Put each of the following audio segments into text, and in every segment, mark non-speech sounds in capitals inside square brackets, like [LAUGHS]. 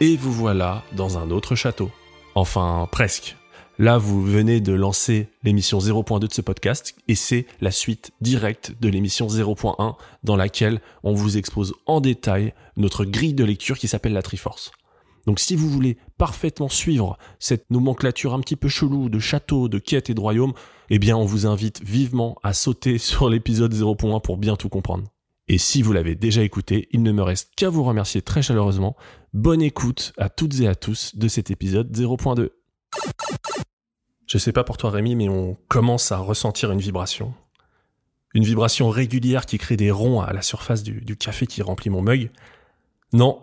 Et vous voilà dans un autre château. Enfin, presque. Là, vous venez de lancer l'émission 0.2 de ce podcast et c'est la suite directe de l'émission 0.1 dans laquelle on vous expose en détail notre grille de lecture qui s'appelle la Triforce. Donc si vous voulez parfaitement suivre cette nomenclature un petit peu chelou de château, de quête et de royaume, eh bien on vous invite vivement à sauter [LAUGHS] sur l'épisode 0.1 pour bien tout comprendre. Et si vous l'avez déjà écouté, il ne me reste qu'à vous remercier très chaleureusement. Bonne écoute à toutes et à tous de cet épisode 0.2. Je sais pas pour toi Rémi, mais on commence à ressentir une vibration. Une vibration régulière qui crée des ronds à la surface du, café qui remplit mon mug. Non,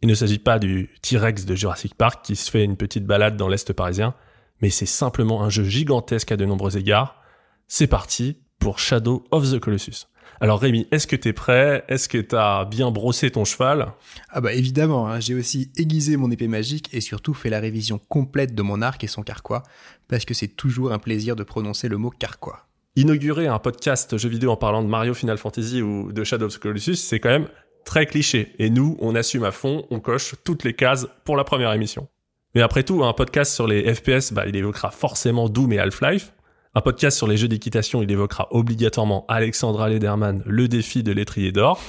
il ne s'agit pas du T-Rex de Jurassic Park qui se fait une petite balade dans l'Est parisien, mais c'est simplement un jeu gigantesque à de nombreux égards. C'est parti pour Shadow of the Colossus. Alors Rémi, est-ce que t'es prêt? Est-ce que t'as bien brossé ton cheval? Ah bah évidemment, hein. j'ai aussi aiguisé mon épée magique et surtout fait la révision complète de mon arc et son carquois, parce que c'est toujours un plaisir de prononcer le mot carquois. Inaugurer un podcast jeu vidéo en parlant de Mario Final Fantasy ou de Shadow of the Colossus, c'est quand même très cliché. Et nous, on assume à fond, on coche toutes les cases pour la première émission. Mais après tout, un podcast sur les FPS, bah, il évoquera forcément Doom et Half-Life. Un podcast sur les jeux d'équitation, il évoquera obligatoirement Alexandra Lederman, le défi de l'étrier d'or.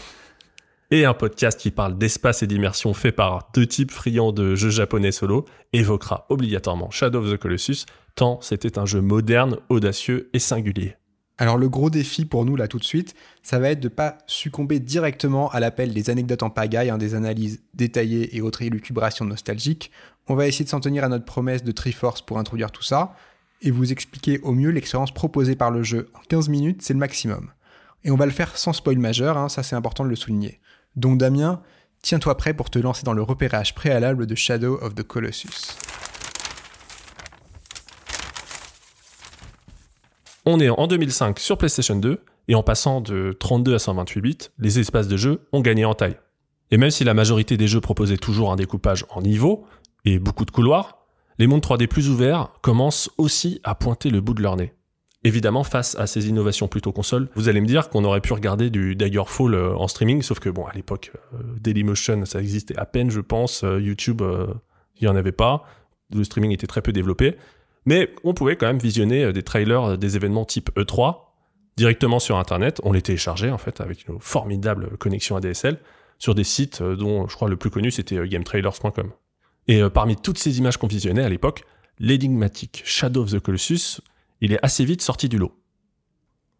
Et un podcast qui parle d'espace et d'immersion fait par deux types friands de jeux japonais solo évoquera obligatoirement Shadow of the Colossus, tant c'était un jeu moderne, audacieux et singulier. Alors le gros défi pour nous là tout de suite, ça va être de pas succomber directement à l'appel des anecdotes en pagaille, hein, des analyses détaillées et autres élucubrations nostalgiques. On va essayer de s'en tenir à notre promesse de Triforce pour introduire tout ça, et vous expliquer au mieux l'expérience proposée par le jeu en 15 minutes, c'est le maximum. Et on va le faire sans spoil majeur, hein, ça c'est important de le souligner. Donc Damien, tiens-toi prêt pour te lancer dans le repérage préalable de Shadow of the Colossus. On est en 2005 sur PlayStation 2, et en passant de 32 à 128 bits, les espaces de jeu ont gagné en taille. Et même si la majorité des jeux proposaient toujours un découpage en niveau et beaucoup de couloirs, les mondes 3D plus ouverts commencent aussi à pointer le bout de leur nez. Évidemment, face à ces innovations plutôt console, vous allez me dire qu'on aurait pu regarder du Daggerfall euh, en streaming, sauf que bon, à l'époque, euh, Dailymotion, ça existait à peine, je pense. Euh, YouTube, il n'y en avait pas. Le streaming était très peu développé. Mais on pouvait quand même visionner des trailers des événements type E3 directement sur Internet. On les téléchargeait en fait avec une formidable connexion ADSL sur des sites dont je crois le plus connu c'était gametrailers.com. Et euh, parmi toutes ces images qu'on visionnait à l'époque, l'énigmatique Shadow of the Colossus, il est assez vite sorti du lot.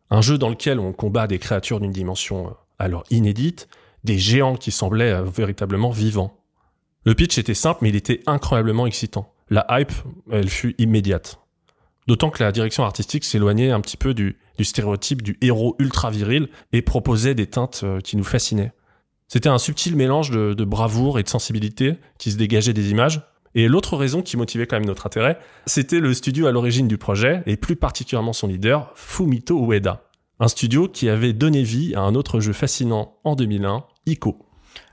Un jeu dans lequel on combat des créatures d'une dimension euh, alors inédite, des géants qui semblaient euh, véritablement vivants. Le pitch était simple, mais il était incroyablement excitant. La hype, elle fut immédiate. D'autant que la direction artistique s'éloignait un petit peu du, du, stéréotype du héros ultra viril et proposait des teintes qui nous fascinaient. C'était un subtil mélange de, bravoure et de sensibilité qui se dégageait des images. Et l'autre raison qui motivait quand même notre intérêt, c'était le studio à l'origine du projet, et plus particulièrement son leader, Fumito Ueda. Un studio qui avait donné vie à un autre jeu fascinant en 2001, Ico.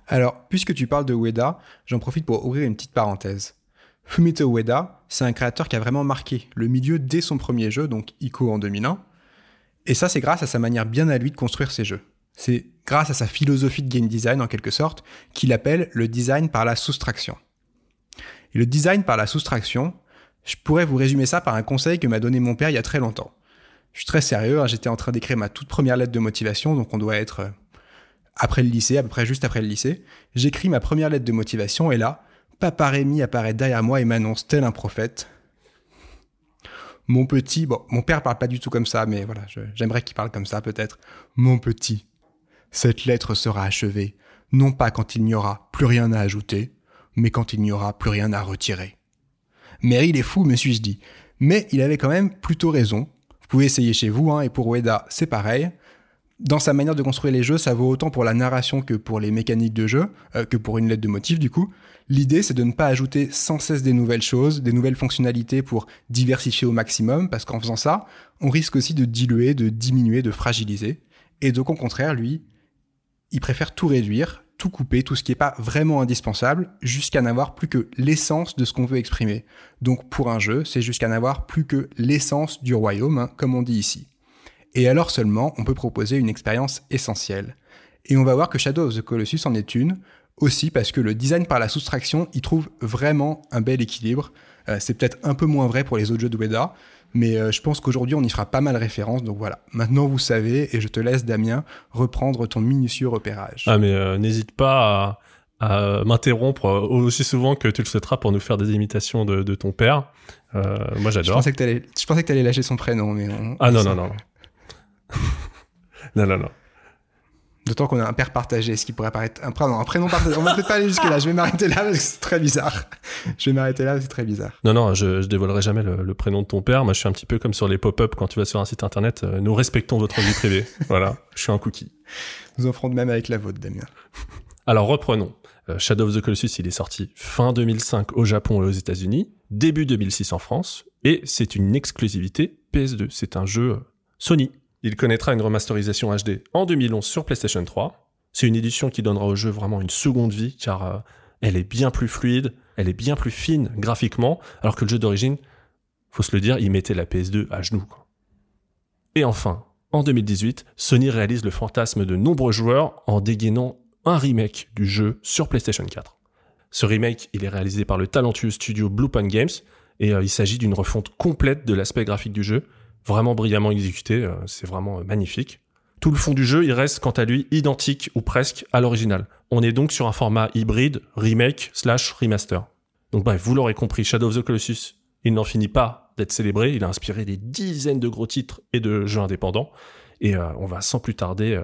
Alors, puisque tu parles de Ueda, j'en profite pour ouvrir une petite parenthèse. Fumito Ueda, c'est un créateur qui a vraiment marqué le milieu dès son premier jeu, donc Ico en 2001. Et ça, c'est grâce à sa manière bien à lui de construire ses jeux. C'est grâce à sa philosophie de game design, en quelque sorte, qu'il appelle le design par la soustraction. Et le design par la soustraction, je pourrais vous résumer ça par un conseil que m'a donné mon père il y a très longtemps. Je suis très sérieux, hein, j'étais en train d'écrire ma toute première lettre de motivation, donc on doit être euh, après le lycée, à peu près juste après le lycée. J'écris ma première lettre de motivation et là, Papa Rémi apparaît derrière moi et m'annonce tel un prophète. Mon petit, bon, mon père parle pas du tout comme ça, mais voilà, j'aimerais qu'il parle comme ça peut-être. Mon petit, cette lettre sera achevée, non pas quand il n'y aura plus rien à ajouter, mais quand il n'y aura plus rien à retirer. Mais il est fou, me suis-je dit. Mais il avait quand même plutôt raison. Vous pouvez essayer chez vous, hein, et pour Ueda, c'est pareil. Dans sa manière de construire les jeux, ça vaut autant pour la narration que pour les mécaniques de jeu, euh, que pour une lettre de motif du coup. L'idée, c'est de ne pas ajouter sans cesse des nouvelles choses, des nouvelles fonctionnalités pour diversifier au maximum, parce qu'en faisant ça, on risque aussi de diluer, de diminuer, de fragiliser. Et donc au contraire, lui, il préfère tout réduire, tout couper, tout ce qui n'est pas vraiment indispensable, jusqu'à n'avoir plus que l'essence de ce qu'on veut exprimer. Donc pour un jeu, c'est jusqu'à n'avoir plus que l'essence du royaume, hein, comme on dit ici. Et alors seulement, on peut proposer une expérience essentielle. Et on va voir que Shadow of the Colossus en est une, aussi parce que le design par la soustraction, il trouve vraiment un bel équilibre. Euh, c'est peut-être un peu moins vrai pour les autres jeux de Weda, mais euh, je pense qu'aujourd'hui on y fera pas mal référence. Donc voilà, maintenant vous savez, et je te laisse Damien reprendre ton minutieux repérage. Ah mais euh, n'hésite pas à, m'interrompre aussi souvent que tu le souhaiteras pour nous faire des imitations de, ton père. moi j'adore. Je pensais que tu allais lâcher son prénom, mais ah [LAUGHS] non non non. non non non. D'autant qu'on a un père partagé, ce qui pourrait paraître un prénom, un prénom partagé. On va peut-être pas aller jusque là. Je vais m'arrêter là parce que c'est très bizarre. Je vais m'arrêter là, c'est très bizarre. Non, non, je, je dévoilerai jamais le, prénom de ton père. Moi, je suis un petit peu comme sur les pop-up quand tu vas sur un site internet. Euh, nous respectons votre vie privée. [LAUGHS] voilà, je suis un cookie. Nous en ferons de même avec la vôtre, Damien. [LAUGHS] Alors reprenons. Euh, Shadow of the Colossus, il est sorti fin 2005 au Japon et aux États-Unis, début 2006 en France, et c'est une exclusivité PS2. C'est un jeu euh, Sony. Il connaîtra une remasterisation HD en 2011 sur PlayStation 3. C'est une édition qui donnera au jeu vraiment une seconde vie car euh, elle est bien plus fluide, elle est bien plus fine graphiquement, alors que le jeu d'origine, faut se le dire, il mettait la PS2 à genoux. Et enfin, en 2018, Sony réalise le fantasme de nombreux joueurs en dégainant un remake du jeu sur PlayStation 4. Ce remake, il est réalisé par le talentueux studio Bluepoint Games et euh, il s'agit d'une refonte complète de l'aspect graphique du jeu vraiment brillamment exécuté, euh, c'est vraiment euh, magnifique. Tout le fond du jeu, il reste quant à lui identique ou presque à l'original. On est donc sur un format hybride, remake slash remaster. Donc bref, vous l'aurez compris, Shadow of the Colossus, il n'en finit pas d'être célébré, il a inspiré des dizaines de gros titres et de jeux indépendants, et euh, on va sans plus tarder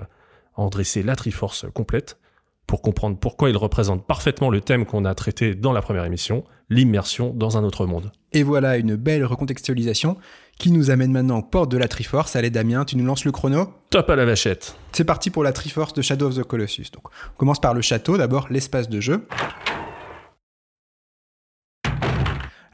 en dresser la Triforce complète pour comprendre pourquoi il représente parfaitement le thème qu'on a traité dans la première émission, l'immersion dans un autre monde. Et voilà une belle recontextualisation qui nous amène maintenant aux portes de la Triforce. Allez Damien, tu nous lances le chrono Top à la vachette C'est parti pour la Triforce de Shadow of the Colossus. Donc, on commence par le château, d'abord l'espace de jeu.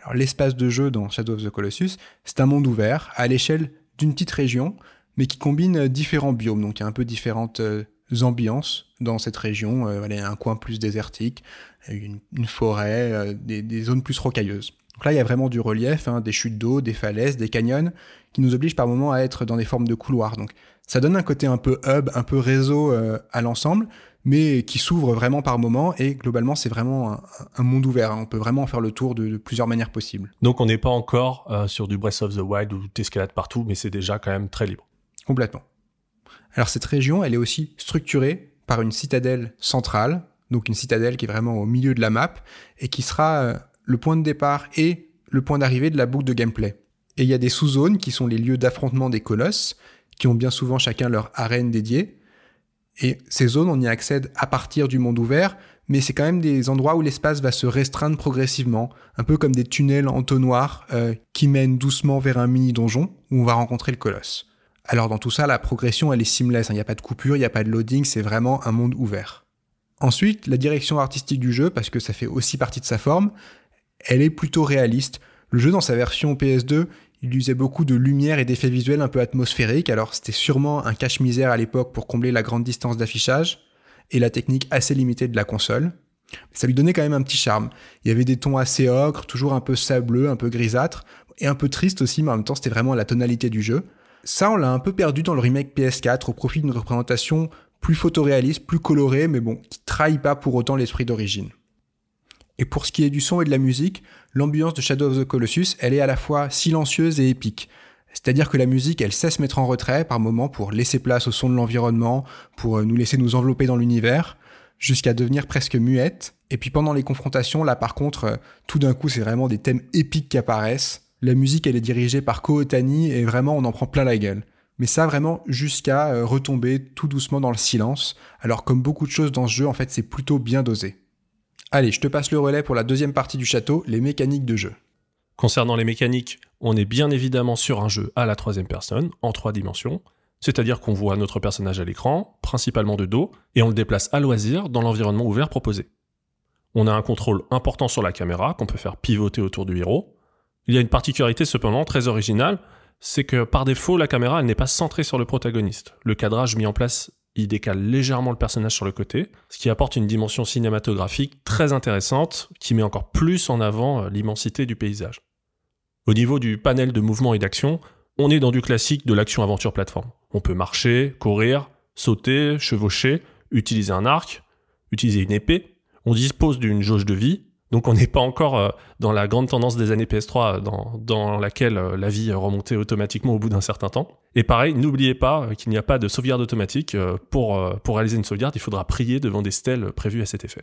Alors l'espace de jeu dans Shadow of the Colossus, c'est un monde ouvert à l'échelle d'une petite région, mais qui combine différents biomes, donc il y a un peu différentes euh, ambiances dans cette région. Euh, il y a un coin plus désertique, une, forêt, euh, des, zones plus rocailleuses. Donc là, il y a vraiment du relief, hein, des chutes d'eau, des falaises, des canyons, qui nous obligent par moments à être dans des formes de couloirs. Donc ça donne un côté un peu hub, un peu réseau euh, à l'ensemble, mais qui s'ouvre vraiment par moments. Et globalement, c'est vraiment un, monde ouvert. Hein. On peut vraiment faire le tour de, plusieurs manières possibles. Donc on n'est pas encore sur du Breath of the Wild où tu escalades partout, mais c'est déjà quand même très libre. Complètement. Alors cette région, elle est aussi structurée par une citadelle centrale, donc une citadelle qui est vraiment au milieu de la map, et qui sera euh, le point de départ et le point d'arrivée de la boucle de gameplay. Et il y a des sous-zones qui sont les lieux d'affrontement des colosses, qui ont bien souvent chacun leur arène dédiée. Et ces zones, on y accède à partir du monde ouvert, mais c'est quand même des endroits où l'espace va se restreindre progressivement, un peu comme des tunnels entonnoirs euh, qui mènent doucement vers un mini-donjon où on va rencontrer le colosse. Alors dans tout ça, la progression, elle est seamless, hein. il n'y a pas de coupure, il n'y a pas de loading, c'est vraiment un monde ouvert. Ensuite, la direction artistique du jeu, parce que ça fait aussi partie de sa forme, elle est plutôt réaliste. Le jeu dans sa version PS2, il usait beaucoup de lumière et d'effets visuels un peu atmosphériques, alors c'était sûrement un cache-misère à l'époque pour combler la grande distance d'affichage et la technique assez limitée de la console. Ça lui donnait quand même un petit charme. Il y avait des tons assez ocre, toujours un peu sableux, un peu grisâtre, et un peu triste aussi, mais en même temps c'était vraiment la tonalité du jeu. Ça, on l'a un peu perdu dans le remake PS4 au profit d'une représentation plus photoréaliste, plus colorée, mais bon, qui trahit pas pour autant l'esprit d'origine. Et pour ce qui est du son et de la musique, l'ambiance de Shadow of the Colossus, elle est à la fois silencieuse et épique. C'est-à-dire que la musique, elle cesse mettre en retrait par moments pour laisser place au son de l'environnement, pour euh, nous laisser nous envelopper dans l'univers, jusqu'à devenir presque muette. Et puis pendant les confrontations, là par contre, euh, tout d'un coup, c'est vraiment des thèmes épiques qui apparaissent. La musique, elle est dirigée par Ko Otani et vraiment, on en prend plein la gueule. Mais ça, vraiment, jusqu'à euh, retomber tout doucement dans le silence. Alors, comme beaucoup de choses dans ce jeu, en fait, c'est plutôt bien dosé. Allez, je te passe le relais pour la deuxième partie du château, les mécaniques de jeu. Concernant les mécaniques, on est bien évidemment sur un jeu à la troisième personne, en trois dimensions. C'est-à-dire qu'on voit notre personnage à l'écran, principalement de dos, et on le déplace à loisir dans l'environnement ouvert proposé. On a un contrôle important sur la caméra qu'on peut faire pivoter autour du héros, il y a une particularité cependant très originale, c'est que par défaut, la caméra n'est pas centrée sur le protagoniste. Le cadrage mis en place y décale légèrement le personnage sur le côté, ce qui apporte une dimension cinématographique très intéressante qui met encore plus en avant euh, l'immensité du paysage. Au niveau du panel de mouvement et d'action, on est dans du classique de l'action-aventure plateforme. On peut marcher, courir, sauter, chevaucher, utiliser un arc, utiliser une épée, on dispose d'une jauge de vie, donc on n'est pas encore euh, dans la grande tendance des années PS3 dans, dans laquelle euh, la vie remontait automatiquement au bout d'un certain temps. Et pareil, n'oubliez pas qu'il n'y a pas de sauvegarde automatique. Pour, pour réaliser une sauvegarde, il faudra prier devant des stèles prévues à cet effet.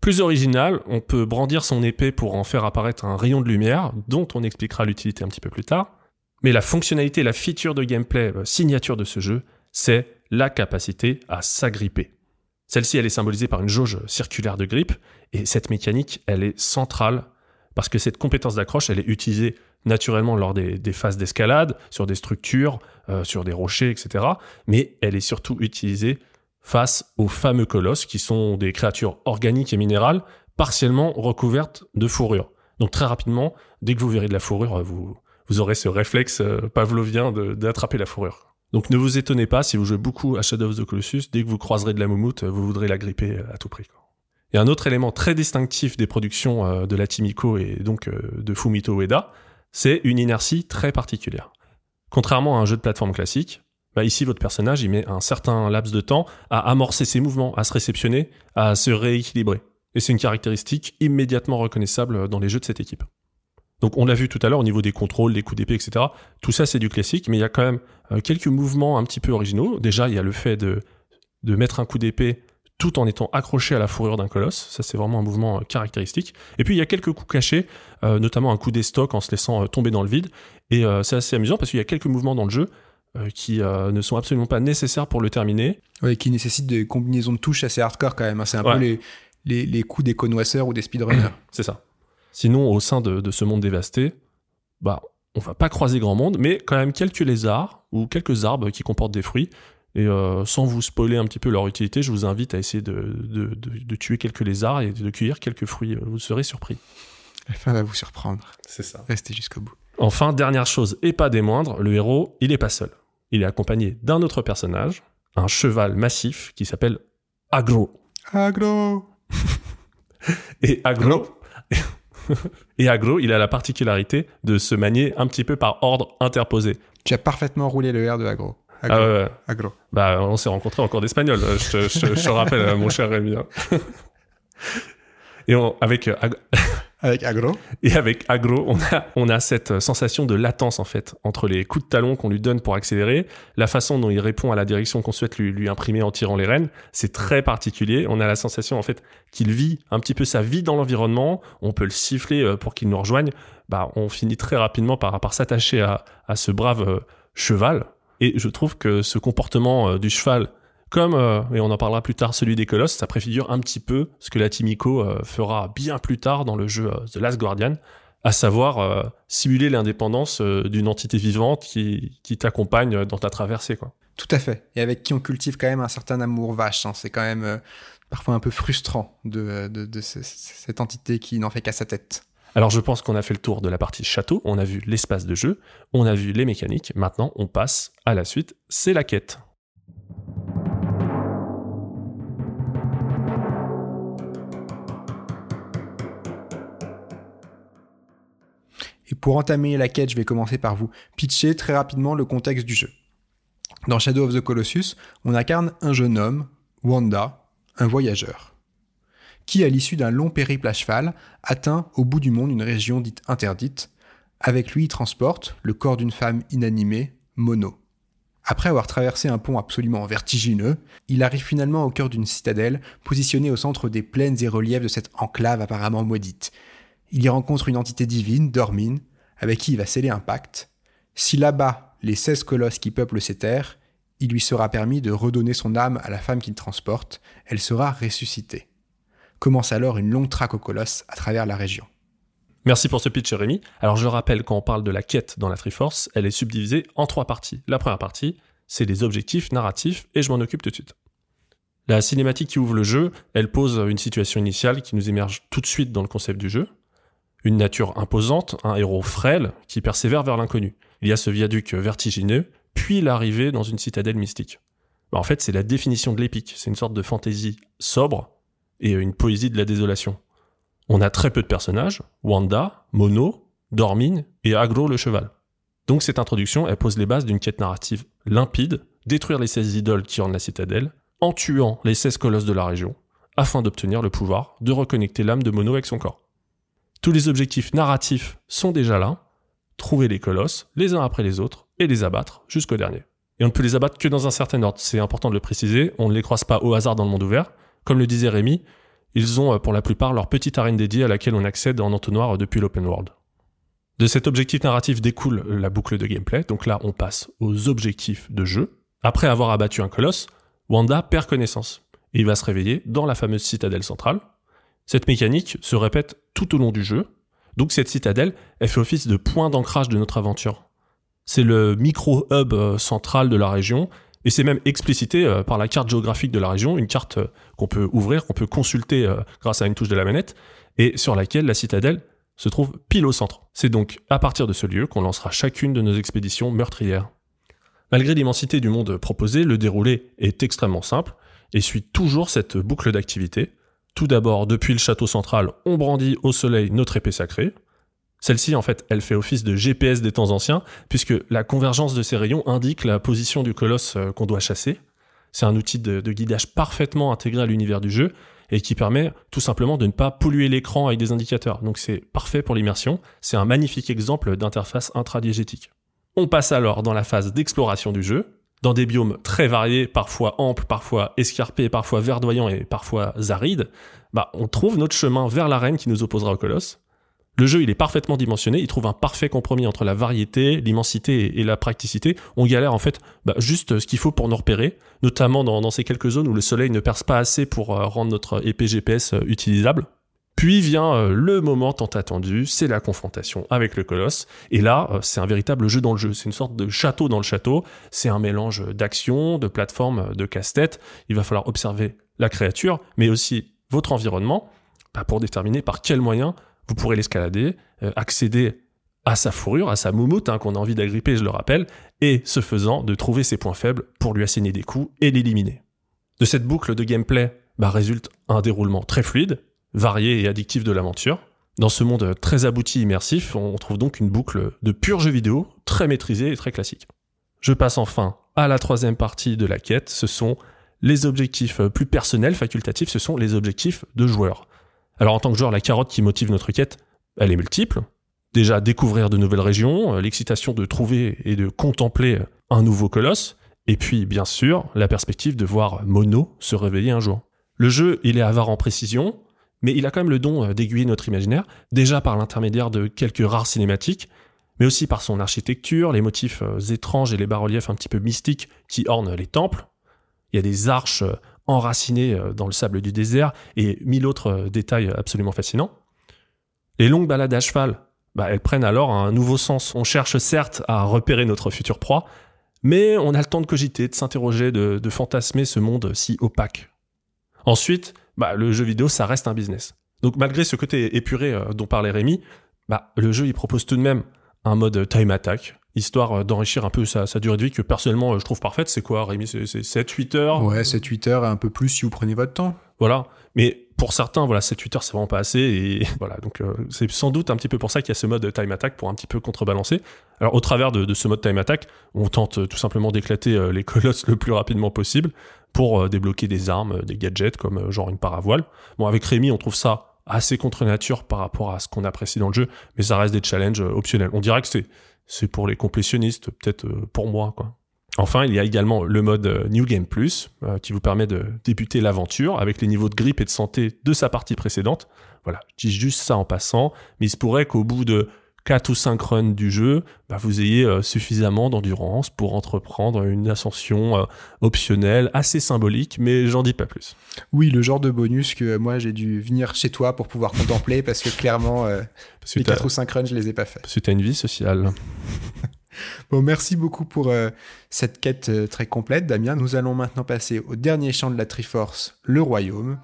Plus original, on peut brandir son épée pour en faire apparaître un rayon de lumière, dont on expliquera l'utilité un petit peu plus tard. Mais la fonctionnalité, la feature de gameplay signature de ce jeu, c'est la capacité à s'agripper. Celle-ci, elle est symbolisée par une jauge circulaire de grippe, et cette mécanique, elle est centrale, parce que cette compétence d'accroche, elle est utilisée naturellement lors des, phases d'escalade, sur des structures, euh, sur des rochers, etc. Mais elle est surtout utilisée face aux fameux colosses, qui sont des créatures organiques et minérales, partiellement recouvertes de fourrure. Donc très rapidement, dès que vous verrez de la fourrure, vous, vous aurez ce réflexe euh, pavlovien d'attraper la fourrure. Donc ne vous étonnez pas si vous jouez beaucoup à Shadow of the Colossus, dès que vous croiserez de la moumoute, vous voudrez la gripper à tout prix. Et un autre élément très distinctif des productions euh, de la Timiko et donc euh, de Fumito Ueda, c'est une inertie très particulière. Contrairement à un jeu de plateforme classique, bah ici votre personnage il met un certain laps de temps à amorcer ses mouvements, à se réceptionner, à se rééquilibrer. Et c'est une caractéristique immédiatement reconnaissable dans les jeux de cette équipe. Donc on l'a vu tout à l'heure au niveau des contrôles, des coups d'épée, etc. Tout ça c'est du classique, mais il y a quand même euh, quelques mouvements un petit peu originaux. Déjà il y a le fait de, de mettre un coup d'épée tout en étant accroché à la fourrure d'un colosse. Ça c'est vraiment un mouvement euh, caractéristique. Et puis il y a quelques coups cachés, euh, notamment un coup d'estoc en se laissant tomber dans le vide. Et c'est assez amusant parce qu'il y a quelques mouvements dans le jeu qui ne sont absolument pas nécessaires pour le terminer. Oui, qui nécessitent des combinaisons de touches assez hardcore quand même. Hein. C'est un peu les, les, les coups des connoisseurs ou des speedrunners. c'est ça. Sinon, au sein de, ce monde dévasté, bah, on va pas croiser grand monde, mais quand même quelques lézards ou quelques arbres qui comportent des fruits. Et euh, sans vous spoiler un petit peu leur utilité, je vous invite à essayer de, tuer quelques lézards et de cueillir quelques fruits. Vous serez surpris. La fin va vous surprendre. C'est ça. Restez jusqu'au bout. Enfin, dernière chose, et pas des moindres, le héros, il n'est pas seul. Il est accompagné d'un autre personnage, un cheval massif qui s'appelle Agro. Agro Et Agro, [LAUGHS] et Agro, il a la particularité de se manier un petit peu par ordre interposé. Tu as parfaitement roulé le R de Agro. Agro. Ah ouais, Agro. Bah, on s'est rencontrés en cours d'espagnol, je, te rappelle, mon cher Rémi. Hein. [LAUGHS] Et avec, [LAUGHS] avec agro. Et avec agro, on a, on a cette sensation de latence en fait entre les coups de talon qu'on lui donne pour accélérer, la façon dont il répond à la direction qu'on souhaite lui, lui imprimer en tirant les rênes, c'est très particulier. On a la sensation en fait qu'il vit un petit peu sa vie dans l'environnement. On peut le siffler euh, pour qu'il nous rejoigne. Bah, on finit très rapidement par, par s'attacher à, à ce brave euh, cheval. Et je trouve que ce comportement euh, du cheval comme, euh, et on en parlera plus tard, celui des colosses, ça préfigure un petit peu ce que la Timiko euh, fera bien plus tard dans le jeu euh, The Last Guardian, à savoir simuler l'indépendance d'une entité vivante qui, qui t'accompagne dans ta traversée. Quoi. Tout à fait. Et avec qui on cultive quand même un certain amour vache. Hein. C'est quand même parfois un peu frustrant de, de, de cette entité qui n'en fait qu'à sa tête. Alors je pense qu'on a fait le tour de la partie château, on a vu l'espace de jeu, on a vu les mécaniques, maintenant on passe à la suite, c'est la quête. Et pour entamer la quête, je vais commencer par vous pitcher très rapidement le contexte du jeu. Dans Shadow of the Colossus, on incarne un jeune homme, Wanda, un voyageur, qui, à l'issue d'un long périple à cheval, atteint au bout du monde une région dite interdite. Avec lui, il transporte le corps d'une femme inanimée, Mono. Après avoir traversé un pont absolument vertigineux, il arrive finalement au cœur d'une citadelle positionnée au centre des plaines et reliefs de cette enclave apparemment maudite, il y rencontre une entité divine, Dormine, avec qui il va sceller un pacte. Si là-bas les 16 colosses qui peuplent ces terres, il lui sera permis de redonner son âme à la femme qu'il transporte, elle sera ressuscitée. Commence alors une longue traque aux colosses à travers la région. Merci pour ce pitch, Rémi. Alors je rappelle, quand on parle de la quête dans la Triforce, elle est subdivisée en trois parties. La première partie, c'est les objectifs narratifs, et je m'en occupe tout de suite. La cinématique qui ouvre le jeu, elle pose une situation initiale qui nous émerge tout de suite dans le concept du jeu. Une nature imposante, un héros frêle qui persévère vers l'inconnu. Il y a ce viaduc vertigineux, puis l'arrivée dans une citadelle mystique. Bah, en fait, c'est la définition de l'épique. C'est une sorte de fantaisie sobre et une poésie de la désolation. On a très peu de personnages, Wanda, Mono, Dormine et Agro le cheval. Donc cette introduction, elle pose les bases d'une quête narrative limpide, détruire les 16 idoles qui ornent la citadelle, en tuant les 16 colosses de la région, afin d'obtenir le pouvoir de reconnecter l'âme de Mono avec son corps. Tous les objectifs narratifs sont déjà là, trouver les colosses les uns après les autres et les abattre jusqu'au dernier. Et on ne peut les abattre que dans un certain ordre, c'est important de le préciser, on ne les croise pas au hasard dans le monde ouvert. Comme le disait Rémi, ils ont euh, pour la plupart leur petite arène dédiée à laquelle on accède en entonnoir depuis l'open world. De cet objectif narratif découle la boucle de gameplay, donc là on passe aux objectifs de jeu. Après avoir abattu un colosse, Wanda perd connaissance, et il va se réveiller dans la fameuse citadelle centrale. Cette mécanique se répète tout au long du jeu, donc cette citadelle, elle fait office de point d'ancrage de notre aventure. C'est le micro-hub euh, central de la région, et c'est même explicité euh, par la carte géographique de la région, une carte euh, qu'on peut ouvrir, qu'on peut consulter grâce à une touche de la manette, et sur laquelle la citadelle se trouve pile au centre. C'est donc à partir de ce lieu qu'on lancera chacune de nos expéditions meurtrières. Malgré l'immensité du monde proposé, le déroulé est extrêmement simple et suit toujours cette boucle d'activité. Tout d'abord, depuis le château central, on brandit au soleil notre épée sacrée. Celle-ci, en fait, elle fait office de GPS des temps anciens, puisque la convergence de ces rayons indique la position du colosse euh, qu'on doit chasser. C'est un outil de, de guidage parfaitement intégré à l'univers du jeu, et qui permet tout simplement de ne pas polluer l'écran avec des indicateurs. Donc c'est parfait pour l'immersion, c'est un magnifique exemple d'interface intradiégétique. On passe alors dans la phase d'exploration du jeu, dans des biomes très variés, parfois amples, parfois escarpés, parfois verdoyants et parfois arides, bah, on trouve notre chemin vers l'arène qui nous opposera au colosse. Le jeu, il est parfaitement dimensionné, il trouve un parfait compromis entre la variété, l'immensité et la praticité. On galère en fait bah, juste ce qu'il faut pour nous repérer, notamment dans, ces quelques zones où le soleil ne perce pas assez pour euh, rendre notre épée GPS euh, utilisable. Puis vient euh, le moment tant attendu, c'est la confrontation avec le colosse. Et là, c'est un véritable jeu dans le jeu. C'est une sorte de château dans le château. C'est un mélange d'action, de plateforme, de casse-tête. Il va falloir observer la créature, mais aussi votre environnement, bah, pour déterminer par quels moyens vous pourrez l'escalader, euh, accéder à sa fourrure, à sa moumoute hein, qu'on a envie d'agripper, je le rappelle, et ce faisant, de trouver ses points faibles pour lui asséner des coups et l'éliminer. De cette boucle de gameplay bah, résulte un déroulement très fluide, varié et addictif de l'aventure. Dans ce monde très abouti immersif, on trouve donc une boucle de pur jeu vidéo, très maîtrisée et très classique. Je passe enfin à la troisième partie de la quête, ce sont les objectifs plus personnels, facultatifs, ce sont les objectifs de joueurs. Alors en tant que joueur, la carotte qui motive notre quête, elle est multiple. Déjà découvrir de nouvelles régions, euh, l'excitation de trouver et de contempler un nouveau colosse, et puis bien sûr la perspective de voir Mono se réveiller un jour. Le jeu, il est avare en précision, mais il a quand même le don euh, d'aiguiller notre imaginaire, déjà par l'intermédiaire de quelques rares cinématiques, mais aussi par son architecture, les motifs euh, étranges et les bas-reliefs un petit peu mystiques qui ornent les temples. Il y a des arches euh, dans le sable du désert et mille autres détails absolument fascinants. Les longues balades à cheval, bah, elles prennent alors un nouveau sens. On cherche certes à repérer notre future proie, mais on a le temps de cogiter, de s'interroger, de, fantasmer ce monde si opaque. Ensuite, bah, le jeu vidéo, ça reste un business. Donc malgré ce côté épuré euh, dont parlait Rémi, bah, le jeu il propose tout de même un mode time attack, histoire euh, d'enrichir un peu sa, durée de vie que personnellement euh, je trouve parfaite. C'est quoi, Rémi? C'est 7-8 heures? Ouais, 7-8 heures et un peu plus si vous prenez votre temps. Voilà. Mais pour certains, voilà, 7-8 heures, c'est vraiment pas assez. Et [LAUGHS] voilà, donc euh, c'est sans doute un petit peu pour ça qu'il y a ce mode time attack pour un petit peu contrebalancer. Alors, au travers de, ce mode time attack, on tente tout simplement d'éclater les [LAUGHS] colosses le plus rapidement possible pour débloquer des armes, des gadgets comme genre une paravoile. Bon, avec Rémi, on trouve ça assez contre nature par rapport à ce qu'on apprécie dans le jeu, mais ça reste des challenges optionnels. On dirait que c'est c'est pour les complétionnistes, peut-être euh, pour moi, quoi. Enfin, il y a également le mode euh, New Game Plus, euh, qui vous permet de débuter l'aventure avec les niveaux de grippe et de santé de sa partie précédente. Voilà, je dis juste ça en passant, mais il se pourrait qu'au bout de 4 ou 5 runs du jeu, bah, vous ayez euh, suffisamment d'endurance pour entreprendre une ascension euh, optionnelle assez symbolique, mais j'en dis pas plus. Oui, le genre de bonus que moi j'ai dû venir chez toi pour pouvoir contempler parce que clairement, euh, les 4 ou 5 runs, je les ai pas fait. Parce que tu as une vie sociale. [LAUGHS] bon, merci beaucoup pour cette quête très complète, Damien. Nous allons maintenant passer au dernier champ de la Triforce, le Royaume.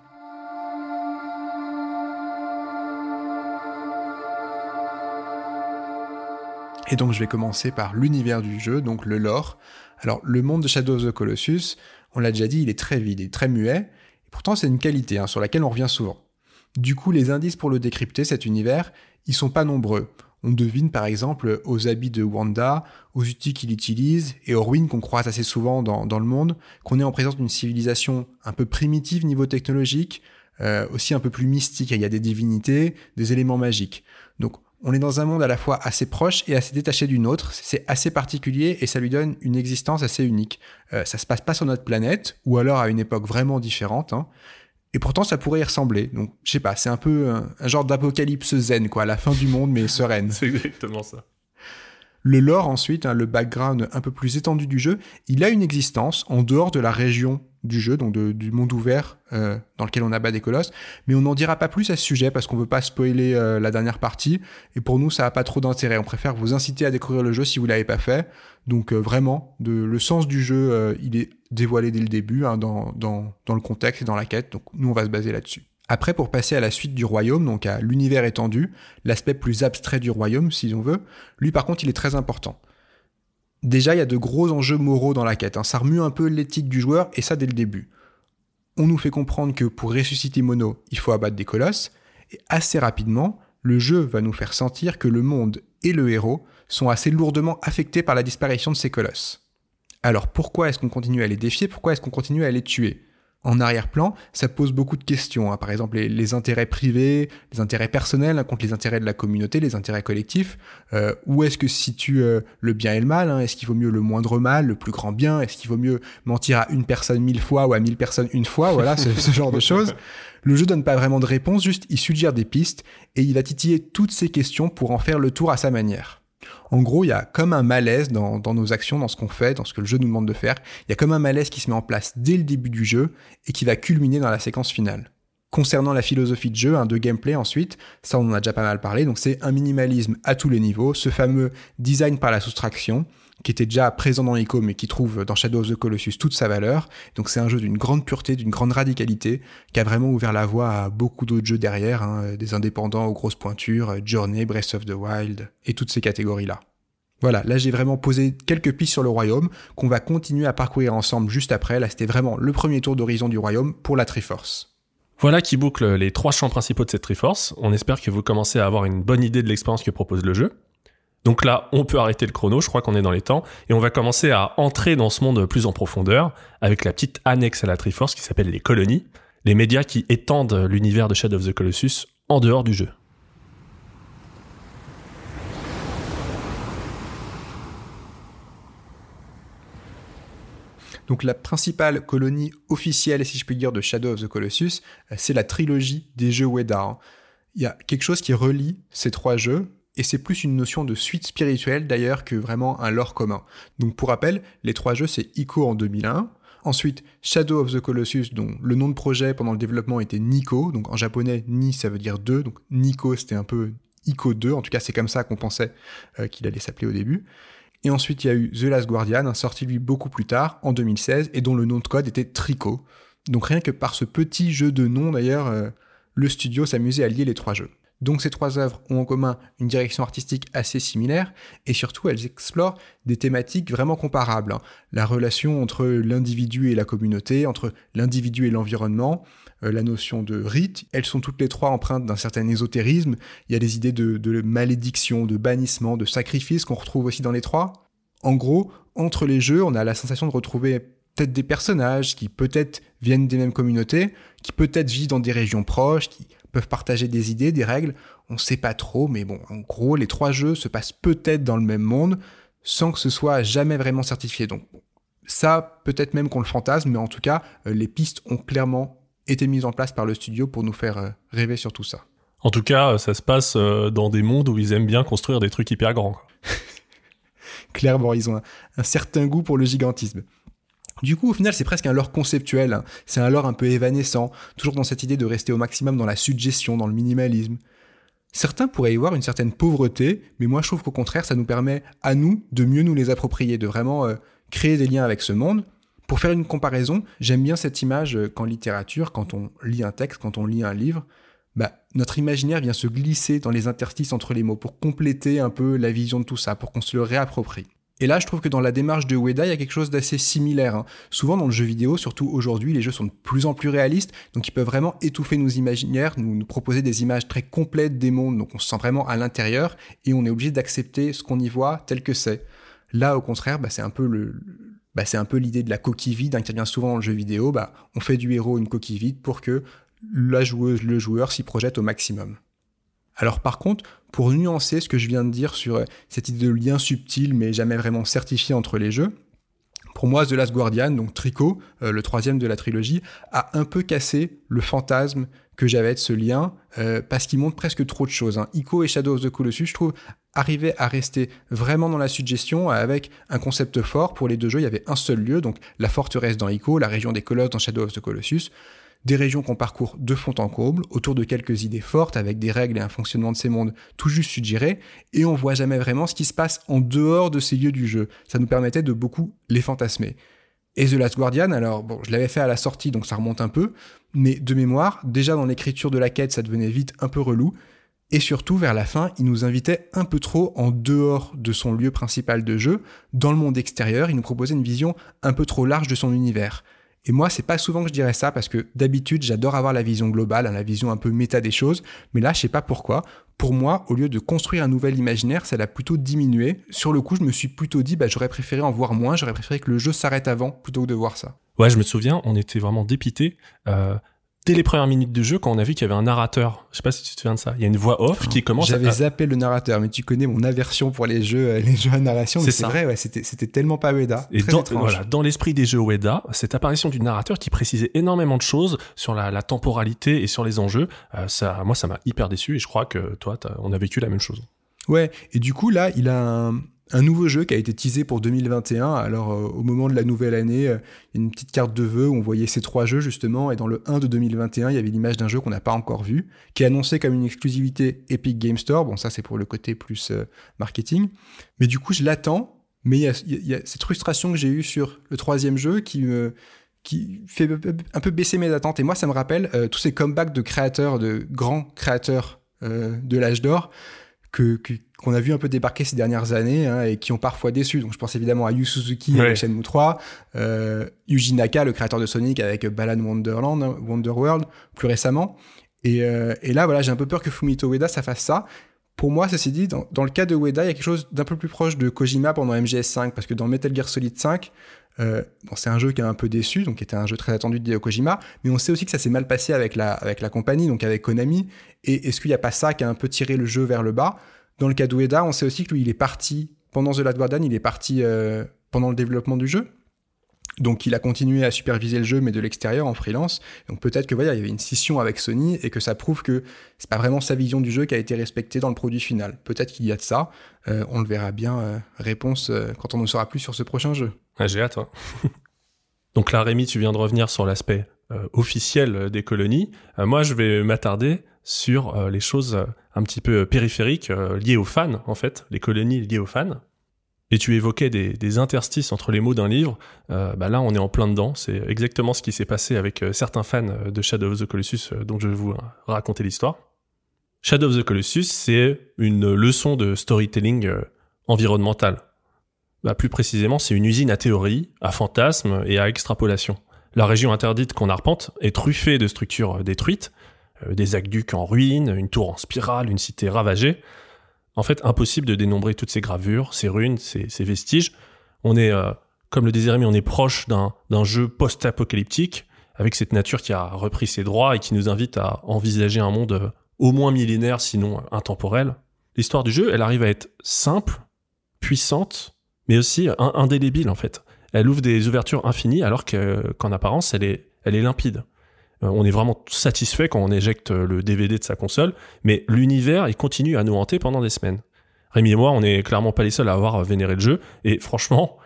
Et donc je vais commencer par l'univers du jeu, donc le lore. Alors le monde de Shadow of the Colossus, on l'a déjà dit, il est très vide et très muet, et pourtant c'est une qualité hein, sur laquelle on revient souvent. Du coup, les indices pour le décrypter, cet univers, ils sont pas nombreux. On devine par exemple aux habits de Wanda, aux outils qu'il utilise et aux ruines qu'on croise assez souvent dans, dans le monde, qu'on est en présence d'une civilisation un peu primitive niveau technologique, euh, aussi un peu plus mystique. Il y a des divinités, des éléments magiques. Donc on est dans un monde à la fois assez proche et assez détaché d'une autre. C'est assez particulier et ça lui donne une existence assez unique. Euh, ça se passe pas sur notre planète ou alors à une époque vraiment différente. Hein. Et pourtant, ça pourrait y ressembler. Donc, je sais pas, c'est un peu un, genre d'apocalypse zen, quoi, la fin du monde, mais sereine. [LAUGHS] c'est exactement ça. Le lore, ensuite, hein, le background un peu plus étendu du jeu, il a une existence en dehors de la région du jeu, donc du monde ouvert euh, dans lequel on abat des colosses. Mais on n'en dira pas plus à ce sujet parce qu'on veut pas spoiler euh, la dernière partie. Et pour nous, ça a pas trop d'intérêt. On préfère vous inciter à découvrir le jeu si vous l'avez pas fait. Donc euh, vraiment, le sens du jeu, il est dévoilé dès le début hein, dans, dans, dans le contexte et dans la quête. Donc nous, on va se baser là-dessus. Après, pour passer à la suite du royaume, donc à l'univers étendu, l'aspect plus abstrait du royaume, si on veut, lui par contre, il est très important. Déjà, il y a de gros enjeux moraux dans la quête. Hein. Ça remue un peu l'éthique du joueur, et ça dès le début. On nous fait comprendre que pour ressusciter Mono, il faut abattre des colosses, et assez rapidement, le jeu va nous faire sentir que le monde et le héros sont assez lourdement affectés par la disparition de ces colosses. Alors pourquoi est-ce qu'on continue à les défier? Pourquoi est-ce qu'on continue à les tuer? En arrière-plan, ça pose beaucoup de questions. Hein. Par exemple, les, intérêts privés, les intérêts personnels hein, contre les intérêts de la communauté, les intérêts collectifs. Euh, où est-ce que se situe euh, le bien et le mal hein? Est-ce qu'il vaut mieux le moindre mal, le plus grand bien? Est-ce qu'il vaut mieux mentir à une personne mille fois ou à mille personnes une fois? Voilà, ce, ce genre de choses. [LAUGHS] Le jeu donne pas vraiment de réponse, juste il suggère des pistes et il a titillé toutes ces questions pour en faire le tour à sa manière. En gros, il y a comme un malaise dans, nos actions, dans ce qu'on fait, dans ce que le jeu nous demande de faire. Il y a comme un malaise qui se met en place dès le début du jeu et qui va culminer dans la séquence finale. Concernant la philosophie de jeu, de gameplay ensuite, ça on en a déjà pas mal parlé, donc c'est un minimalisme à tous les niveaux, ce fameux design par la soustraction, qui était déjà présent dans Ico, mais qui trouve dans Shadow of the Colossus toute sa valeur. Donc c'est un jeu d'une grande pureté, d'une grande radicalité, qui a vraiment ouvert la voie à beaucoup d'autres jeux derrière, hein, des indépendants aux grosses pointures, Journey, Breath of the Wild, et toutes ces catégories-là. Voilà, là j'ai vraiment posé quelques pistes sur le royaume qu'on va continuer à parcourir ensemble juste après. Là c'était vraiment le premier tour d'horizon du royaume pour la Triforce. Voilà qui boucle les trois champs principaux de cette Triforce. On espère que vous commencez à avoir une bonne idée de l'expérience que propose le jeu. Donc là, on peut arrêter le chrono, je crois qu'on est dans les temps, et on va commencer à entrer dans ce monde plus en profondeur avec la petite annexe à la Triforce qui s'appelle les colonies, les médias qui étendent l'univers de Shadow of the Colossus en dehors du jeu. Donc la principale colonie officielle, si je puis dire, de Shadow of the Colossus, euh, c'est la trilogie des jeux Weda. Il y a quelque chose qui relie ces trois jeux, et c'est plus une notion de suite spirituelle d'ailleurs que vraiment un lore commun. Donc pour rappel, les trois jeux c'est Ico en 2001, ensuite Shadow of the Colossus dont le nom de projet pendant le développement était Nico, donc en japonais Ni ça veut dire deux, donc Nico c'était un peu Ico 2, en tout cas c'est comme ça qu'on pensait euh, qu'il allait s'appeler au début. Et ensuite il y a eu The Last Guardian, sorti lui beaucoup plus tard, en 2016, et dont le nom de code était Trico. Donc rien que par ce petit jeu de nom d'ailleurs, euh, le studio s'amusait à lier les trois jeux. Donc ces trois œuvres ont en commun une direction artistique assez similaire et surtout elles explorent des thématiques vraiment comparables. Hein. La relation entre l'individu et la communauté, entre l'individu et l'environnement, euh, la notion de rite, elles sont toutes les trois empreintes d'un certain ésotérisme. Il y a des idées de, malédiction, de bannissement, de sacrifice qu'on retrouve aussi dans les trois. En gros, entre les jeux, on a la sensation de retrouver peut-être des personnages qui peut-être viennent des mêmes communautés, qui peut-être vivent dans des régions proches, qui peuvent partager des idées, des règles. On sait pas trop, mais bon, en gros, les trois jeux se passent peut-être dans le même monde sans que ce soit jamais vraiment certifié. Donc, ça, peut-être même qu'on le fantasme, mais en tout cas, euh, les pistes ont clairement été mises en place par le studio pour nous faire euh, rêver sur tout ça. En tout cas, euh, ça se passe dans des mondes où ils aiment bien construire des trucs hyper grands. [LAUGHS] clairement, ils ont un certain goût pour le gigantisme. Du coup, au final, c'est presque un lore conceptuel. Hein. C'est un lore un peu évanescent, toujours dans cette idée de rester au maximum dans la suggestion, dans le minimalisme. Certains pourraient y voir une certaine pauvreté, mais moi je trouve qu'au contraire, ça nous permet à nous de mieux nous les approprier, de vraiment euh, créer des liens avec ce monde. Pour faire une comparaison, j'aime bien cette image euh, qu'en littérature, quand on lit un texte, quand on lit un livre, bah, notre imaginaire vient se glisser dans les interstices entre les mots pour compléter un peu la vision de tout ça, pour qu'on se le réapproprie. Et là, je trouve que dans la démarche de Ueda, il y a quelque chose d'assez similaire. Hein. Souvent dans le jeu vidéo, surtout aujourd'hui, les jeux sont de plus en plus réalistes, donc ils peuvent vraiment étouffer nos imaginaires, nous, proposer des images très complètes des mondes, donc on se sent vraiment à l'intérieur, et on est obligé d'accepter ce qu'on y voit tel que c'est. Là, au contraire, bah, c'est un peu bah, l'idée de la coquille vide hein, qui revient souvent dans le jeu vidéo. Bah, on fait du héros une coquille vide pour que la joueuse, le joueur s'y projette au maximum. Alors par contre, pour nuancer ce que je viens de dire sur euh, cette idée de lien subtil mais jamais vraiment certifié entre les jeux, pour moi, The Last Guardian, donc Tricot, euh, le troisième de la trilogie, a un peu cassé le fantasme que j'avais de ce lien, euh, parce qu'il montre presque trop de choses. Hein. Ico et Shadow of the Colossus, je trouve, arrivaient à rester vraiment dans la suggestion avec un concept fort. Pour les deux jeux, il y avait un seul lieu, donc la forteresse dans Ico, la région des Colosses dans Shadow of the Colossus des régions qu'on parcourt de fond en comble, autour de quelques idées fortes, avec des règles et un fonctionnement de ces mondes tout juste suggérés, et on voit jamais vraiment ce qui se passe en dehors de ces lieux du jeu. Ça nous permettait de beaucoup les fantasmer. Et The Last Guardian, alors bon, je l'avais fait à la sortie, donc ça remonte un peu, mais de mémoire, déjà dans l'écriture de la quête, ça devenait vite un peu relou, et surtout, vers la fin, il nous invitait un peu trop en dehors de son lieu principal de jeu, dans le monde extérieur, il nous proposait une vision un peu trop large de son univers. Et moi, c'est pas souvent que je dirais ça parce que d'habitude, j'adore avoir la vision globale, hein, la vision un peu méta des choses. Mais là, je sais pas pourquoi. Pour moi, au lieu de construire un nouvel imaginaire, ça l'a plutôt diminué. Sur le coup, je me suis plutôt dit, bah, j'aurais préféré en voir moins. J'aurais préféré que le jeu s'arrête avant plutôt que de voir ça. Ouais, je me souviens, on était vraiment dépité. Euh, dès les premières minutes de jeu, quand on a vu qu'il y avait un narrateur, je sais pas si tu te souviens de ça, il y a une voix off qui commence. J'avais zappé le narrateur, mais tu connais mon aversion pour les jeux, euh, les jeux à narration. C'est vrai, ouais, c'était, c'était tellement pas Ueda. Et dans, voilà, dans l'esprit des jeux Ueda, cette apparition du narrateur qui précisait énormément de choses sur la, la temporalité et sur les enjeux, euh, ça, moi, ça m'a hyper déçu et je crois que toi, on a vécu la même chose. Ouais, et du coup là, il a un, un nouveau jeu qui a été teasé pour 2021. Alors, euh, au moment de la nouvelle année, euh, une petite carte de vœux où on voyait ces trois jeux, justement. Et dans le 1 de 2021, il y avait l'image d'un jeu qu'on n'a pas encore vu, qui est annoncé comme une exclusivité Epic Game Store. Bon, ça, c'est pour le côté plus euh, marketing. Mais du coup, je l'attends. Mais il y, a, cette frustration que j'ai eue sur le troisième jeu qui me qui fait un peu baisser mes attentes. Et moi, ça me rappelle tous ces comebacks de créateurs, de grands créateurs de l'âge d'or, que, qu'on a vu un peu débarquer ces dernières années hein, et qui ont parfois déçu. Donc je pense évidemment à Yu Suzuki avec Shenmue 3, euh, Yuji Naka, le créateur de Sonic avec Balan Wonderland, Wonderworld plus récemment. Et, euh, et là voilà, j'ai un peu peur que Fumito Ueda ça fasse ça. Pour moi, ceci dit, dans, dans le cas de Ueda, il y a quelque chose d'un peu plus proche de Kojima pendant MGS5 parce que dans Metal Gear Solid 5, euh, bon, c'est un jeu qui a un peu déçu, donc qui était un jeu très attendu de Kojima, mais on sait aussi que ça s'est mal passé avec la, avec la compagnie, donc avec Konami. Et est-ce qu'il n'y a pas ça qui a un peu tiré le jeu vers le bas? Dans le cas d'Ueda, on sait aussi que lui, il est parti, pendant The Last Guardian, il est parti euh, pendant le développement du jeu. Donc il a continué à superviser le jeu, mais de l'extérieur, en freelance. Donc peut-être que voilà, il y avait une scission avec Sony et que ça prouve que c'est pas vraiment sa vision du jeu qui a été respectée dans le produit final. Peut-être qu'il y a de ça. Euh, on le verra bien. Euh, réponse quand on ne saura plus sur ce prochain jeu. Ah, j'ai hâte. Hein. [LAUGHS] Donc là, Rémi, tu viens de revenir sur l'aspect officiel des colonies. moi, je vais m'attarder sur euh, les choses euh, un petit peu euh, périphériques liées aux fans, en fait, les colonies liées aux fans. Et tu évoquais des, interstices entre les mots d'un livre. bah là, on est en plein dedans. C'est exactement ce qui s'est passé avec certains fans de Shadow of the Colossus, dont je vais vous raconter l'histoire. Shadow of the Colossus, c'est une leçon de storytelling environnemental. Bah, plus précisément, c'est une usine à théorie, à fantasmes et à extrapolation. La région interdite qu'on arpente est truffée de structures détruites, euh, des aqueducs en ruine, une tour en spirale, une cité ravagée. En fait, impossible de dénombrer toutes ces gravures, ces ruines, ces, vestiges. On est, euh, comme le désir on est proche d'un jeu post-apocalyptique, avec cette nature qui a repris ses droits et qui nous invite à envisager un monde euh, au moins millénaire, sinon intemporel. L'histoire du jeu, elle arrive à être simple, puissante, mais aussi indélébile en fait. Elle ouvre des ouvertures infinies alors qu'en apparence, elle est, limpide. Euh, on est vraiment satisfait quand on éjecte le DVD de sa console, mais l'univers, il continue à nous hanter pendant des semaines. Rémi et moi, on n'est clairement pas les seuls à avoir vénéré le jeu, et franchement,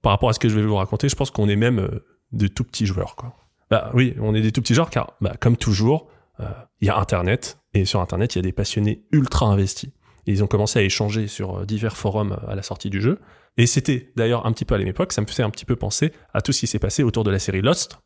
par rapport à ce que je vais vous raconter, je pense qu'on est même euh, de tout petits joueurs. Bah oui, on est des tout petits joueurs, car, bah, comme toujours, euh, il y a Internet, et sur Internet, il y a des passionnés ultra investis. ils ont commencé à échanger sur divers forums à la sortie du jeu. Et c'était d'ailleurs un petit peu à l'époque, ça me faisait un petit peu penser à tout ce qui s'est passé autour de la série Lost.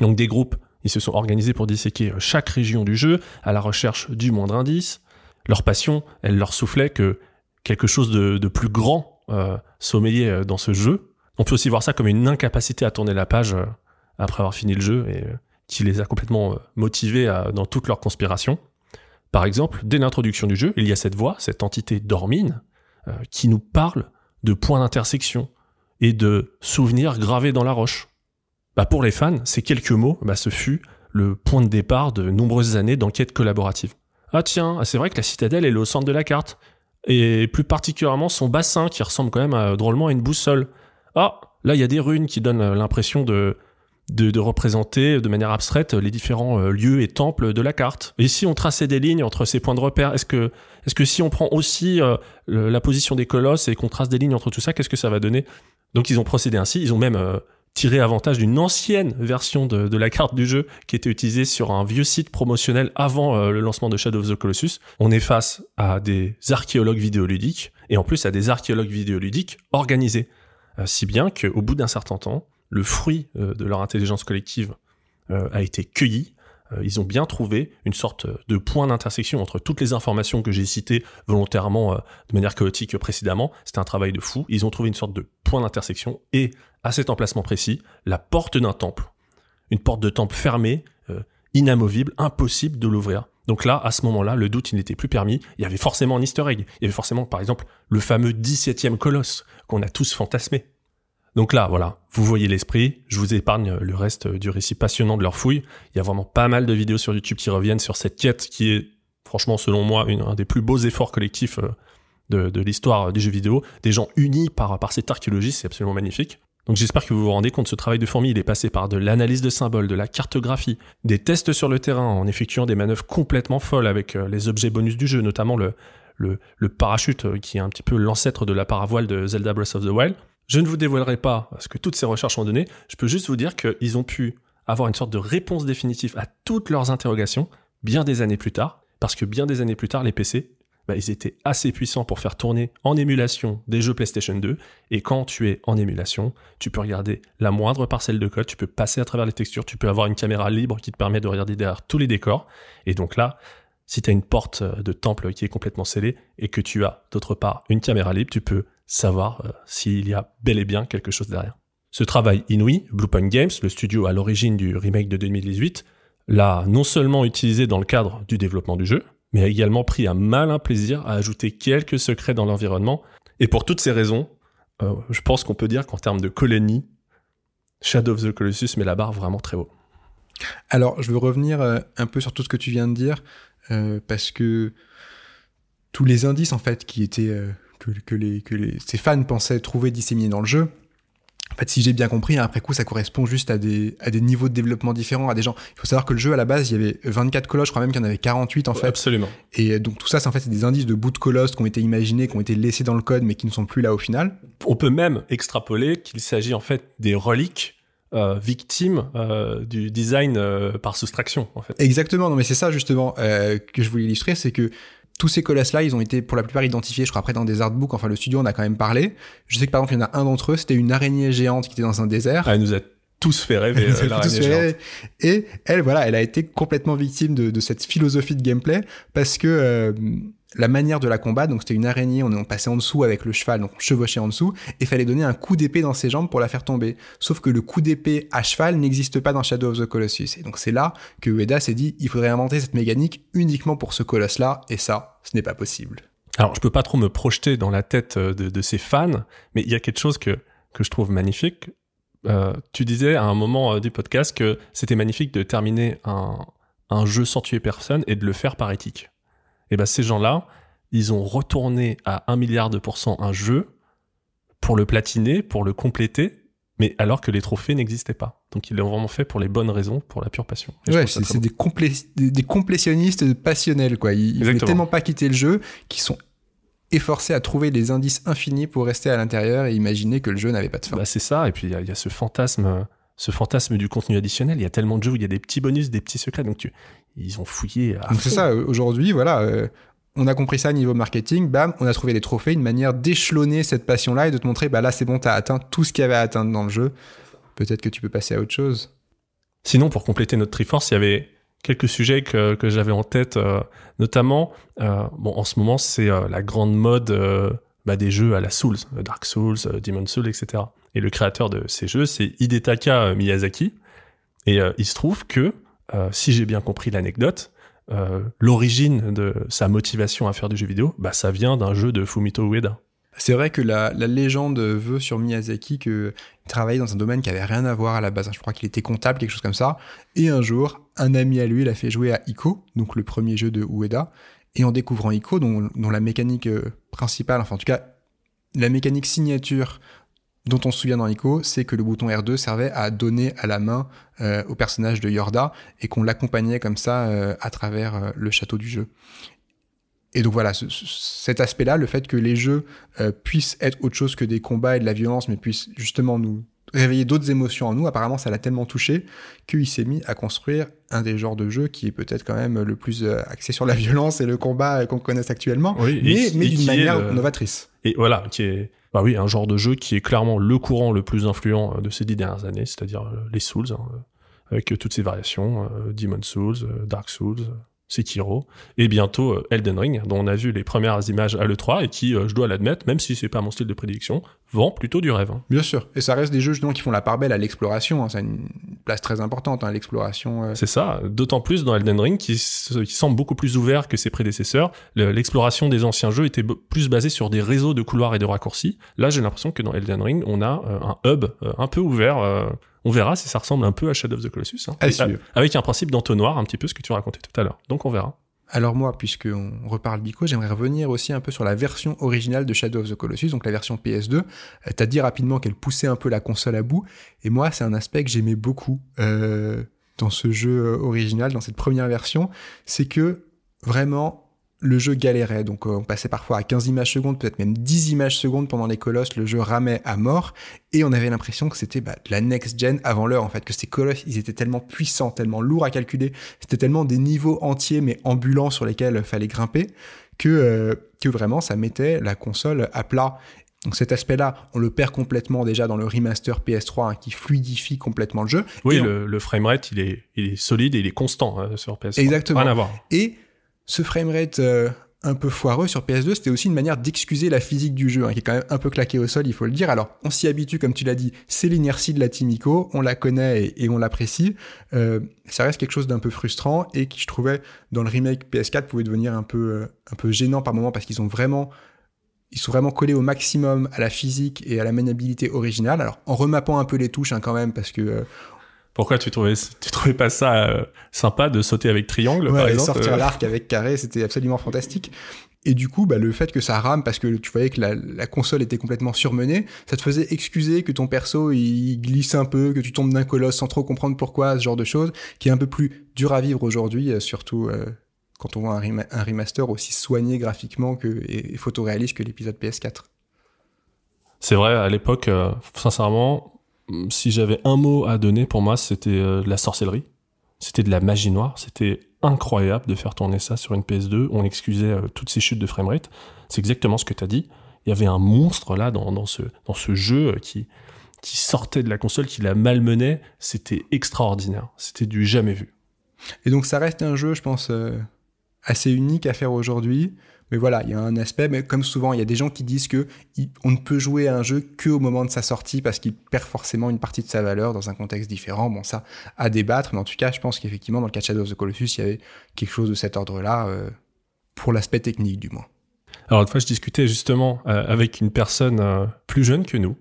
Donc des groupes ils se sont organisés pour disséquer chaque région du jeu à la recherche du moindre indice. Leur passion, elle leur soufflait que quelque chose de, plus grand euh, sommeillait euh, dans ce jeu. On peut aussi voir ça comme une incapacité à tourner la page euh, après avoir fini le jeu et qui les a complètement motivés dans toute leur conspiration. Par exemple, dès l'introduction du jeu, il y a cette voix, cette entité dormine, qui nous parle de points d'intersection et de souvenirs gravés dans la roche. Bah pour les fans, ces quelques mots, bah ce fut le point de départ de nombreuses années d'enquête collaborative. Ah tiens, c'est vrai que la citadelle est au centre de la carte. Et plus particulièrement son bassin qui ressemble quand même drôlement à une boussole. Ah, là il y a des runes qui donnent l'impression de, de, représenter de manière abstraite les différents euh, lieux et temples de la carte. Et si on traçait des lignes entre ces points de repère, est-ce que, est-ce que si on prend aussi euh, la position des colosses et qu'on trace des lignes entre tout ça, qu'est-ce que ça va donner? Donc ils ont procédé ainsi, ils ont même euh, tiré avantage d'une ancienne version de, la carte du jeu qui était utilisée sur un vieux site promotionnel avant le lancement de Shadow of the Colossus. On est face à des archéologues vidéoludiques et en plus à des archéologues vidéoludiques organisés. si bien qu'au bout d'un certain temps, le fruit euh, de leur intelligence collective euh, a été cueilli. Euh, ils ont bien trouvé une sorte de point d'intersection entre toutes les informations que j'ai citées volontairement de manière chaotique précédemment. C'était un travail de fou. Ils ont trouvé une sorte de point d'intersection et à cet emplacement précis, la porte d'un temple. Une porte de temple fermée, inamovible, impossible de l'ouvrir. Donc là, à ce moment-là, le doute, n'était plus permis. Il y avait forcément un easter egg. Il y avait forcément, par exemple, le fameux 17e colosse qu'on a tous fantasmé. Donc là, voilà, vous voyez l'esprit, je vous épargne le reste du récit passionnant de leur fouille. Il y a vraiment pas mal de vidéos sur YouTube qui reviennent sur cette quête qui est, franchement, selon moi, un des plus beaux efforts collectifs euh, de, l'histoire des jeux vidéo. Des gens unis par, par cette archéologie, c'est absolument magnifique. Donc j'espère que vous vous rendez compte, ce travail de fourmi, il est passé par de l'analyse de symboles, de la cartographie, des tests sur le terrain, en effectuant des manœuvres complètement folles avec euh, les objets bonus du jeu, notamment le, le, parachute euh, qui est un petit peu l'ancêtre de la paravoile de Zelda Breath of the Wild. Je ne vous dévoilerai pas ce que toutes ces recherches ont donné, je peux juste vous dire qu'ils ont pu avoir une sorte de réponse définitive à toutes leurs interrogations bien des années plus tard, parce que bien des années plus tard, les PC, bah, ils étaient assez puissants pour faire tourner en émulation des jeux PlayStation 2, et quand tu es en émulation, tu peux regarder la moindre parcelle de code, tu peux passer à travers les textures, tu peux avoir une caméra libre qui te permet de regarder derrière tous les décors, et donc là, si tu as une porte de temple qui est complètement scellée, et que tu as d'autre part une caméra libre, tu peux savoir euh, s'il y a bel et bien quelque chose derrière. Ce travail inouï, Bluepoint Games, le studio à l'origine du remake de 2018, l'a non seulement utilisé dans le cadre du développement du jeu, mais a également pris un malin plaisir à ajouter quelques secrets dans l'environnement. Et pour toutes ces raisons, euh, je pense qu'on peut dire qu'en termes de colonie, Shadow of the Colossus met la barre vraiment très haut. Alors, je veux revenir euh, un peu sur tout ce que tu viens de dire, parce que tous les indices en fait qui étaient que, les, que les, ces fans pensaient trouver disséminés dans le jeu. En fait, si j'ai bien compris, hein, après coup, ça correspond juste à des, à des niveaux de développement différents, à des gens. Il faut savoir que le jeu, à la base, il y avait 24 colosses, je crois même qu'il y en avait 48 en fait. Absolument. Et donc tout ça, c'est en fait des indices de bouts de colosses qui ont été imaginés, qui ont été laissés dans le code, mais qui ne sont plus là au final. On peut même extrapoler qu'il s'agit en fait des reliques euh, victimes euh, du design euh, par soustraction en fait. Exactement, non mais c'est ça justement que je voulais illustrer, c'est que tous ces colosses-là, ils ont été pour la plupart identifiés, je crois, après dans des artbooks. Enfin, le studio en a quand même parlé. Je sais que par exemple, il y en a un d'entre eux, c'était une araignée géante qui était dans un désert. Ah, elle nous a tous fait rêver, euh, géante. Et elle, voilà, elle a été complètement victime de, de cette philosophie de gameplay parce que euh, la manière de la combattre, donc c'était une araignée, on, passait en dessous avec le cheval, donc on chevauchait en dessous, et fallait donner un coup d'épée dans ses jambes pour la faire tomber. Sauf que le coup d'épée à cheval n'existe pas dans Shadow of the Colossus. Et donc c'est là que Ueda s'est dit, il faudrait inventer cette mécanique uniquement pour ce colosse-là, et ça, ce n'est pas possible. Alors je peux pas trop me projeter dans la tête euh, de, de ces fans, mais il y a quelque chose que, que je trouve magnifique. Euh, tu disais à un moment euh, du podcast que c'était magnifique de terminer un, un jeu sans tuer personne et de le faire par éthique et ben ces gens-là, ils ont retourné à 1 milliard de pourcents un jeu pour le platiner, pour le compléter, mais alors que les trophées n'existaient pas. Donc ils l'ont vraiment fait pour les bonnes raisons, pour la pure passion. ouais, c'est des, des, complétionnistes passionnels, quoi. Ils, ne tellement pas quitter le jeu qu'ils sont efforcés à trouver des indices infinis pour rester à l'intérieur et imaginer que le jeu n'avait pas de fin. Bah c'est ça, et puis il y, a ce fantasme ce fantasme du contenu additionnel. Il y a tellement de jeux où il y a des petits bonus, des petits secrets. Donc, tu, ils ont fouillé. C'est ça. Aujourd'hui, voilà. Euh, on a compris ça au niveau marketing. Bam, on a trouvé les trophées, une manière d'échelonner cette passion-là et de te montrer, bah là, c'est bon, t'as atteint tout ce qu'il y avait à atteindre dans le jeu. Peut-être que tu peux passer à autre chose. Sinon, pour compléter notre Triforce, il y avait quelques sujets que, que j'avais en tête, euh, notamment, euh, bon, en ce moment, c'est la grande mode bah, des jeux à la Souls, Dark Souls, Demon Souls, etc. Et le créateur de ces jeux, c'est Hidetaka Miyazaki. Et euh, il se trouve que, euh, si j'ai bien compris l'anecdote, euh, l'origine de sa motivation à faire du jeu vidéo, bah, ça vient d'un jeu de Fumito Ueda. C'est vrai que la, la, légende veut sur Miyazaki qu'il travaillait dans un domaine qui avait rien à voir à la base. Je crois qu'il était comptable, quelque chose comme ça. Et un jour, un ami à lui l'a fait jouer à Ico, donc le premier jeu de Ueda. Et en découvrant Ico, dont, dont la mécanique principale, enfin en tout cas la mécanique signature dont on se souvient dans Ico, c'est que le bouton R2 servait à donner à la main euh, au personnage de Yorda et qu'on l'accompagnait comme ça euh, à travers euh, le château du jeu. Et donc voilà, cet aspect-là, le fait que les jeux euh, puissent être autre chose que des combats et de la violence, mais puissent justement nous réveiller d'autres émotions en nous, apparemment ça l'a tellement touché qu'il s'est mis à construire un des genres de jeux qui est peut-être quand même le plus euh, axé sur la [LAUGHS] violence et le combat qu'on connaisse actuellement, Oui, mais, mais d'une manière le- novatrice. Et voilà, qui est, bah oui, un genre de jeu qui est clairement le courant le plus influent euh, de ces dix dernières années, c'est-à-dire euh, les Souls, hein, euh, avec toutes ces variations, Demon Souls, Dark Souls, Sekiro, et bientôt euh, Elden Ring, dont on a vu les premières images à l'E3, et qui, euh, je dois l'admettre, même si c'est pas mon style de prédiction, vend plutôt du rêve. hein. Bien sûr. Et ça reste des jeux justement qui font la part belle à l'exploration. hein. Ça a une place très importante, hein, l'exploration. euh. C'est ça, d'autant plus dans Elden Ring, qui, semble beaucoup plus ouvert que ses prédécesseurs. Le- L'exploration des anciens jeux était plus basée sur des réseaux de couloirs et de raccourcis. Là, j'ai l'impression que dans Elden Ring, on a un hub un peu ouvert. euh, on verra si ça ressemble un peu à Shadow of the Colossus. hein. À suivre. avec un principe d'entonnoir, un petit peu ce que tu racontais tout à l'heure. Donc on verra. Alors moi, puisqu'on reparle d'Ico, j'aimerais revenir aussi un peu sur la version originale de Shadow of the Colossus, donc la version PS2. Euh, T'as dit rapidement qu'elle poussait un peu la console à bout, et moi, c'est un aspect que j'aimais beaucoup euh, dans ce jeu euh, original, dans cette première version, c'est que vraiment le jeu galérait. Donc euh, on passait parfois à 15 images secondes, peut-être même 10 images secondes pendant les colosses, le jeu ramait à mort, et on avait l'impression que c'était bah, de la next-gen avant l'heure, en fait, que ces colosses, ils étaient tellement puissants, tellement lourds à calculer, c'était tellement des niveaux entiers mais ambulants sur lesquels fallait grimper que, euh, que vraiment ça mettait la console à plat. Donc cet aspect-là, on le perd complètement déjà dans le remaster PS3 hein, qui fluidifie complètement le jeu. Oui, Et on- le, framerate, il est, il est solide et il est constant hein, sur PS. Exactement. Rien à voir. Et ce framerate euh, un peu foireux sur PS2, c'était aussi une manière d'excuser la physique du jeu, hein, qui est quand même un peu claqué au sol, il faut le dire. Alors, on s'y habitue, comme tu l'as dit, c'est l'inertie de la Team Ico, on la connaît et, on l'apprécie. Euh, ça reste quelque chose d'un peu frustrant et qui, je trouvais, dans le remake PS4, pouvait devenir un peu, euh, un peu gênant par moment parce qu'ils vraiment ils sont vraiment collés au maximum à la physique et à la maniabilité originale. Alors, en remappant un peu les touches, hein, quand même, parce que Pourquoi tu trouvais, tu trouvais pas ça euh, sympa de sauter avec triangle, par Ouais, et exemple sortir euh, l'arc avec carré, c'était absolument fantastique. Et du coup, bah, le fait que ça rame parce que tu voyais que la, la console était complètement surmenée, ça te faisait excuser que ton perso il glisse un peu, que tu tombes d'un colosse sans trop comprendre pourquoi, ce genre de choses, qui est un peu plus dur à vivre aujourd'hui, euh, surtout euh, quand on voit un, rema- un remaster aussi soigné graphiquement que, et, et photoréaliste que l'épisode PS4. C'est vrai, à l'époque, euh, sincèrement, si j'avais un mot à donner, pour moi, c'était euh, de la sorcellerie. C'était de la magie noire. C'était incroyable de faire tourner ça sur une PS2. On excusait euh, toutes ces chutes de framerate. C'est exactement ce que tu as dit. Il y avait un monstre là dans, dans ce, jeu euh, qui, qui sortait de la console, qui la malmenait. C'était extraordinaire. C'était du jamais vu. Et donc ça reste un jeu, je pense, assez unique à faire aujourd'hui. Mais voilà, il y a un aspect, mais comme souvent, il y a des gens qui disent que on ne peut jouer à un jeu que au moment de sa sortie parce qu'il perd forcément une partie de sa valeur dans un contexte différent. Bon, ça, à débattre, mais en tout cas, je pense qu'effectivement, dans le cas de Shadow of the Colossus, il y avait quelque chose de cet ordre-là, euh, pour l'aspect technique du moins. Alors, une fois, je discutais justement euh, avec une personne euh, plus jeune que nous,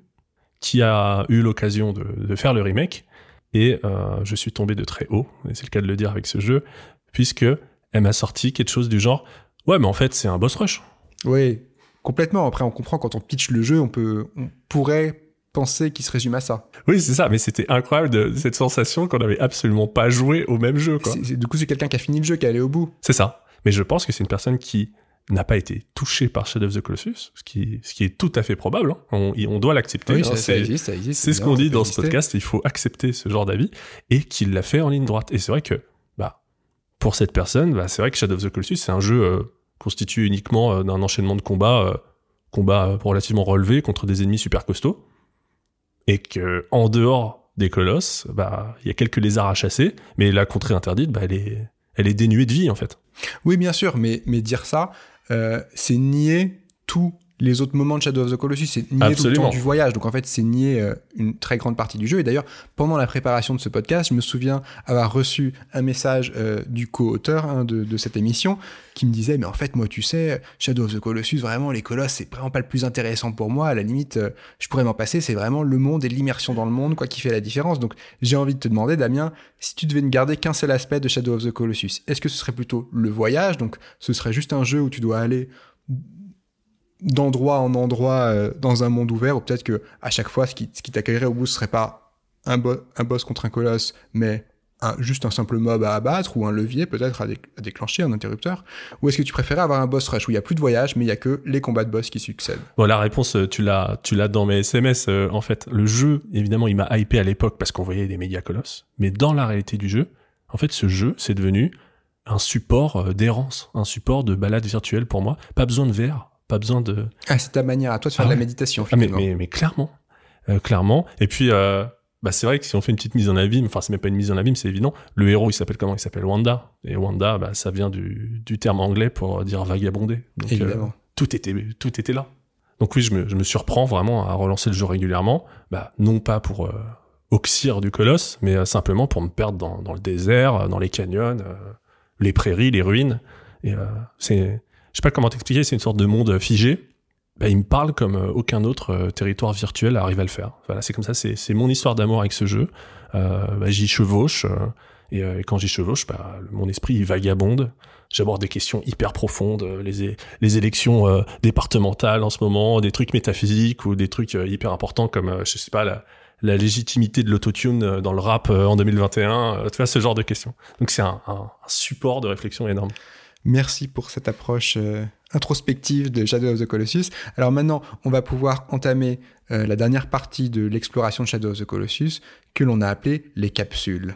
qui a eu l'occasion de, faire le remake, et je suis tombé de très haut, et c'est le cas de le dire avec ce jeu, puisque elle m'a sorti quelque chose du genre Ouais, mais en fait, c'est un boss rush. Oui, complètement. Après, on comprend quand on pitch le jeu, on peut, on pourrait penser qu'il se résume à ça. Oui, c'est ça, mais c'était incroyable de, cette sensation qu'on n'avait absolument pas joué au même jeu. quoi. Du coup, c'est quelqu'un qui a fini le jeu, qui est allé au bout. C'est ça. Mais je pense que c'est une personne qui n'a pas été touchée par Shadow of the Colossus, ce qui, ce qui est tout à fait probable. hein. On, doit l'accepter. Oui, hein. C'est- existe, ça existe. C'est ce qu'on dit dans ce podcast, il faut accepter ce genre d'avis, et qu'il l'a fait en ligne droite. Et c'est vrai que, pour cette personne, bah, c'est vrai que Shadow of the Colossus, c'est un jeu euh, constitué uniquement euh, d'un enchaînement de combats, euh, combats euh, relativement relevés contre des ennemis super costauds, et que en dehors des colosses, bah, il y a quelques lézards à chasser, mais la contrée interdite, bah, elle est, elle est dénuée de vie en fait. Oui, bien sûr, mais, mais dire ça, euh, c'est nier tous les autres moments de Shadow of the Colossus, c'est nier tout le temps du voyage. Donc en fait, c'est nier euh, une très grande partie du jeu. Et d'ailleurs, pendant la préparation de ce podcast, je me souviens avoir reçu un message euh, du co-auteur hein, de, cette émission qui me disait, mais en fait, moi, tu sais, Shadow of the Colossus, vraiment, les colosses, c'est vraiment pas le plus intéressant pour moi. À la limite, euh, je pourrais m'en passer. C'est vraiment le monde et l'immersion dans le monde, quoi, qui fait la différence. Donc j'ai envie de te demander, Damien, si tu devais ne garder qu'un seul aspect de Shadow of the Colossus, est-ce que ce serait plutôt le voyage? Donc ce serait juste un jeu où tu dois aller d'endroit en endroit euh, dans un monde ouvert, ou peut-être que à chaque fois, ce qui, ce qui t'accueillerait au bout, ce serait pas un, un boss contre un colosse, mais un, juste un simple mob à abattre, ou un levier peut-être à, déclencher, un interrupteur Ou est-ce que tu préférais avoir un boss rush où il y a plus de voyage, mais il y a que les combats de boss qui succèdent? Bon, la réponse, euh, tu l'as, tu l'as dans mes SMS. Euh, en fait, le jeu, évidemment, il m'a hypé à l'époque parce qu'on voyait des médias colosses, mais dans la réalité du jeu, en fait, ce jeu, c'est devenu un support d'errance, un support de balade virtuelle pour moi. Pas besoin de verre, pas besoin de. Ah, c'est ta manière à toi de faire de la ah méditation, ah, finalement. mais, mais, clairement. Euh, clairement. Et puis, euh, bah, c'est vrai que si on fait une petite mise en abîme, enfin, c'est même pas une mise en abîme, c'est évident. Le héros, il s'appelle comment? Il s'appelle Wanda. Et Wanda, bah, ça vient du, du terme anglais pour dire vagabonder. Donc, Évidemment. Euh, tout, était, tout était là. Donc oui, je me, je me surprends vraiment à relancer le jeu régulièrement. Bah, non pas pour euh, oxyre du colosse, mais simplement pour me perdre dans, dans, le désert, dans les canyons, les prairies, les ruines. Et c'est je sais pas comment t'expliquer, c'est une sorte de monde figé. Bah, il me parle comme euh, aucun autre euh, territoire virtuel arrive à le faire. Voilà, c'est comme ça, c'est mon histoire d'amour avec ce jeu. Euh, bah, j'y chevauche, et, quand j'y chevauche, bah, mon esprit il vagabonde. J'aborde des questions hyper profondes, les, élections départementales en ce moment, des trucs métaphysiques ou des trucs hyper importants comme, je sais pas, la, légitimité de l'autotune dans le rap en 2021, tu vois, ce genre de questions. Donc c'est un support de réflexion énorme. Merci pour cette approche euh, introspective de Shadow of the Colossus. Alors maintenant, on va pouvoir entamer euh, la dernière partie de l'exploration de Shadow of the Colossus que l'on a appelée les capsules.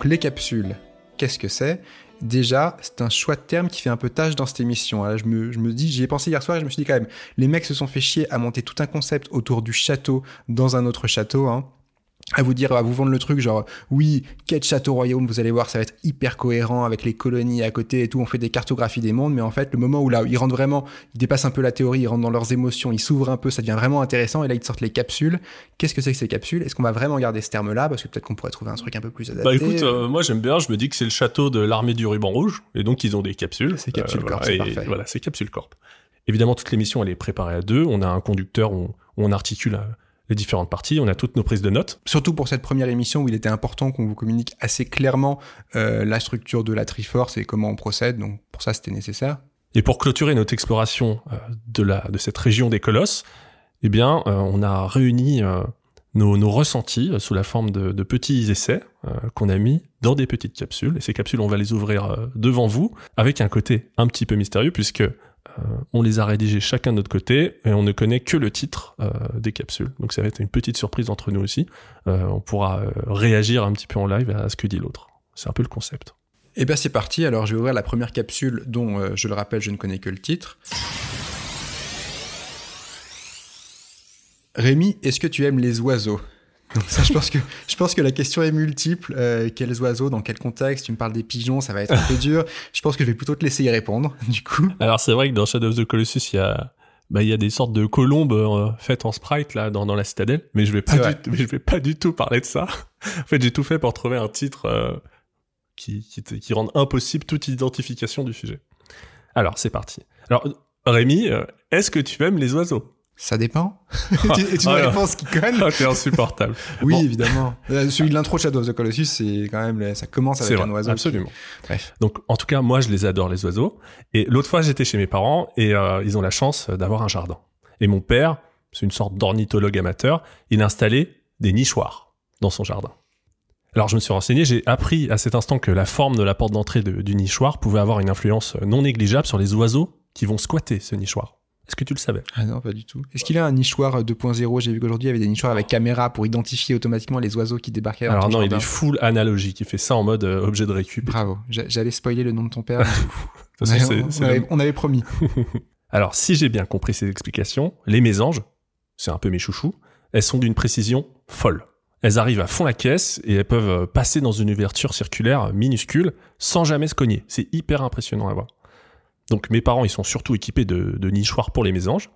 Donc les capsules, qu'est-ce que c'est? Déjà, c'est un choix de terme qui fait un peu tâche dans cette émission. je, me, je me dis, j'y ai pensé hier soir et je me suis dit quand même, les mecs se sont fait chier à monter tout un concept autour du château dans un autre château. Hein à vous dire, à vous vendre le truc, genre, oui, quête château royaume, vous allez voir, ça va être hyper cohérent avec les colonies à côté et tout, on fait des cartographies des mondes, mais en fait, le moment où là, ils rentrent vraiment, ils dépassent un peu la théorie, ils rentrent dans leurs émotions, ils s'ouvrent un peu, ça devient vraiment intéressant, et là, ils sortent les capsules. Qu'est-ce que c'est que ces capsules? Est-ce qu'on va vraiment garder ce terme-là? Parce que peut-être qu'on pourrait trouver un truc un peu plus adapté. Bah écoute, euh, moi j'aime bien, je me dis que c'est le château de l'armée du ruban rouge, et donc ils ont des capsules. C'est capsules euh, corp, c'est parfait. Voilà, c'est capsules corp. Évidemment, toute l'émission, elle est préparée à deux, on a un conducteur où on articule les différentes parties, on a toutes nos prises de notes. Surtout pour cette première émission où il était important qu'on vous communique assez clairement euh, la structure de la Triforce et comment on procède, donc pour ça c'était nécessaire. Et pour clôturer notre exploration euh, de, la, de cette région des colosses, eh bien, euh, on a réuni nos, nos, ressentis sous la forme de, de petits essais qu'on a mis dans des petites capsules. Et ces capsules, on va les ouvrir devant vous, avec un côté un petit peu mystérieux, puisque euh, on les a rédigés chacun de notre côté et on ne connaît que le titre euh, des capsules. Donc ça va être une petite surprise entre nous aussi. Euh, on pourra réagir un petit peu en live à ce que dit l'autre. C'est un peu le concept. Eh bien c'est parti, alors je vais ouvrir la première capsule dont, je le rappelle, je ne connais que le titre. Rémi, est-ce que tu aimes les oiseaux? Donc ça, je pense que je pense que la question est multiple. Euh, quels oiseaux, dans quel contexte Tu me parles des pigeons, ça va être un peu dur. Je pense que je vais plutôt te laisser y répondre, [LAUGHS] du coup. Alors c'est vrai que dans Shadow of the Colossus, il y a bah il y a des sortes de colombes euh, faites en sprite là dans, dans la citadelle, mais je vais pas du, mais je vais pas du tout parler de ça. en fait, j'ai tout fait pour trouver un titre euh, qui qui, qui rende impossible toute identification du sujet. Alors c'est parti. Alors Rémi, est-ce que tu aimes les oiseaux? Ça dépend. [LAUGHS] C'est une réponse qui conne. Ah, [LAUGHS] t'es insupportable. [LAUGHS] oui, évidemment. Euh, celui de l'intro de Shadow of the Colossus, c'est quand même, ça commence avec un oiseau. Absolument. Bref. Donc, en tout cas, moi, je les adore, les oiseaux. Et l'autre fois, j'étais chez mes parents et euh, ils ont la chance d'avoir un jardin. Et mon père, c'est une sorte d'ornithologue amateur, il a installé des nichoirs dans son jardin. Alors je me suis renseigné, j'ai appris à cet instant que la forme de la porte d'entrée du nichoir pouvait avoir une influence non négligeable sur les oiseaux qui vont squatter ce nichoir. Est-ce que tu le savais? Ah non, pas du tout. Est-ce qu'il a un nichoir 2.0 J'ai vu qu'aujourd'hui, il y avait des nichoirs avec caméra pour identifier automatiquement les oiseaux qui débarquaient. Alors non, il est full analogique. Il fait ça en mode euh, objet de récup. Bravo. J'a- J'allais spoiler le nom de ton père. De toute façon, Ouais, c'est- on, avait, on avait promis. [LAUGHS] Alors, si j'ai bien compris ces explications, les mésanges, c'est un peu mes chouchous, elles sont d'une précision folle. Elles arrivent à fond la caisse et elles peuvent euh, passer dans une ouverture circulaire minuscule sans jamais se cogner. C'est hyper impressionnant à voir. Donc mes parents, ils sont surtout équipés de, de nichoirs pour les mésanges.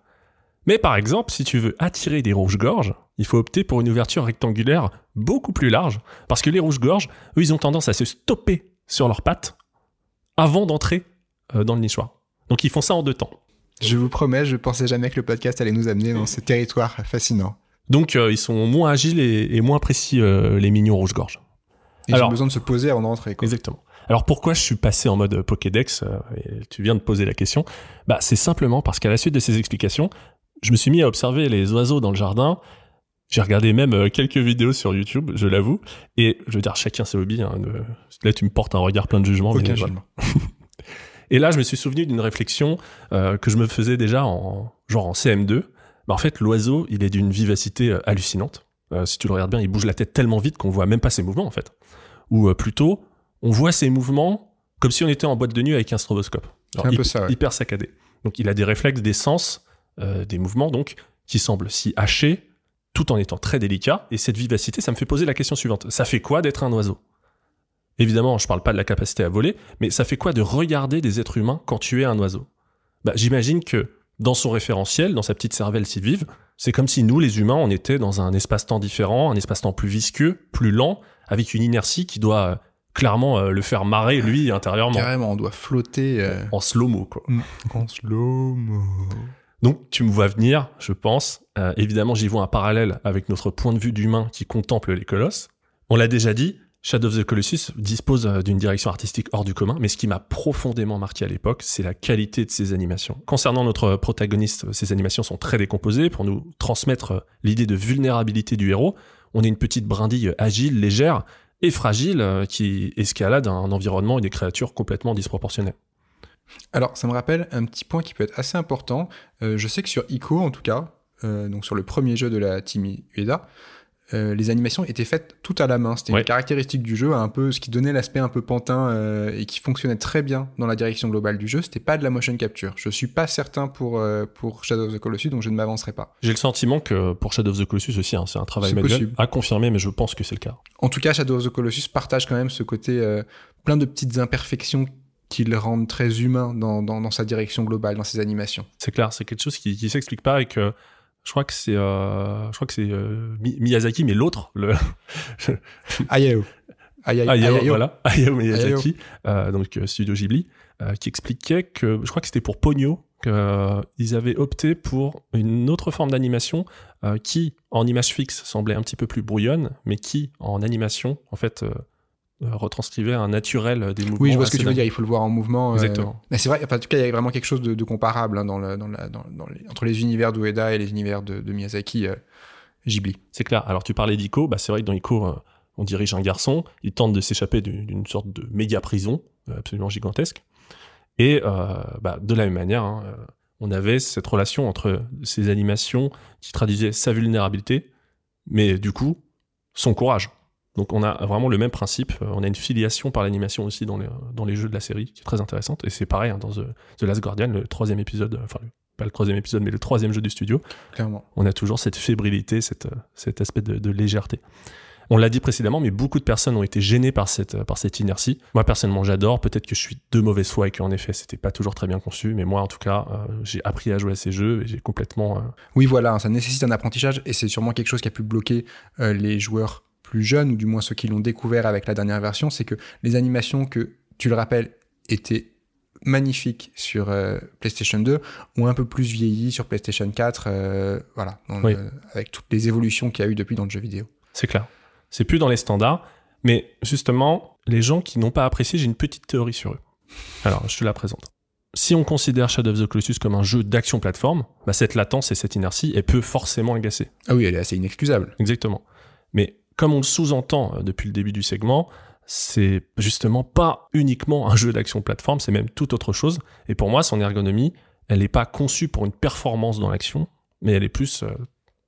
Mais par exemple, si tu veux attirer des rouges-gorges, il faut opter pour une ouverture rectangulaire beaucoup plus large, parce que les rouges-gorges, eux, ils ont tendance à se stopper sur leurs pattes avant d'entrer euh, dans le nichoir. Donc ils font ça en deux temps. Je vous promets, je pensais jamais que le podcast allait nous amener dans ces territoires fascinants. Donc euh, ils sont moins agiles et, et moins précis, euh, les mignons rouge-gorge. Et ils Alors- ont besoin de se poser avant d'entrer. Exactement. Alors pourquoi je suis passé en mode Pokédex euh, et Tu viens de poser la question? Bah c'est simplement parce qu'à la suite de ces explications, je me suis mis à observer les oiseaux dans le jardin. J'ai regardé même euh, quelques vidéos sur YouTube, je l'avoue. Et je veux dire, chacun ses hobbies. hein, de- Là, tu me portes un regard plein de jugement. mais Aucun voilà. jugement. [LAUGHS] Et là, je me suis souvenu d'une réflexion euh, que je me faisais déjà en genre en CM2. Bah, en fait, l'oiseau, il est d'une vivacité hallucinante. Euh, si tu le regardes bien, il bouge la tête tellement vite qu'on voit même pas ses mouvements en fait. Ou plutôt, on voit ses mouvements comme si on était en boîte de nuit avec un stroboscope. Un peu ça, ouais. Hyper saccadé. Donc, il a des réflexes, des sens, euh, des mouvements donc qui semblent si hachés, tout en étant très délicats. Et cette vivacité, ça me fait poser la question suivante ça fait quoi d'être un oiseau? Évidemment, je parle pas de la capacité à voler, mais ça fait quoi de regarder des êtres humains quand tu es un oiseau? Bah, J'imagine que dans son référentiel, dans sa petite cervelle si vive, c'est comme si nous, les humains, on était dans un espace-temps différent, un espace-temps plus visqueux, plus lent, avec une inertie qui doit clairement euh, le faire marrer, lui, intérieurement. Carrément, on doit flotter euh, En slow-mo, quoi. en slow-mo. Donc, tu me vois venir, je pense. Euh, évidemment, j'y vois un parallèle avec notre point de vue d'humain qui contemple les colosses. On l'a déjà dit, Shadow of the Colossus dispose d'une direction artistique hors du commun, mais ce qui m'a profondément marqué à l'époque, c'est la qualité de ses animations. Concernant notre protagoniste, ces animations sont très décomposées pour nous transmettre l'idée de vulnérabilité du héros. On est une petite brindille agile, légère et fragile euh, qui escalade un environnement et des créatures complètement disproportionnées. Alors, ça me rappelle un petit point qui peut être assez important. Euh, je sais que sur ICO, en tout cas, euh, donc sur le premier jeu de la team Ueda, euh, les animations étaient faites tout à la main. C'était Ouais. une caractéristique du jeu, un peu ce qui donnait l'aspect un peu pantin euh, et qui fonctionnait très bien dans la direction globale du jeu. C'était pas de la motion capture. Je suis pas certain pour euh, pour Shadow of the Colossus, donc je ne m'avancerai pas. J'ai le sentiment que pour Shadow of the Colossus aussi, hein, c'est un travail manuel à confirmer, mais je pense que c'est le cas. En tout cas, Shadow of the Colossus partage quand même ce côté euh, plein de petites imperfections qui le rendent très humain dans, dans, dans sa direction globale, dans ses animations. C'est clair, c'est quelque chose qui, qui s'explique pas et que je crois que c'est, euh, je crois que c'est euh, Mi- Miyazaki, mais l'autre, le [LAUGHS] Hayao. Hayao. Hayao, voilà, [LAUGHS] Hayao Miyazaki, euh, donc Studio Ghibli, qui expliquait que, je crois que c'était pour Pogno, qu'ils avaient opté pour une autre forme d'animation qui, en image fixe, semblait un petit peu plus brouillonne, mais qui, en animation, en fait, retranscrivait un naturel des mouvements. Oui, je vois ce que tu veux dire. Il faut le voir en mouvement. euh, Exactement. Mais c'est vrai. Enfin, en tout cas, il y a vraiment quelque chose de, de comparable hein, dans le, dans la- dans- dans les- entre les univers d'Ueda et les univers de, de Miyazaki euh, Ghibli. C'est clair. Alors tu parlais d'Ico, bah, c'est vrai que dans Ico, euh, on dirige un garçon, il tente de s'échapper d'une sorte de méga prison euh, absolument gigantesque. Et euh, bah, de la même manière, hein, euh, on avait cette relation entre ces animations qui traduisaient sa vulnérabilité, mais du coup, son courage. Donc on a vraiment le même principe, euh, on a une filiation par l'animation aussi dans les, dans les jeux de la série, qui est très intéressante. Et c'est pareil hein, dans The, The Last Guardian, le troisième épisode, enfin le- pas le troisième épisode, mais le troisième jeu du studio Clairement. on a toujours cette fébrilité, cette, euh, cet aspect de, de légèreté. On l'a dit précédemment, mais beaucoup de personnes ont été gênées par cette, euh, par cette inertie. Moi, personnellement, j'adore. Peut-être que je suis de mauvaise foi et qu'en effet, c'était pas toujours très bien conçu. Mais moi, en tout cas, euh, j'ai appris à jouer à ces jeux et j'ai complètement. euh, Oui, voilà, hein, ça nécessite un apprentissage et c'est sûrement quelque chose qui a pu bloquer euh, les joueurs plus jeunes ou du moins ceux qui l'ont découvert avec la dernière version, c'est que les animations que, tu le rappelles, étaient magnifiques sur euh, PlayStation 2 ont un peu plus vieilli sur PlayStation 4, euh, voilà, dans le- Oui. avec toutes les évolutions qu'il y a eu depuis dans le jeu vidéo. C'est clair. C'est plus dans les standards. Mais justement, les gens qui n'ont pas apprécié, j'ai une petite théorie sur eux. Alors, je te la présente. Si on considère Shadow of the Colossus comme un jeu d'action plateforme, bah, cette latence et cette inertie, elle peut forcément agacer. Ah oui, elle est assez inexcusable. Exactement. Mais comme on le sous-entend euh, depuis le début du segment, c'est justement pas uniquement un jeu d'action plateforme, c'est même tout autre chose. Et pour moi, son ergonomie, elle n'est pas conçue pour une performance dans l'action, mais elle est plus euh,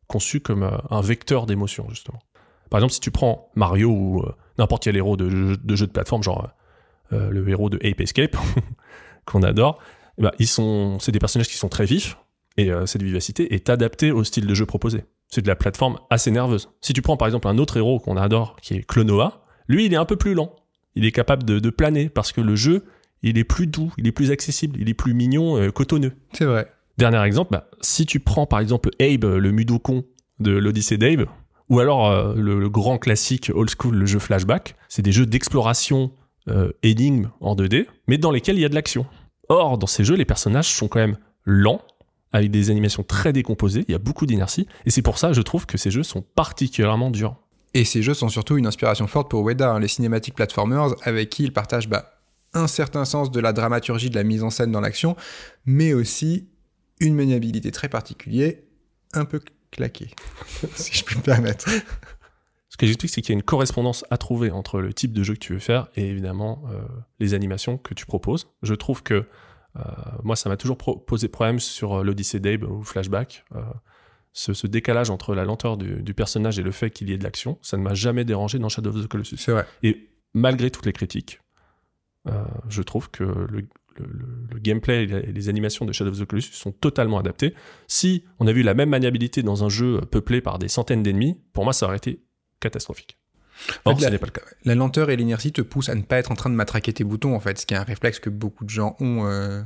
conçue comme euh, un vecteur d'émotion, justement. Par exemple, si tu prends Mario ou n'importe quel héros de, jeu- de plateforme, genre le héros de Ape Escape, [LAUGHS] qu'on adore, eh ben, ils sont, c'est des personnages qui sont très vifs, et cette vivacité est adaptée au style de jeu proposé. C'est de la plateforme assez nerveuse. Si tu prends par exemple un autre héros qu'on adore, qui est Clonoa, lui, il est un peu plus lent. Il est capable de, de planer, parce que le jeu, il est plus doux, il est plus accessible, il est plus mignon, euh, cotonneux. C'est vrai. Dernier exemple, bah, si tu prends par exemple Abe, le Mudokon de l'Odyssée d'Abe, ou alors euh, le, le grand classique old school, le jeu Flashback, c'est des jeux d'exploration euh, énigmes en 2D, mais dans lesquels il y a de l'action. Or, dans ces jeux, les personnages sont quand même lents, avec des animations très décomposées, il y a beaucoup d'inertie, et c'est pour ça, je trouve que ces jeux sont particulièrement durs. Et ces jeux sont surtout une inspiration forte pour Ueda, hein, les cinématiques platformers, avec qui il partage bah, un certain sens de la dramaturgie, de la mise en scène dans l'action, mais aussi une maniabilité très particulière, un peu claquée, [LAUGHS] si je puis me permettre. Ce que j'explique, c'est qu'il y a une correspondance à trouver entre le type de jeu que tu veux faire et évidemment euh, les animations que tu proposes. Je trouve que moi, ça m'a toujours posé problème sur euh, l'Odyssée d'Abe ou Flashback. euh, ce, ce décalage entre la lenteur du, du personnage et le fait qu'il y ait de l'action, ça ne m'a jamais dérangé dans Shadow of the Colossus. C'est vrai. Et malgré toutes les critiques, euh, je trouve que le, le- gameplay et les animations de Shadow of the Colossus sont totalement adaptés. Si on a vu la même maniabilité dans un jeu peuplé par des centaines d'ennemis, pour moi, ça aurait été catastrophique. En fait, la- n'est pas le cas. La lenteur et l'inertie te poussent à ne pas être en train de matraquer tes boutons, en fait, ce qui est un réflexe que beaucoup de gens ont euh,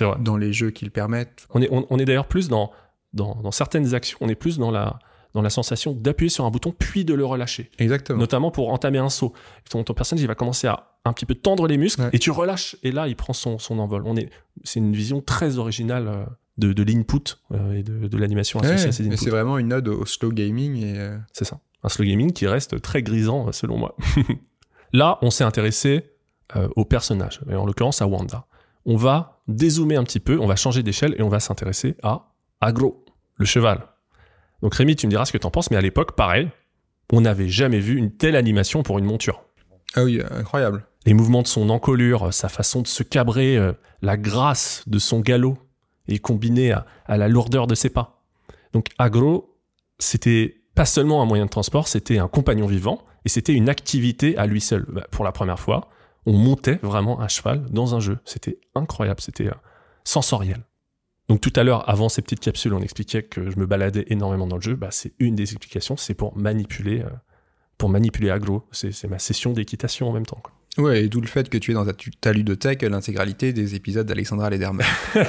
vrai. dans les jeux qu'ils permettent. On est, on, on est d'ailleurs plus dans, dans, dans certaines actions, on est plus dans la, dans la sensation d'appuyer sur un bouton puis de le relâcher. Exactement. Notamment pour entamer un saut. Ton, ton personnage, il va commencer à un petit peu tendre les muscles Ouais. et tu relâches et là, il prend son, son envol. On est, c'est une vision très originale euh, de, de l'input euh, et de, de l'animation associée Ouais, à ces inputs. c'est vraiment une ode au slow gaming et C'est ça. Un slow gaming qui reste très grisant, selon moi. [LAUGHS] Là, on s'est intéressé euh, au personnage, et en l'occurrence à Wanda. On va dézoomer un petit peu, on va changer d'échelle et on va s'intéresser à Agro, le cheval. Donc Rémi, tu me diras ce que t'en penses, mais à l'époque, pareil, on n'avait jamais vu une telle animation pour une monture. ah oui, incroyable. Les mouvements de son encolure, sa façon de se cabrer, euh, la grâce de son galop, et combiné à, à la lourdeur de ses pas. Donc Agro, c'était pas seulement un moyen de transport, c'était un compagnon vivant, et c'était une activité à lui seul. Bah, pour la première fois, on montait vraiment un cheval dans un jeu. C'était incroyable, c'était euh, sensoriel. Donc tout à l'heure, avant ces petites capsules, on expliquait que je me baladais énormément dans le jeu. Bah, c'est une des explications, c'est pour manipuler, euh, pour manipuler Agro. C'est ma session d'équitation en même temps. quoi. Ouais, et d'où le fait que tu es dans ta, ta ludothèque l'intégralité des épisodes d'Alexandra Lederman. [LAUGHS]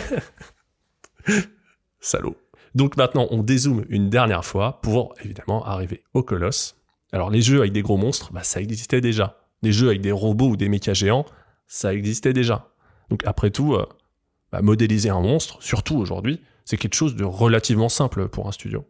Salaud. Donc maintenant, on dézoome une dernière fois pour évidemment arriver au colosse. Alors les jeux avec des gros monstres, bah, ça existait déjà. Les jeux avec des robots ou des mechas géants, ça existait déjà. Donc après tout, euh, bah, modéliser un monstre, surtout aujourd'hui, c'est quelque chose de relativement simple pour un studio.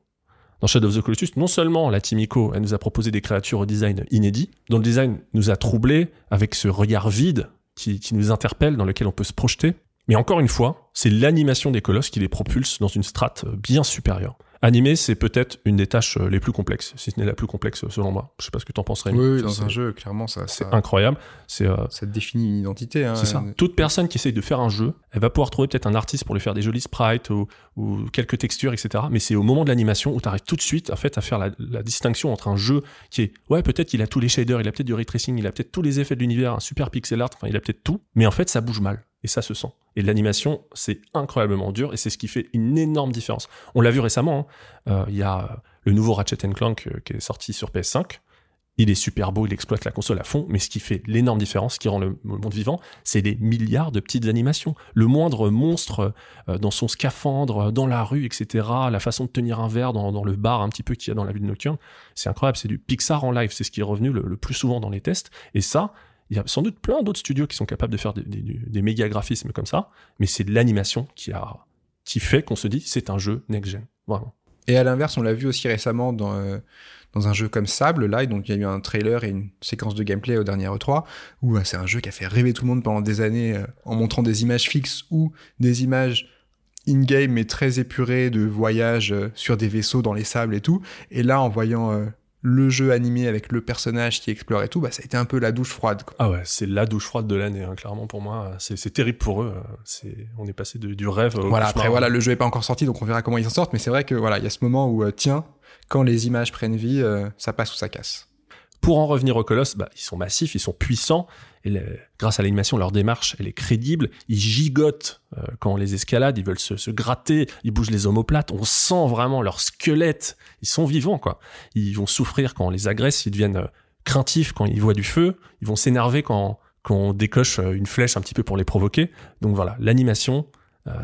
Dans Shadow of the Colossus, non seulement la Team elle nous a proposé des créatures au design inédit, dont le design nous a troublés avec ce regard vide qui nous interpelle, dans lequel on peut se projeter, mais encore une fois, c'est l'animation des colosses qui les propulse dans une strate euh, bien supérieure. Animer, c'est peut-être une des tâches euh, les plus complexes, si ce n'est la plus complexe selon moi. Je sais pas ce que t'en penses, Rémi. oui, oui, dans un jeu, clairement, ça, C'est ça, incroyable. C'est euh, ça définit une identité. Hein, c'est ça. Toute personne qui essaye de faire un jeu, elle va pouvoir trouver peut-être un artiste pour lui faire des jolis sprites ou, ou quelques textures, etc. Mais c'est au moment de l'animation où tu arrives tout de suite en fait, à faire la, la distinction entre un jeu qui est, ouais, peut-être il a tous les shaders, il a peut-être du ray tracing, il a peut-être tous les effets de l'univers, un super pixel art, enfin, il a peut-être tout. Mais en fait, ça bouge mal. Et ça se sent. Et l'animation, c'est incroyablement dur et c'est ce qui fait une énorme différence. On l'a vu récemment. hein. Euh, Il y a euh, le nouveau Ratchet Clank euh, qui est sorti sur PS5. Il est super beau, il exploite la console à fond, mais ce qui fait l'énorme différence, ce qui rend le monde vivant, c'est des milliards de petites animations. Le moindre monstre dans son scaphandre, dans la rue, etc., la façon de tenir un verre dans, le bar un petit peu qu'il y a dans la ville nocturne, c'est incroyable, c'est du Pixar en live, c'est ce qui est revenu le plus souvent dans les tests. Et ça, il y a sans doute plein d'autres studios qui sont capables de faire des, méga graphismes comme ça, mais c'est de l'animation qui, a, qui fait qu'on se dit c'est un jeu next-gen, vraiment. Et à l'inverse, on l'a vu aussi récemment dans, euh, dans un jeu comme Sable, là, et donc il y a eu un trailer et une séquence de gameplay au dernier E3, où euh, c'est un jeu qui a fait rêver tout le monde pendant des années euh, en montrant des images fixes ou des images in-game mais très épurées de voyages sur des vaisseaux dans les sables et tout. Et là, en voyant le jeu animé avec le personnage qui explore et tout, bah, ça a été un peu la douche froide. Ah ouais, c'est la douche froide de l'année, hein, clairement pour moi. C'est terrible pour eux. C'est, on est passé du rêve. Au voilà, après voilà, le jeu est pas encore sorti, donc on verra comment ils en sortent. Mais c'est vrai que voilà, il y a ce moment où euh, tiens, quand les images prennent vie, euh, ça passe ou ça casse. Pour en revenir au Colosse, bah, ils sont massifs, ils sont puissants. Grâce à l'animation, leur démarche, elle est crédible. Ils gigotent euh, quand on les escalade, ils veulent se, gratter, ils bougent les omoplates. On sent vraiment leur squelette. Ils sont vivants, quoi. Ils vont souffrir quand on les agresse, ils deviennent euh, craintifs quand ils voient du feu, ils vont s'énerver quand, quand on décoche euh, une flèche un petit peu pour les provoquer. Donc voilà, l'animation,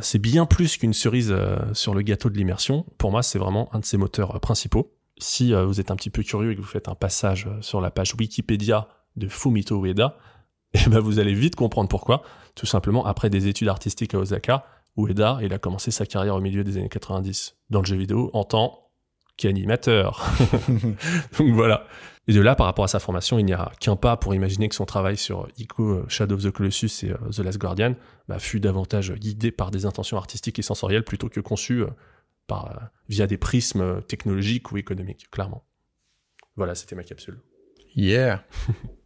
c'est bien plus qu'une cerise sur le gâteau de l'immersion. Pour moi, c'est vraiment un de ces moteurs principaux si vous êtes un petit peu curieux et que vous faites un passage sur la page Wikipédia de Fumito Ueda, et eh ben vous allez vite comprendre pourquoi. Tout simplement, après des études artistiques à Osaka, Ueda, il a commencé sa carrière au milieu des années 90 dans le jeu vidéo en tant qu'animateur. [LAUGHS] Donc voilà. Et de là, par rapport à sa formation, il n'y a qu'un pas pour imaginer que son travail sur Ico, Shadow of the Colossus et euh, The Last Guardian bah, fut davantage guidé par des intentions artistiques et sensorielles plutôt que conçu par, euh, via des prismes technologiques ou économiques, clairement. Voilà, c'était ma capsule. Yeah. [LAUGHS]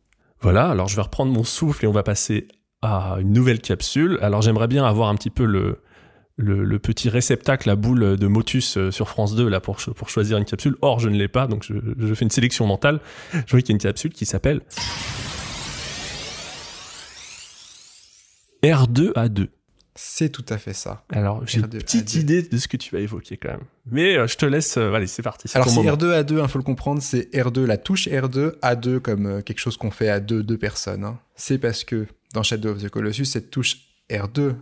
voilà, alors je vais reprendre mon souffle et on va passer à une nouvelle capsule. Alors j'aimerais bien avoir un petit peu le, petit réceptacle à boule de Motus euh, sur France 2 là pour, pour choisir une capsule. Or, je ne l'ai pas, donc je, je, fais une sélection mentale. Je vois qu'il y a une capsule qui s'appelle R2A2. C'est tout à fait ça. Alors, j'ai une petite idée de ce que tu vas évoquer quand même. Mais euh, je te laisse, euh, allez, c'est parti. Alors, c'est R2A2, il hein, faut le comprendre, c'est R2, la touche R2, A2 comme euh, quelque chose qu'on fait à deux, deux personnes. Hein. C'est parce que dans Shadow of the Colossus, cette touche R2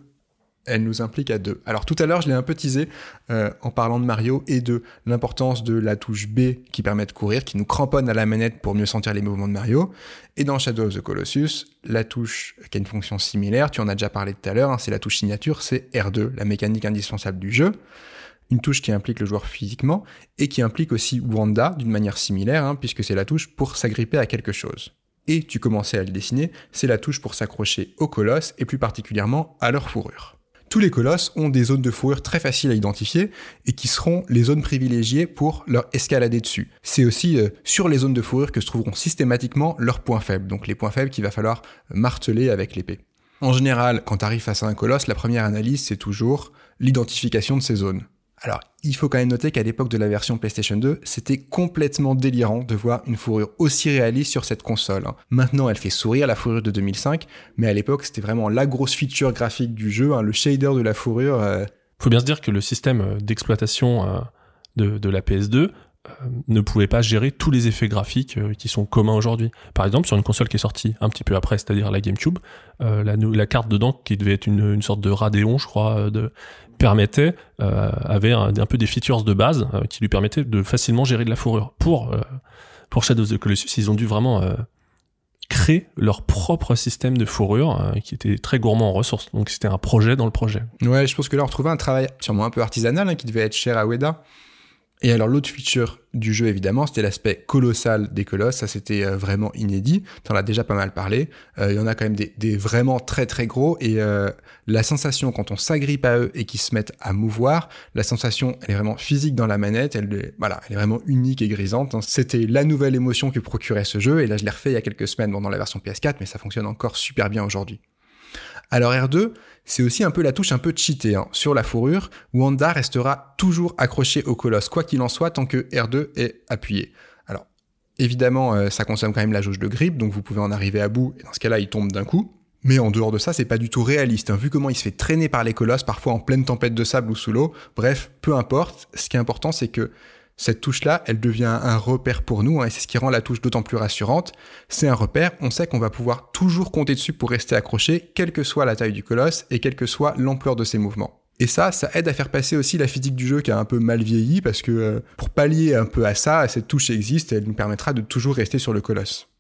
elle nous implique à deux. Alors tout à l'heure, je l'ai un peu teasé euh, en parlant de Mario et de l'importance de la touche B qui permet de courir, qui nous cramponne à la manette pour mieux sentir les mouvements de Mario. Et dans Shadow of the Colossus, la touche qui a une fonction similaire, tu en as déjà parlé tout à l'heure, hein, c'est la touche signature, c'est R2, la mécanique indispensable du jeu. Une touche qui implique le joueur physiquement et qui implique aussi Wanda d'une manière similaire, hein, puisque c'est la touche pour s'agripper à quelque chose et tu commençais à le dessiner, c'est la touche pour s'accrocher aux colosses et plus particulièrement à leur fourrure. Tous les colosses ont des zones de fourrure très faciles à identifier et qui seront les zones privilégiées pour leur escalader dessus. C'est aussi euh, sur les zones de fourrure que se trouveront systématiquement leurs points faibles, donc les points faibles qu'il va falloir marteler avec l'épée. En général, quand tu arrives face à un colosse, la première analyse, c'est toujours l'identification de ces zones. Alors, il faut quand même noter qu'à l'époque de la version PlayStation 2, c'était complètement délirant de voir une fourrure aussi réaliste sur cette console. Hein. Maintenant, elle fait sourire la fourrure de 2005, mais à l'époque, c'était vraiment la grosse feature graphique du jeu, hein, le shader de la fourrure. Euh. Faut bien se dire que le système euh, d'exploitation euh, de, la PS2 ne pouvait pas gérer tous les effets graphiques qui sont communs aujourd'hui. Par exemple, sur une console qui est sortie un petit peu après, c'est-à-dire la GameCube, la, carte dedans, qui devait être une, une sorte de Radeon, je crois, de, permettait, euh, avait un, peu des features de base euh, qui lui permettaient de facilement gérer de la fourrure. Pour, euh, pour Shadow of the Colossus, ils ont dû vraiment créer leur propre système de fourrure qui était très gourmand en ressources. Donc c'était un projet dans le projet. Ouais, je pense que là on retrouvait un travail sûrement un peu artisanal hein, qui devait être cher à Ueda. Et alors l'autre feature du jeu évidemment, c'était l'aspect colossal des colosses, ça c'était euh, vraiment inédit, t'en as déjà pas mal parlé, euh, il y en a quand même des, des, vraiment très très gros, et euh, la sensation quand on s'agrippe à eux et qu'ils se mettent à mouvoir, la sensation elle est vraiment physique dans la manette, elle est, voilà, elle est vraiment unique et grisante, hein. c'était la nouvelle émotion que procurait ce jeu, et là je l'ai refait il y a quelques semaines dans la version PS4, mais ça fonctionne encore super bien aujourd'hui. Alors R2, c'est aussi un peu la touche un peu cheatée. Hein. Sur la fourrure, Wanda restera toujours accroché au colosse, quoi qu'il en soit, tant que R2 est appuyé. Alors, évidemment, euh, ça consomme quand même la jauge de grippe, donc vous pouvez en arriver à bout, et dans ce cas-là, il tombe d'un coup. Mais en dehors de ça, c'est pas du tout réaliste. Hein. Vu comment il se fait traîner par les colosses, parfois en pleine tempête de sable ou sous l'eau, bref, peu importe. Ce qui est important, c'est que cette touche-là, elle devient un repère pour nous, hein, et c'est ce qui rend la touche d'autant plus rassurante. C'est un repère, on sait qu'on va pouvoir toujours compter dessus pour rester accroché, quelle que soit la taille du colosse et quelle que soit l'ampleur de ses mouvements. Et ça, ça aide à faire passer aussi la physique du jeu qui a un peu mal vieilli, parce que euh, pour pallier un peu à ça, cette touche existe elle nous permettra de toujours rester sur le colosse.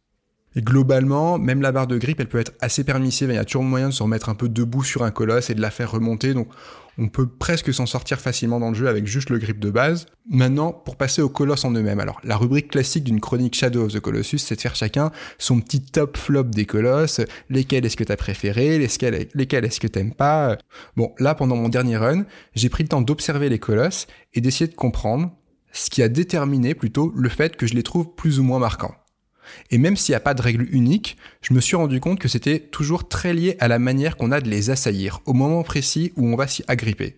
Et globalement, même la barre de grip, elle peut être assez permissive. Il y a toujours moyen de se remettre un peu debout sur un colosse et de la faire remonter. Donc, on peut presque s'en sortir facilement dans le jeu avec juste le grip de base. Maintenant, pour passer aux colosses en eux-mêmes. Alors, la rubrique classique d'une chronique Shadow of the Colossus, c'est de faire chacun son petit top flop des colosses. Lesquels est-ce que t'as préféré? Lesquels, lesquels est-ce que t'aimes pas? Bon, là, pendant mon dernier run, j'ai pris le temps d'observer les colosses et d'essayer de comprendre ce qui a déterminé plutôt le fait que je les trouve plus ou moins marquants. Et même s'il n'y a pas de règle unique, je me suis rendu compte que c'était toujours très lié à la manière qu'on a de les assaillir, au moment précis où on va s'y agripper.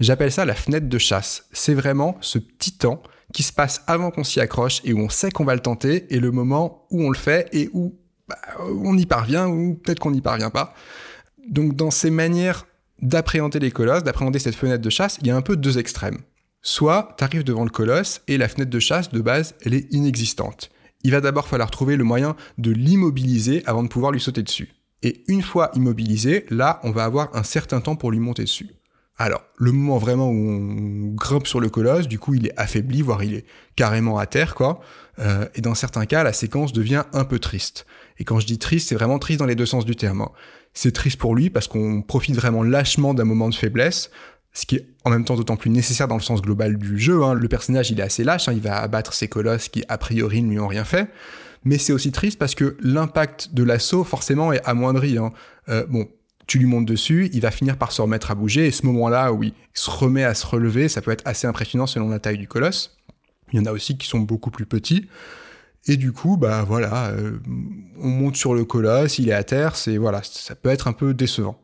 J'appelle ça la fenêtre de chasse. C'est vraiment ce petit temps qui se passe avant qu'on s'y accroche et où on sait qu'on va le tenter et le moment où on le fait et où bah, on y parvient ou peut-être qu'on n'y parvient pas. Donc dans ces manières d'appréhender les colosses, d'appréhender cette fenêtre de chasse, il y a un peu deux extrêmes. Soit tu arrives devant le colosse et la fenêtre de chasse de base, elle est inexistante. Il va d'abord falloir trouver le moyen de l'immobiliser avant de pouvoir lui sauter dessus. Et une fois immobilisé, là, on va avoir un certain temps pour lui monter dessus. Alors, le moment vraiment où on grimpe sur le colosse, du coup, il est affaibli, voire il est carrément à terre, quoi. Euh, et dans certains cas, la séquence devient un peu triste. Et quand je dis triste, c'est vraiment triste dans les deux sens du terme. Hein. C'est triste pour lui parce qu'on profite vraiment lâchement d'un moment de faiblesse, ce qui est en même temps d'autant plus nécessaire dans le sens global du jeu. Hein. Le personnage, il est assez lâche, hein. il va abattre ses colosses qui, a priori, ne lui ont rien fait. Mais c'est aussi triste parce que l'impact de l'assaut, forcément, est amoindri. Hein. Euh, bon, tu lui montes dessus, il va finir par se remettre à bouger, et ce moment-là où il se remet à se relever, ça peut être assez impressionnant selon la taille du colosse. Il y en a aussi qui sont beaucoup plus petits. Et du coup, bah voilà, euh, on monte sur le colosse, il est à terre, c'est voilà, ça peut être un peu décevant.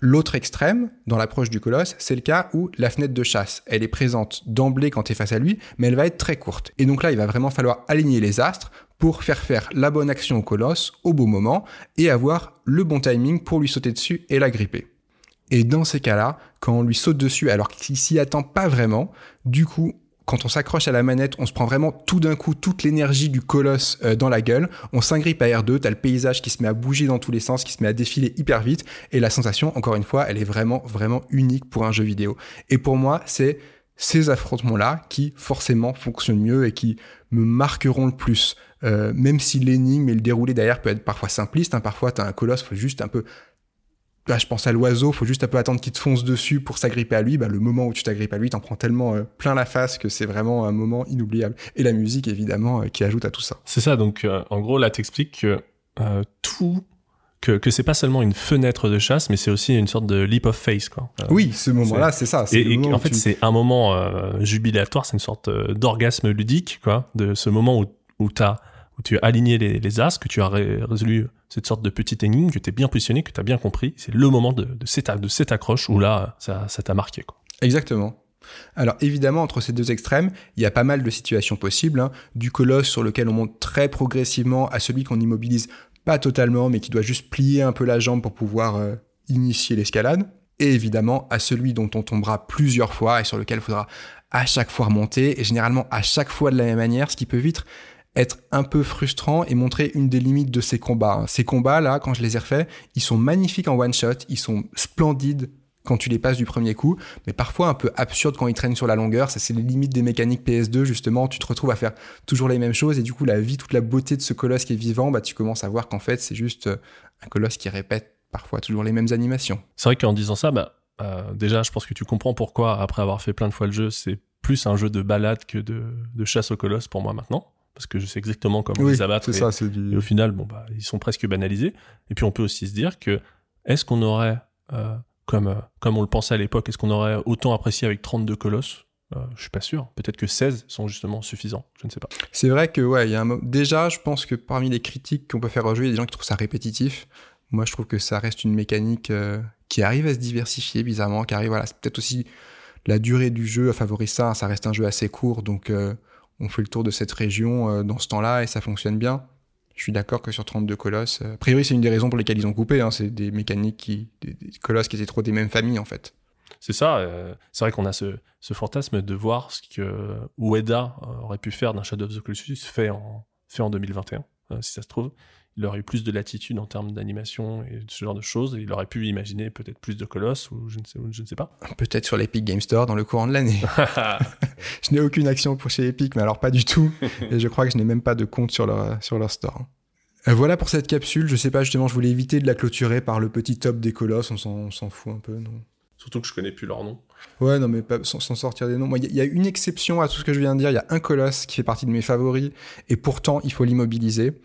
L'autre extrême, dans l'approche du colosse, c'est le cas où la fenêtre de chasse, elle est présente d'emblée quand tu es face à lui, mais elle va être très courte. Et donc là, il va vraiment falloir aligner les astres pour faire faire la bonne action au colosse au bon moment et avoir le bon timing pour lui sauter dessus et la gripper. Et dans ces cas-là, quand on lui saute dessus alors qu'il s'y attend pas vraiment, du coup, quand on s'accroche à la manette, on se prend vraiment tout d'un coup toute l'énergie du colosse euh, dans la gueule. On s'ingrippe à R2, t'as le paysage qui se met à bouger dans tous les sens, qui se met à défiler hyper vite. Et la sensation, encore une fois, elle est vraiment, vraiment unique pour un jeu vidéo. Et pour moi, c'est ces affrontements-là qui forcément fonctionnent mieux et qui me marqueront le plus. Euh, même si l'énigme et le déroulé derrière peut être parfois simpliste, hein, parfois t'as un colosse, faut juste un peu Là, je pense à l'oiseau, faut juste un peu attendre qu'il te fonce dessus pour s'agripper à lui. Bah, le moment où tu t'agrippes à lui, t'en prends tellement euh, plein la face que c'est vraiment un moment inoubliable. Et la musique, évidemment, euh, qui ajoute à tout ça. C'est ça. Donc, en gros, là, t'expliques que tout que, que c'est pas seulement une fenêtre de chasse, mais c'est aussi une sorte de leap of faith, quoi. oui, ce moment-là, c'est ça. Et, en fait, c'est un moment jubilatoire, c'est une sorte d'orgasme ludique, quoi, de ce moment où, où t'as où tu as aligné les, as, que tu as résolu cette sorte de petite énigme, que tu es bien positionné, que tu as bien compris. C'est le moment de, de, cette, accroche où là, ça t'a marqué. Exactement. Alors évidemment, entre ces deux extrêmes, il y a pas mal de situations possibles. Hein. Du colosse sur lequel on monte très progressivement à celui qu'on immobilise pas totalement, mais qui doit juste plier un peu la jambe pour pouvoir euh, initier l'escalade. Et évidemment à celui dont on tombera plusieurs fois et sur lequel il faudra à chaque fois remonter, et généralement à chaque fois de la même manière, ce qui peut vite être un peu frustrant et montrer une des limites de ces combats. Ces combats-là, quand je les ai refaits, ils sont magnifiques en one-shot, ils sont splendides quand tu les passes du premier coup, mais parfois un peu absurdes quand ils traînent sur la longueur. Ça, c'est les limites des mécaniques PS2, justement. Tu te retrouves à faire toujours les mêmes choses et du coup, la vie, toute la beauté de ce colosse qui est vivant, bah, tu commences à voir qu'en fait, c'est juste euh, un colosse qui répète parfois toujours les mêmes animations. C'est vrai qu'en disant ça, bah, euh, déjà, je pense que tu comprends pourquoi, après avoir fait plein de fois le jeu, c'est plus un jeu de balade que de chasse au colosse pour moi maintenant parce que je sais exactement comment les abattre. ça, et, au final, bon, bah, ils sont presque banalisés. Et puis on peut aussi se dire que est-ce qu'on aurait, euh, comme, euh, comme on le pensait à l'époque, est-ce qu'on aurait autant apprécié avec 32 colosses? Euh, je suis pas sûr. Peut-être que 16 sont justement suffisants. Je ne sais pas. C'est vrai que, ouais, il y a un... déjà, je pense que parmi les critiques qu'on peut faire au jeu, il y a des gens qui trouvent ça répétitif. Moi, je trouve que ça reste une mécanique qui arrive à se diversifier bizarrement, qui arrive, voilà, c'est peut-être aussi la durée du jeu favorise ça. Ça reste un jeu assez court, donc on fait le tour de cette région euh, dans ce temps-là et ça fonctionne bien. Je suis d'accord que sur 32 colosses, euh, a priori c'est une des raisons pour lesquelles ils ont coupé, hein, c'est des mécaniques qui, des, colosses qui étaient trop des mêmes familles en fait. C'est ça, euh, c'est vrai qu'on a ce, fantasme de voir ce que Ueda aurait pu faire d'un Shadow of the Colossus fait en, fait en 2021, si ça se trouve il aurait eu plus de latitude en termes d'animation et ce genre de choses. Et il aurait pu imaginer peut-être plus de colosses ou je ne sais, je ne sais pas. [LAUGHS] Peut-être sur l'Epic Game Store dans le courant de l'année. [LAUGHS] [LAUGHS] je n'ai aucune action pour chez Epic, mais alors pas du tout. et je crois que je n'ai même pas de compte sur leur, sur leur store. Euh, voilà pour cette capsule. Je sais pas, justement, je voulais éviter de la clôturer par le petit top des colosses. On s'en fout un peu, non? Surtout que je connais plus leur nom. Ouais, non, mais pas, sans, sortir des noms. Il y, a une exception à tout ce que je viens de dire. Il y a un colosse qui fait partie de mes favoris, et pourtant, il faut l'immobiliser.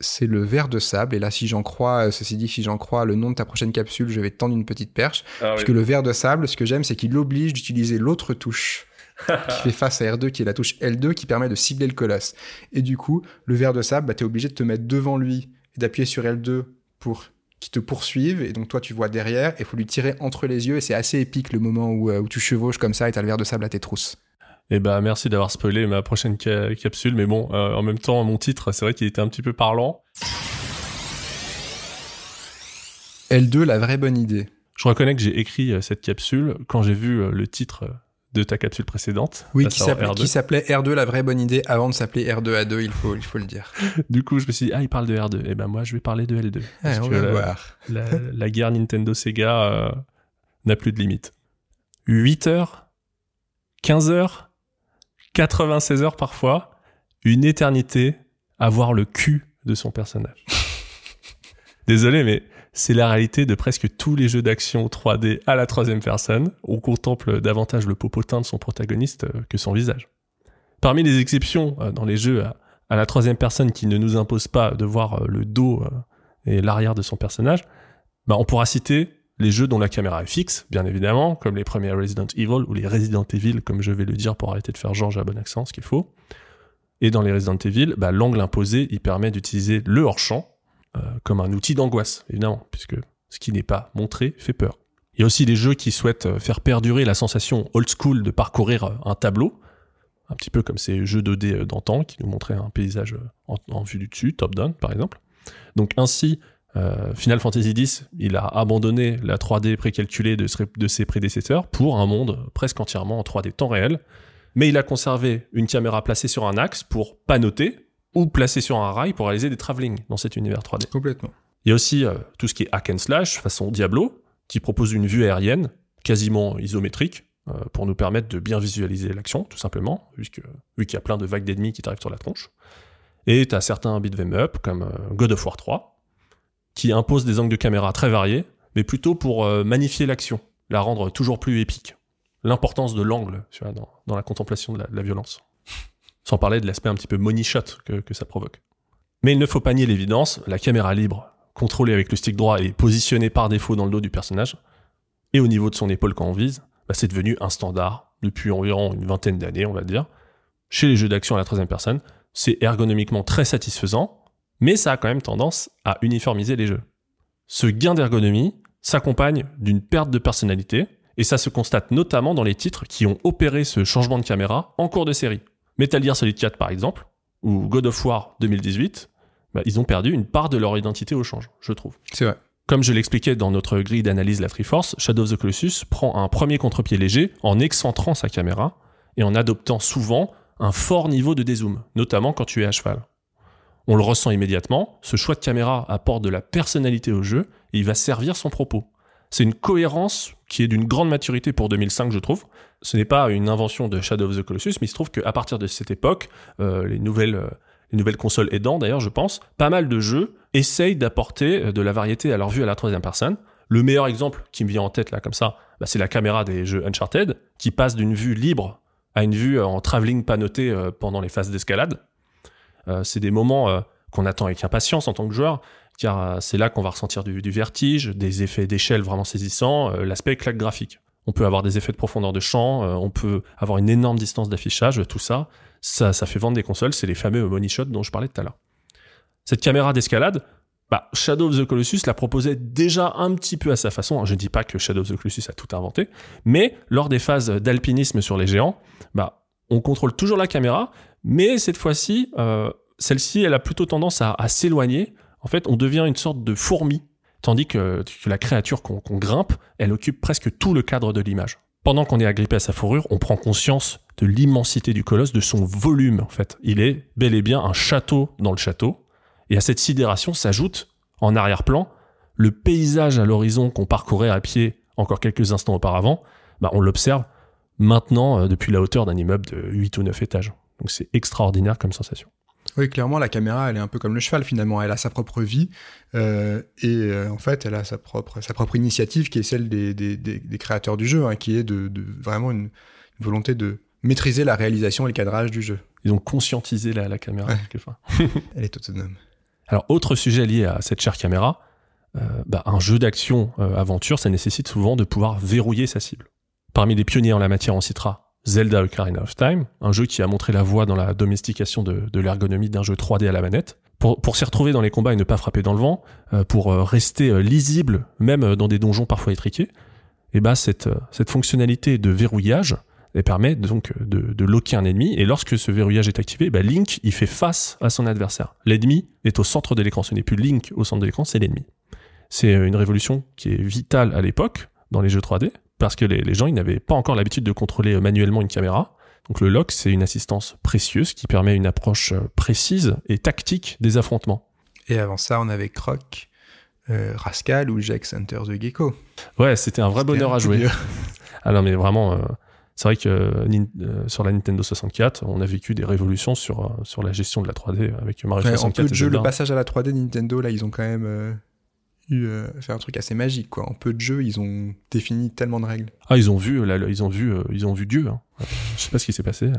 C'est le ver de sable. Et là, si j'en crois, euh, ceci dit, si j'en crois le nom de ta prochaine capsule, je vais te tendre une petite perche. Ah parce que le ver de sable, ce que j'aime, c'est qu'il oblige d'utiliser l'autre touche [LAUGHS] qui fait face à R2, qui est la touche L2, qui permet de cibler le colosse. Et du coup, le ver de sable, bah, tu es obligé de te mettre devant lui et d'appuyer sur L2 pour qu'il te poursuive. Et donc, toi, tu vois derrière, et il faut lui tirer entre les yeux. Et c'est assez épique le moment où, euh, où tu chevauches comme ça et tu as le ver de sable à tes trousses. Eh ben, merci d'avoir spoilé ma prochaine capsule. Mais bon, euh, en même temps, mon titre, c'est vrai qu'il était un petit peu parlant. L2, la vraie bonne idée. Je reconnais que j'ai écrit euh, cette capsule quand j'ai vu le titre de ta capsule précédente. Oui, qui s'appelait R2, la vraie bonne idée, avant de s'appeler R2A2, il faut, il faut le dire. [LAUGHS] du coup, je me suis dit, ah, il parle de R2. Eh ben, moi, je vais parler de L2. Ah, on va la, voir. La, guerre Nintendo-Sega n'a plus de limite. 8 heures, 15 heures, 96 heures parfois, une éternité à voir le cul de son personnage. [LAUGHS] Désolé, mais c'est la réalité de presque tous les jeux d'action 3D à la troisième personne. On contemple davantage le popotin de son protagoniste euh, que son visage. Parmi les exceptions euh, dans les jeux à, la troisième personne qui ne nous imposent pas de voir euh, le dos et l'arrière de son personnage, bah, on pourra citer les jeux dont la caméra est fixe, bien évidemment, comme les premiers Resident Evil ou les Resident Evil, comme je vais le dire pour arrêter de faire Georges à bon accent, ce qu'il faut. Et dans les Resident Evil, bah, l'angle imposé, il permet d'utiliser le hors-champ, comme un outil d'angoisse, évidemment, puisque ce qui n'est pas montré fait peur. Il y a aussi des jeux qui souhaitent euh, faire perdurer la sensation old school de parcourir euh, un tableau, un petit peu comme ces jeux 2D d'antan qui nous montraient un paysage en, vue du dessus, top-down par exemple. Donc ainsi, Final Fantasy X, il a abandonné la 3D précalculée de, de ses prédécesseurs pour un monde presque entièrement en 3D temps réel, mais il a conservé une caméra placée sur un axe pour pas noter, ou placé sur un rail pour réaliser des travelling dans cet univers 3D. Complètement. Il y a aussi euh, tout ce qui est hack and slash façon Diablo, qui propose une vue aérienne quasiment isométrique euh, pour nous permettre de bien visualiser l'action, tout simplement, vu qu'il y a plein de vagues d'ennemis qui t'arrivent sur la tronche. Et tu as certains beat'em up comme euh, God of War 3, qui imposent des angles de caméra très variés, mais plutôt pour magnifier l'action, la rendre toujours plus épique. L'importance de l'angle dans, dans, la contemplation de la violence sans parler de l'aspect un petit peu money shot que, ça provoque. Mais il ne faut pas nier l'évidence, la caméra libre, contrôlée avec le stick droit et positionnée par défaut dans le dos du personnage, et au niveau de son épaule quand on vise, bah, c'est devenu un standard depuis environ une vingtaine d'années, on va dire. Chez les jeux d'action à la troisième personne, c'est ergonomiquement très satisfaisant, mais ça a quand même tendance à uniformiser les jeux. Ce gain d'ergonomie s'accompagne d'une perte de personnalité, et ça se constate notamment dans les titres qui ont opéré ce changement de caméra en cours de série. Metal Gear Solid 4 par exemple, ou God of War 2018, bah, ils ont perdu une part de leur identité au change, je trouve. C'est vrai. Comme je l'expliquais dans notre grille d'analyse La Triforce, Shadow of the Colossus prend un premier contre-pied léger en excentrant sa caméra et en adoptant souvent un fort niveau de dézoom, notamment quand tu es à cheval. On le ressent immédiatement, ce choix de caméra apporte de la personnalité au jeu et il va servir son propos. C'est une cohérence qui est d'une grande maturité pour 2005, je trouve. Ce n'est pas une invention de Shadow of the Colossus, mais il se trouve qu'à partir de cette époque, euh, les nouvelles euh, les nouvelles consoles aidant d'ailleurs, je pense, pas mal de jeux essayent d'apporter euh, de la variété à leur vue à la troisième personne. Le meilleur exemple qui me vient en tête là comme ça, bah, c'est la caméra des jeux Uncharted, qui passe d'une vue libre à une vue en travelling pas notée pendant les phases d'escalade. c'est des moments qu'on attend avec impatience en tant que joueur, car c'est là qu'on va ressentir du, vertige, des effets d'échelle vraiment saisissants, l'aspect claque graphique. On peut avoir des effets de profondeur de champ, euh, on peut avoir une énorme distance d'affichage, tout ça, ça, fait vendre des consoles, c'est les fameux money shots dont je parlais tout à l'heure. Cette caméra d'escalade, bah, Shadow of the Colossus la proposait déjà un petit peu à sa façon. Je ne dis pas que Shadow of the Colossus a tout inventé, mais lors des phases d'alpinisme sur les géants, bah, on contrôle toujours la caméra, mais cette fois-ci, celle-ci, elle a plutôt tendance à s'éloigner en fait, on devient une sorte de fourmi, tandis que, la créature qu'on grimpe, elle occupe presque tout le cadre de l'image. Pendant qu'on est agrippé à sa fourrure, on prend conscience de l'immensité du colosse, de son volume, en fait. Il est bel et bien un château dans le château. Et à cette sidération s'ajoute, en arrière-plan, le paysage à l'horizon qu'on parcourait à pied encore quelques instants auparavant, bah on l'observe maintenant euh, depuis la hauteur d'un immeuble de 8 ou 9 étages. Donc c'est extraordinaire comme sensation. Oui, clairement, la caméra, elle est un peu comme le cheval finalement. Elle a sa propre vie euh, et euh, en fait, elle a sa propre, sa propre initiative qui est celle des, des, des, créateurs du jeu, hein, qui est de, de vraiment une, volonté de maîtriser la réalisation et le cadrage du jeu. Ils ont conscientisé la, la caméra quelquefois. [LAUGHS] elle est autonome. Alors, autre sujet lié à cette chère caméra, euh, bah, un jeu d'action aventure, ça nécessite souvent de pouvoir verrouiller sa cible. Parmi les pionniers en la matière, on citera Zelda Ocarina of Time, un jeu qui a montré la voie dans la domestication de, l'ergonomie d'un jeu 3D à la manette. Pour, s'y retrouver dans les combats et ne pas frapper dans le vent, euh, pour euh, rester euh, lisible, même dans des donjons parfois étriqués, et bah cette, fonctionnalité de verrouillage permet donc de, de locker un ennemi, et lorsque ce verrouillage est activé, bah Link il fait face à son adversaire. L'ennemi est au centre de l'écran, ce n'est plus Link au centre de l'écran, c'est l'ennemi. C'est une révolution qui est vitale à l'époque dans les jeux 3D, parce que les, les gens ils n'avaient pas encore l'habitude de contrôler euh, manuellement une caméra. Donc le lock, c'est une assistance précieuse qui permet une approche euh, précise et tactique des affrontements. Et avant ça, on avait Croc, euh, Rascal ou Jax Hunter the Gecko. Ouais, c'était un vrai bonheur un à jouer. [LAUGHS] Ah non, mais vraiment, euh, c'est vrai que euh, sur la Nintendo 64, on a vécu des révolutions sur, sur la gestion de la 3D avec Mario Ouais, en 64 peu de jeux, le passage à la 3D Nintendo, là, ils ont quand même eu euh, fait un truc assez magique, quoi. En peu de jeux, ils ont défini tellement de règles. Ah, ils ont vu, là, là, ils ont vu, euh, ils ont vu Dieu. Hein. Je sais pas ce qui s'est passé.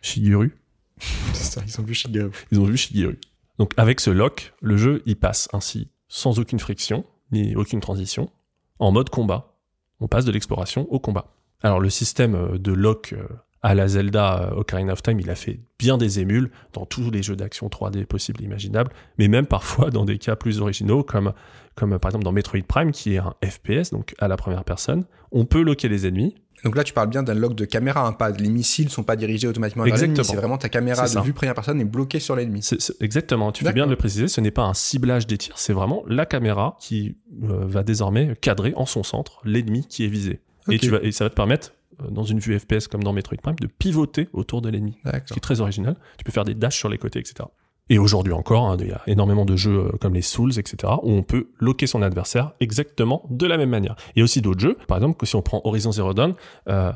Shigeru. [LAUGHS] C'est ça, ils ont vu Shigeru. Ils ont vu Shigeru. Donc avec ce lock, le jeu il passe ainsi sans aucune friction ni aucune transition en mode combat. On passe de l'exploration au combat. Alors le système euh, de lock euh, à la Zelda euh, Ocarina of Time, il a fait bien des émules dans tous les jeux d'action 3D possibles et imaginables, mais même parfois dans des cas plus originaux comme comme euh, par exemple dans Metroid Prime qui est un FPS donc à la première personne, on peut locker les ennemis Donc là, tu parles bien d'un lock de caméra, hein, pas les missiles sont pas dirigés automatiquement vers l'ennemi. Exactement. C'est vraiment ta caméra de vue première personne est bloquée sur l'ennemi. Exactement, tu fais bien de le préciser, ce n'est pas un ciblage des tirs, c'est vraiment la caméra qui euh, va désormais cadrer en son centre l'ennemi qui est visé. Et, tu vas, et ça va te permettre, dans une vue FPS comme dans Metroid Prime, de pivoter autour de l'ennemi. Ce qui est très original. Tu peux faire des dashs sur les côtés, etc. Et aujourd'hui encore, hein, il y a énormément de jeux euh, comme les Souls, etc., où on peut locker son adversaire exactement de la même manière. Il y a aussi d'autres jeux, par exemple, que si on prend Horizon Zero Dawn, euh,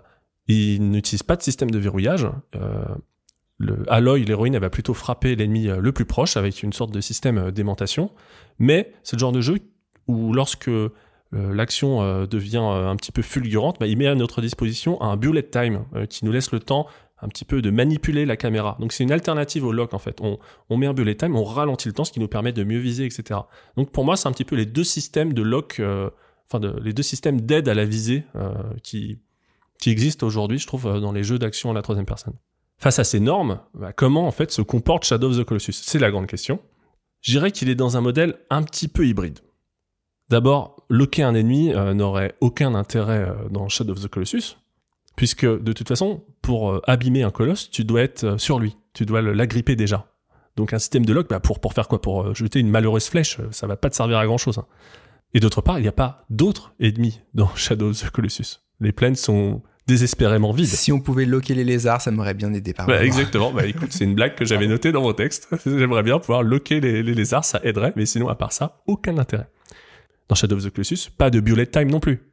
il n'utilise pas de système de verrouillage. Euh, le Aloy, l'héroïne, elle va plutôt frapper l'ennemi euh, le plus proche avec une sorte de système euh, d'aimantation. Mais c'est le genre de jeu où lorsque euh, l'action euh, devient euh, un petit peu fulgurante, bah, il met à notre disposition un bullet time euh, qui nous laisse le temps un petit peu de manipuler la caméra. Donc c'est une alternative au lock en fait. On, met un bullet time, on ralentit le temps, ce qui nous permet de mieux viser, etc. Donc pour moi, c'est un petit peu les deux systèmes de lock, euh, enfin les deux systèmes d'aide à la visée euh, qui, qui existent aujourd'hui, je trouve, euh, dans les jeux d'action à la troisième personne. Face à ces normes, bah, comment en fait se comporte Shadow of the Colossus? C'est la grande question. Je dirais qu'il est dans un modèle un petit peu hybride. D'abord, locker un ennemi euh, n'aurait aucun intérêt euh, dans Shadow of the Colossus, puisque de toute façon, pour euh, abîmer un colosse, tu dois être sur lui, tu dois l'agripper déjà. Donc un système de lock, bah, pour, pour faire quoi? Pour jeter une malheureuse flèche, ça va pas te servir à grand chose. Et d'autre part, il n'y a pas d'autres ennemis dans [LAUGHS] Shadow of the Colossus. Les plaines sont désespérément vides. Si on pouvait loquer les lézards, ça m'aurait bien aidé par Bah, exactement. Bah, écoute, c'est une blague que j'avais [LAUGHS] notée dans mon texte. [LAUGHS] J'aimerais bien pouvoir loquer les, les lézards, ça aiderait, mais sinon, à part ça, aucun intérêt. Dans Shadow of the Colossus, pas de bullet time non plus.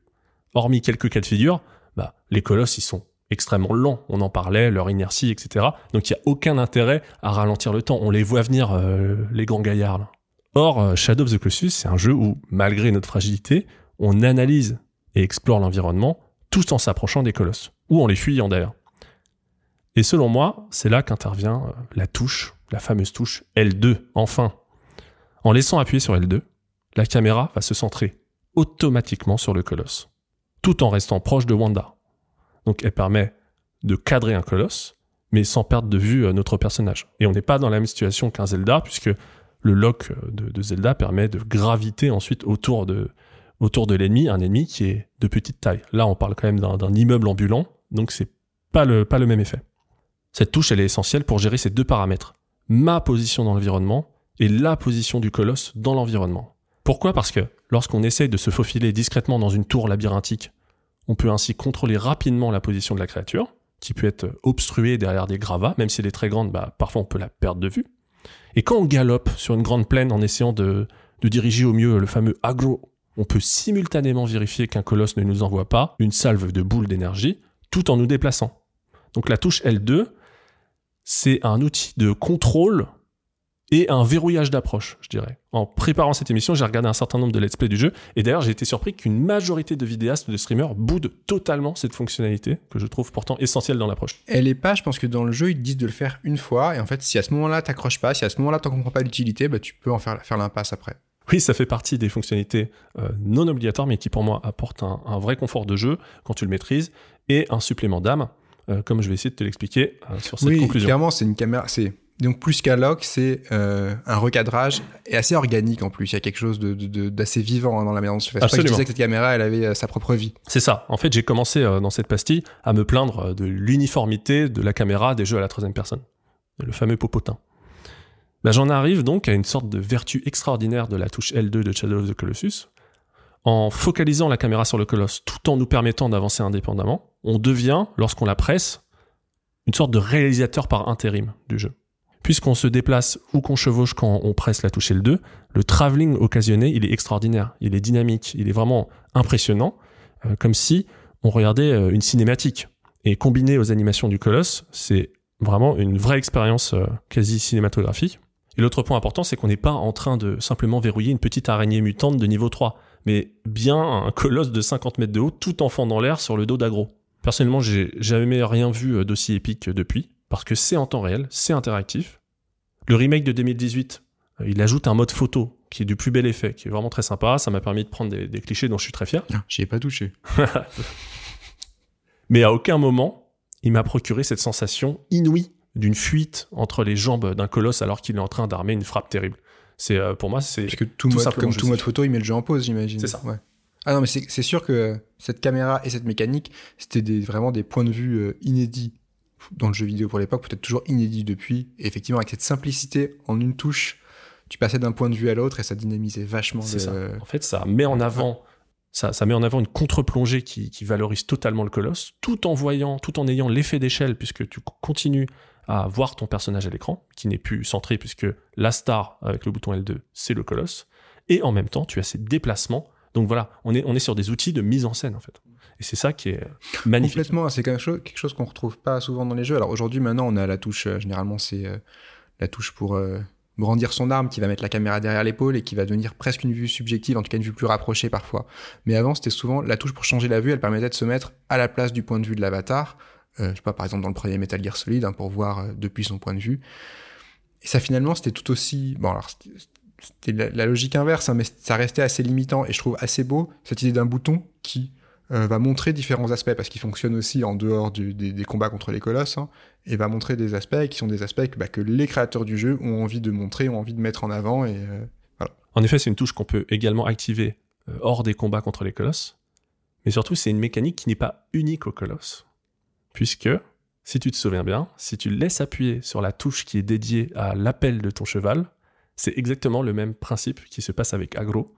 Hormis quelques cas de figure, bah, les colosses, ils sont extrêmement lents. On en parlait, leur inertie, etc. Donc, il n'y a aucun intérêt à ralentir le temps. On les voit venir, euh, les grands gaillards. Or, euh, Shadow of the Colossus, c'est un jeu où, malgré notre fragilité, on analyse et explore l'environnement tout en s'approchant des colosses. Ou en les fuyant d'ailleurs. Et selon moi, c'est là qu'intervient euh, la touche, la fameuse touche L2, enfin. En laissant appuyer sur L2, la caméra va se centrer automatiquement sur le colosse, tout en restant proche de Wanda. Donc elle permet de cadrer un colosse, mais sans perdre de vue euh, notre personnage. Et on n'est pas dans la même situation qu'un Zelda, puisque le lock euh, de, Zelda permet de graviter ensuite autour de, l'ennemi, un ennemi qui est de petite taille. Là, on parle quand même d'un d'un immeuble ambulant, donc c'est pas le, pas le même effet. Cette touche, elle est essentielle pour gérer ces deux paramètres. Ma position dans l'environnement et la position du colosse dans l'environnement. Pourquoi? Parce que lorsqu'on essaye de se faufiler discrètement dans une tour labyrinthique, on peut ainsi contrôler rapidement la position de la créature, qui peut être obstruée derrière des gravats, même si elle est très grande, bah, parfois on peut la perdre de vue. Et quand on galope sur une grande plaine en essayant de, de diriger au mieux le fameux agro, on peut simultanément vérifier qu'un colosse ne nous envoie pas une salve de boules d'énergie, tout en nous déplaçant. Donc la touche L2, c'est un outil de contrôle et un verrouillage d'approche, je dirais. En préparant cette émission, j'ai regardé un certain nombre de let's play du jeu, et d'ailleurs j'ai été surpris qu'une majorité de vidéastes, de streamers, boudent totalement cette fonctionnalité, que je trouve pourtant essentielle dans l'approche. Elle est pas, je pense que dans le jeu, ils te disent de le faire une fois, et en fait, si à ce moment-là, t'accroches pas, si à ce moment-là, t'en comprends pas l'utilité, bah, tu peux en faire, faire l'impasse après. Oui, ça fait partie des fonctionnalités euh, non obligatoires, mais qui pour moi apportent un, un, vrai confort de jeu quand tu le maîtrises et un supplément d'âme, euh, comme je vais essayer de te l'expliquer euh, sur cette oui, conclusion. clairement, c'est une caméra. C'est donc plus qu'un lock, c'est euh, un recadrage et assez organique en plus. Il y a quelque chose de, de, d'assez vivant hein, dans la manière dont tu fais. C'est pas que je disais que cette caméra, elle avait euh, sa propre vie. C'est ça. En fait, j'ai commencé euh, dans cette pastille à me plaindre de l'uniformité de la caméra des jeux à la troisième personne, le fameux popotin. Ben, j'en arrive donc à une sorte de vertu extraordinaire de la touche L2 de Shadow of the Colossus. En focalisant la caméra sur le colosse tout en nous permettant d'avancer indépendamment, on devient, lorsqu'on la presse, une sorte de réalisateur par intérim du jeu. Puisqu'on se déplace ou qu'on chevauche quand on presse la touche L2, le travelling occasionné, il est extraordinaire, il est dynamique, il est vraiment impressionnant, euh, comme si on regardait euh, une cinématique. Et combiné aux animations du colosse, c'est vraiment une vraie expérience euh, quasi cinématographique. Et l'autre point important, c'est qu'on n'est pas en train de simplement verrouiller une petite araignée mutante de niveau 3, mais bien un colosse de 50 mètres de haut, tout enfant dans l'air sur le dos d'agro. Personnellement, j'ai jamais rien vu d'aussi épique depuis, parce que c'est en temps réel, c'est interactif. Le remake de 2018, euh, il ajoute un mode photo qui est du plus bel effet, qui est vraiment très sympa. Ça m'a permis de prendre des, des, clichés dont je suis très fier. Ah, J'y ai pas touché. [LAUGHS] Mais à aucun moment, il m'a procuré cette sensation inouïe d'une fuite entre les jambes d'un colosse alors qu'il est en train d'armer une frappe terrible. C'est euh, pour moi, c'est parce que tout, tout mode, comme tout mode photo, il met le jeu en pause, j'imagine. C'est ça. Ouais. Ah non, mais c'est sûr que cette caméra et cette mécanique, c'était des, vraiment des points de vue euh, inédits dans le jeu vidéo pour l'époque, peut-être toujours inédits depuis. Et effectivement, avec cette simplicité en une touche, tu passais d'un point de vue à l'autre et ça dynamisait vachement. C'est ça. En fait, ça met en avant, ça, ça met en avant une contre-plongée qui, qui, valorise totalement le colosse, tout en voyant, tout en ayant l'effet d'échelle, puisque tu continues à voir ton personnage à l'écran, qui n'est plus centré, puisque la star avec le bouton L2, c'est le colosse. Et en même temps, tu as ces déplacements. Donc voilà, on est, on est sur des outils de mise en scène, en fait. Et c'est ça qui est magnifique. Complètement, c'est quelque chose, quelque qu'on retrouve pas souvent dans les jeux. Alors aujourd'hui, maintenant, on a la touche, euh, généralement, c'est euh, la touche pour euh, brandir son arme qui va mettre la caméra derrière l'épaule et qui va devenir presque une vue subjective, en tout cas une vue plus rapprochée parfois. Mais avant, c'était souvent la touche pour changer la vue, elle permettait de se mettre à la place du point de vue de l'avatar. Euh, je sais pas, par exemple, dans le premier Metal Gear Solid, hein, pour voir depuis son point de vue. Et ça, finalement, c'était tout aussi. Bon, alors, c'était la, la, logique inverse, hein, mais ça restait assez limitant et je trouve assez beau cette idée d'un bouton qui euh, va montrer différents aspects parce qu'il fonctionne aussi en dehors des, combats contre les colosses hein, et va montrer des aspects qui sont des aspects que, bah, que, les créateurs du jeu ont envie de montrer, ont envie de mettre en avant et euh, voilà. En effet, c'est une touche qu'on peut également activer euh, hors des combats contre les colosses, mais surtout c'est une mécanique qui n'est pas unique aux colosses, puisque si tu te souviens bien, si tu laisses appuyer sur la touche qui est dédiée à l'appel de ton cheval, c'est exactement le même principe qui se passe avec Agro.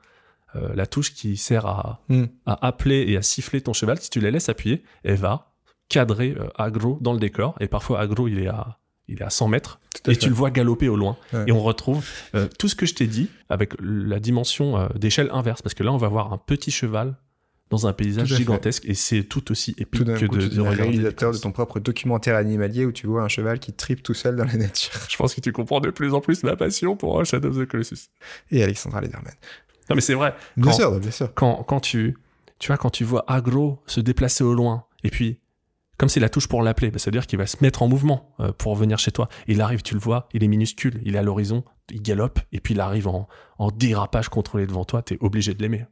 Euh, la touche qui sert à, mm. à, appeler et à siffler ton cheval, si tu la laisses appuyer, elle va cadrer euh, Agro dans le décor. Et parfois, Agro, il est à, il est à 100 mètres et fait. tu le vois galoper au loin. Ouais. Et on retrouve euh, tout ce que je t'ai dit avec la dimension euh, d'échelle inverse. Parce que là, on va voir un petit cheval dans un paysage gigantesque et c'est tout aussi épique tout que coup, de, de réalisateur de ton propre documentaire animalier où tu vois un cheval qui tripe tout seul dans la nature. Je pense que tu comprends de plus en plus ma passion pour Shadow of the Colossus. Et Alexandra Lederman. Non, mais c'est vrai. Bien quand, sûr, bien sûr. Quand, quand tu, tu vois, quand tu vois Agro se déplacer au loin, et puis, comme c'est la touche pour l'appeler, bah, ça veut dire qu'il va se mettre en mouvement euh, pour venir chez toi. Il arrive, tu le vois, il est minuscule, il est à l'horizon, il galope, et puis il arrive en, en dérapage contrôlé devant toi, t'es obligé de l'aimer.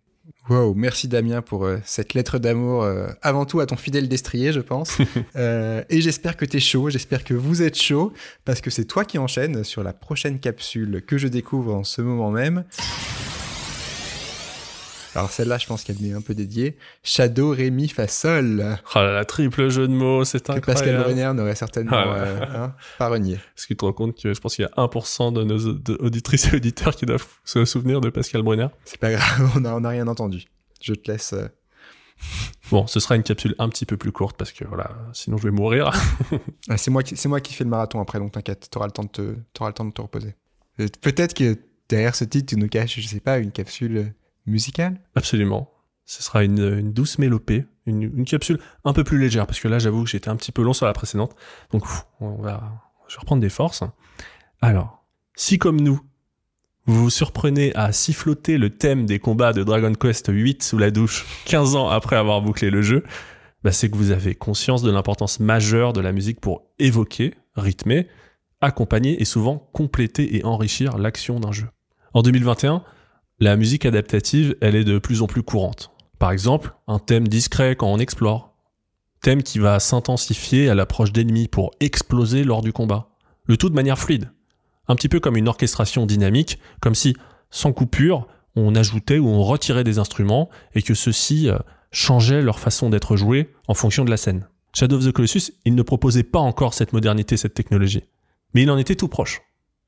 Wow, merci Damien pour euh, cette lettre d'amour, euh, avant tout à ton fidèle destrier, je pense. [LAUGHS] euh, et j'espère que t'es chaud, j'espère que vous êtes chaud, parce que c'est toi qui enchaînes sur la prochaine capsule que je découvre en ce moment même. Alors celle-là, je pense qu'elle m'est un peu dédiée. Shadow, Ré, Mi, Fa, Sol. Oh là là, triple jeu de mots, c'est incroyable. Que Pascal Brunner n'aurait certainement ah euh, hein, pas renié. Est-ce que tu te rends compte que je pense qu'il y a 1% de nos auditrices et auditeurs qui doivent se souvenir de Pascal Brunner C'est pas grave, [LAUGHS] on n'a on a rien entendu. Je te laisse... Euh... Bon, ce sera une capsule un petit peu plus courte parce que voilà, sinon je vais mourir. [LAUGHS] ah, c'est moi qui c'est moi qui fais le marathon après, donc t'inquiète, t'auras le temps de te t'auras le temps de te reposer. Peut-être que derrière ce titre, tu nous caches, je sais pas, une capsule musicale? Absolument. Ce sera une, douce mélopée, une, capsule un peu plus légère, parce que là, j'avoue que j'étais un petit peu long sur la précédente. Donc, on va, je vais reprendre des forces. Alors, si comme nous, vous vous surprenez à siffloter le thème des combats de Dragon Quest 8 sous la douche 15 ans après avoir bouclé le jeu, bah c'est que vous avez conscience de l'importance majeure de la musique pour évoquer, rythmer, accompagner et souvent compléter et enrichir l'action d'un jeu. En 2021, la musique adaptative, elle est de plus en plus courante. Par exemple, un thème discret quand on explore. Thème qui va s'intensifier à l'approche d'ennemis pour exploser lors du combat. Le tout de manière fluide. Un petit peu comme une orchestration dynamique, comme si, sans coupure, on ajoutait ou on retirait des instruments et que ceux-ci euh, changeaient leur façon d'être joués en fonction de la scène. Shadow of the Colossus, il ne proposait pas encore cette modernité, cette technologie. Mais il en était tout proche.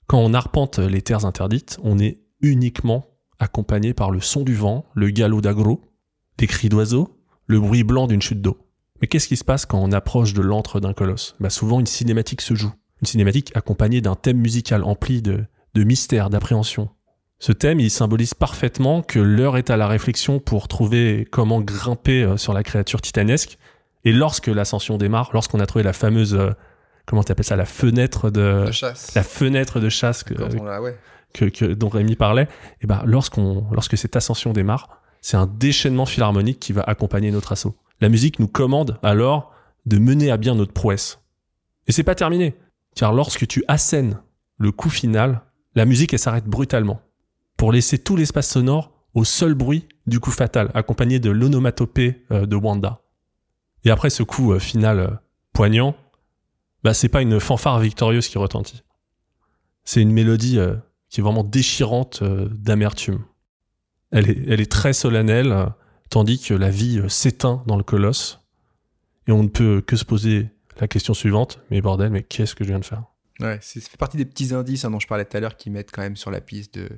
Quand on arpente les terres interdites, on est uniquement accompagné par le son du vent, le galop d'agro, des cris d'oiseaux, le bruit blanc d'une chute d'eau. Mais qu'est-ce qui se passe quand on approche de l'antre d'un colosse? Bah Souvent une cinématique se joue. Une cinématique accompagnée d'un thème musical empli de, de mystère, d'appréhension. Ce thème, il symbolise parfaitement que l'heure est à la réflexion pour trouver comment grimper euh, sur la créature titanesque. Et lorsque l'ascension démarre, lorsqu'on a trouvé la fameuse, euh, comment t'appelles ça, la fenêtre de, De chasse. la fenêtre de chasse que, l'a, ouais. Que, dont Rémi parlait, et ben lorsqu'on, lorsque cette ascension démarre, c'est un déchaînement philharmonique qui va accompagner notre assaut. La musique nous commande alors de mener à bien notre prouesse. Et c'est pas terminé, car lorsque tu assènes le coup final, la musique elle s'arrête brutalement pour laisser tout l'espace sonore au seul bruit du coup fatal, accompagné de l'onomatopée euh, de Wanda. Et après ce coup euh, final euh, poignant, bah c'est pas une fanfare victorieuse qui retentit. C'est une mélodie qui est vraiment déchirante euh, d'amertume. Elle est, elle est très solennelle, euh, tandis que la vie euh, s'éteint dans le colosse. Et on ne peut que se poser la question suivante, mais bordel, mais qu'est-ce que je viens de faire? Ouais, c'est- ça fait partie des petits indices hein, dont je parlais tout à l'heure qui mettent quand même sur la piste de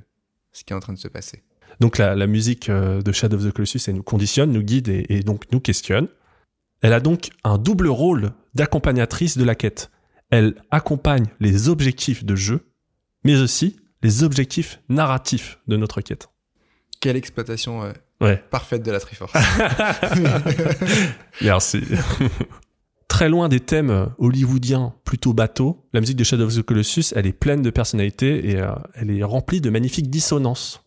ce qui est en train de se passer. Donc la, la musique euh, de Shadow of the Colossus, elle nous conditionne, nous guide et, et donc nous questionne. Elle a donc un double rôle d'accompagnatrice de la quête. Elle accompagne les objectifs de jeu, mais aussi les objectifs narratifs de notre quête. Quelle exploitation euh, Ouais. parfaite de la Triforce. [LAUGHS] Merci. [LAUGHS] Très loin des thèmes euh, hollywoodiens plutôt bateaux, la musique de Shadow of the Colossus, elle est pleine de personnalité et euh, elle est remplie de magnifiques dissonances.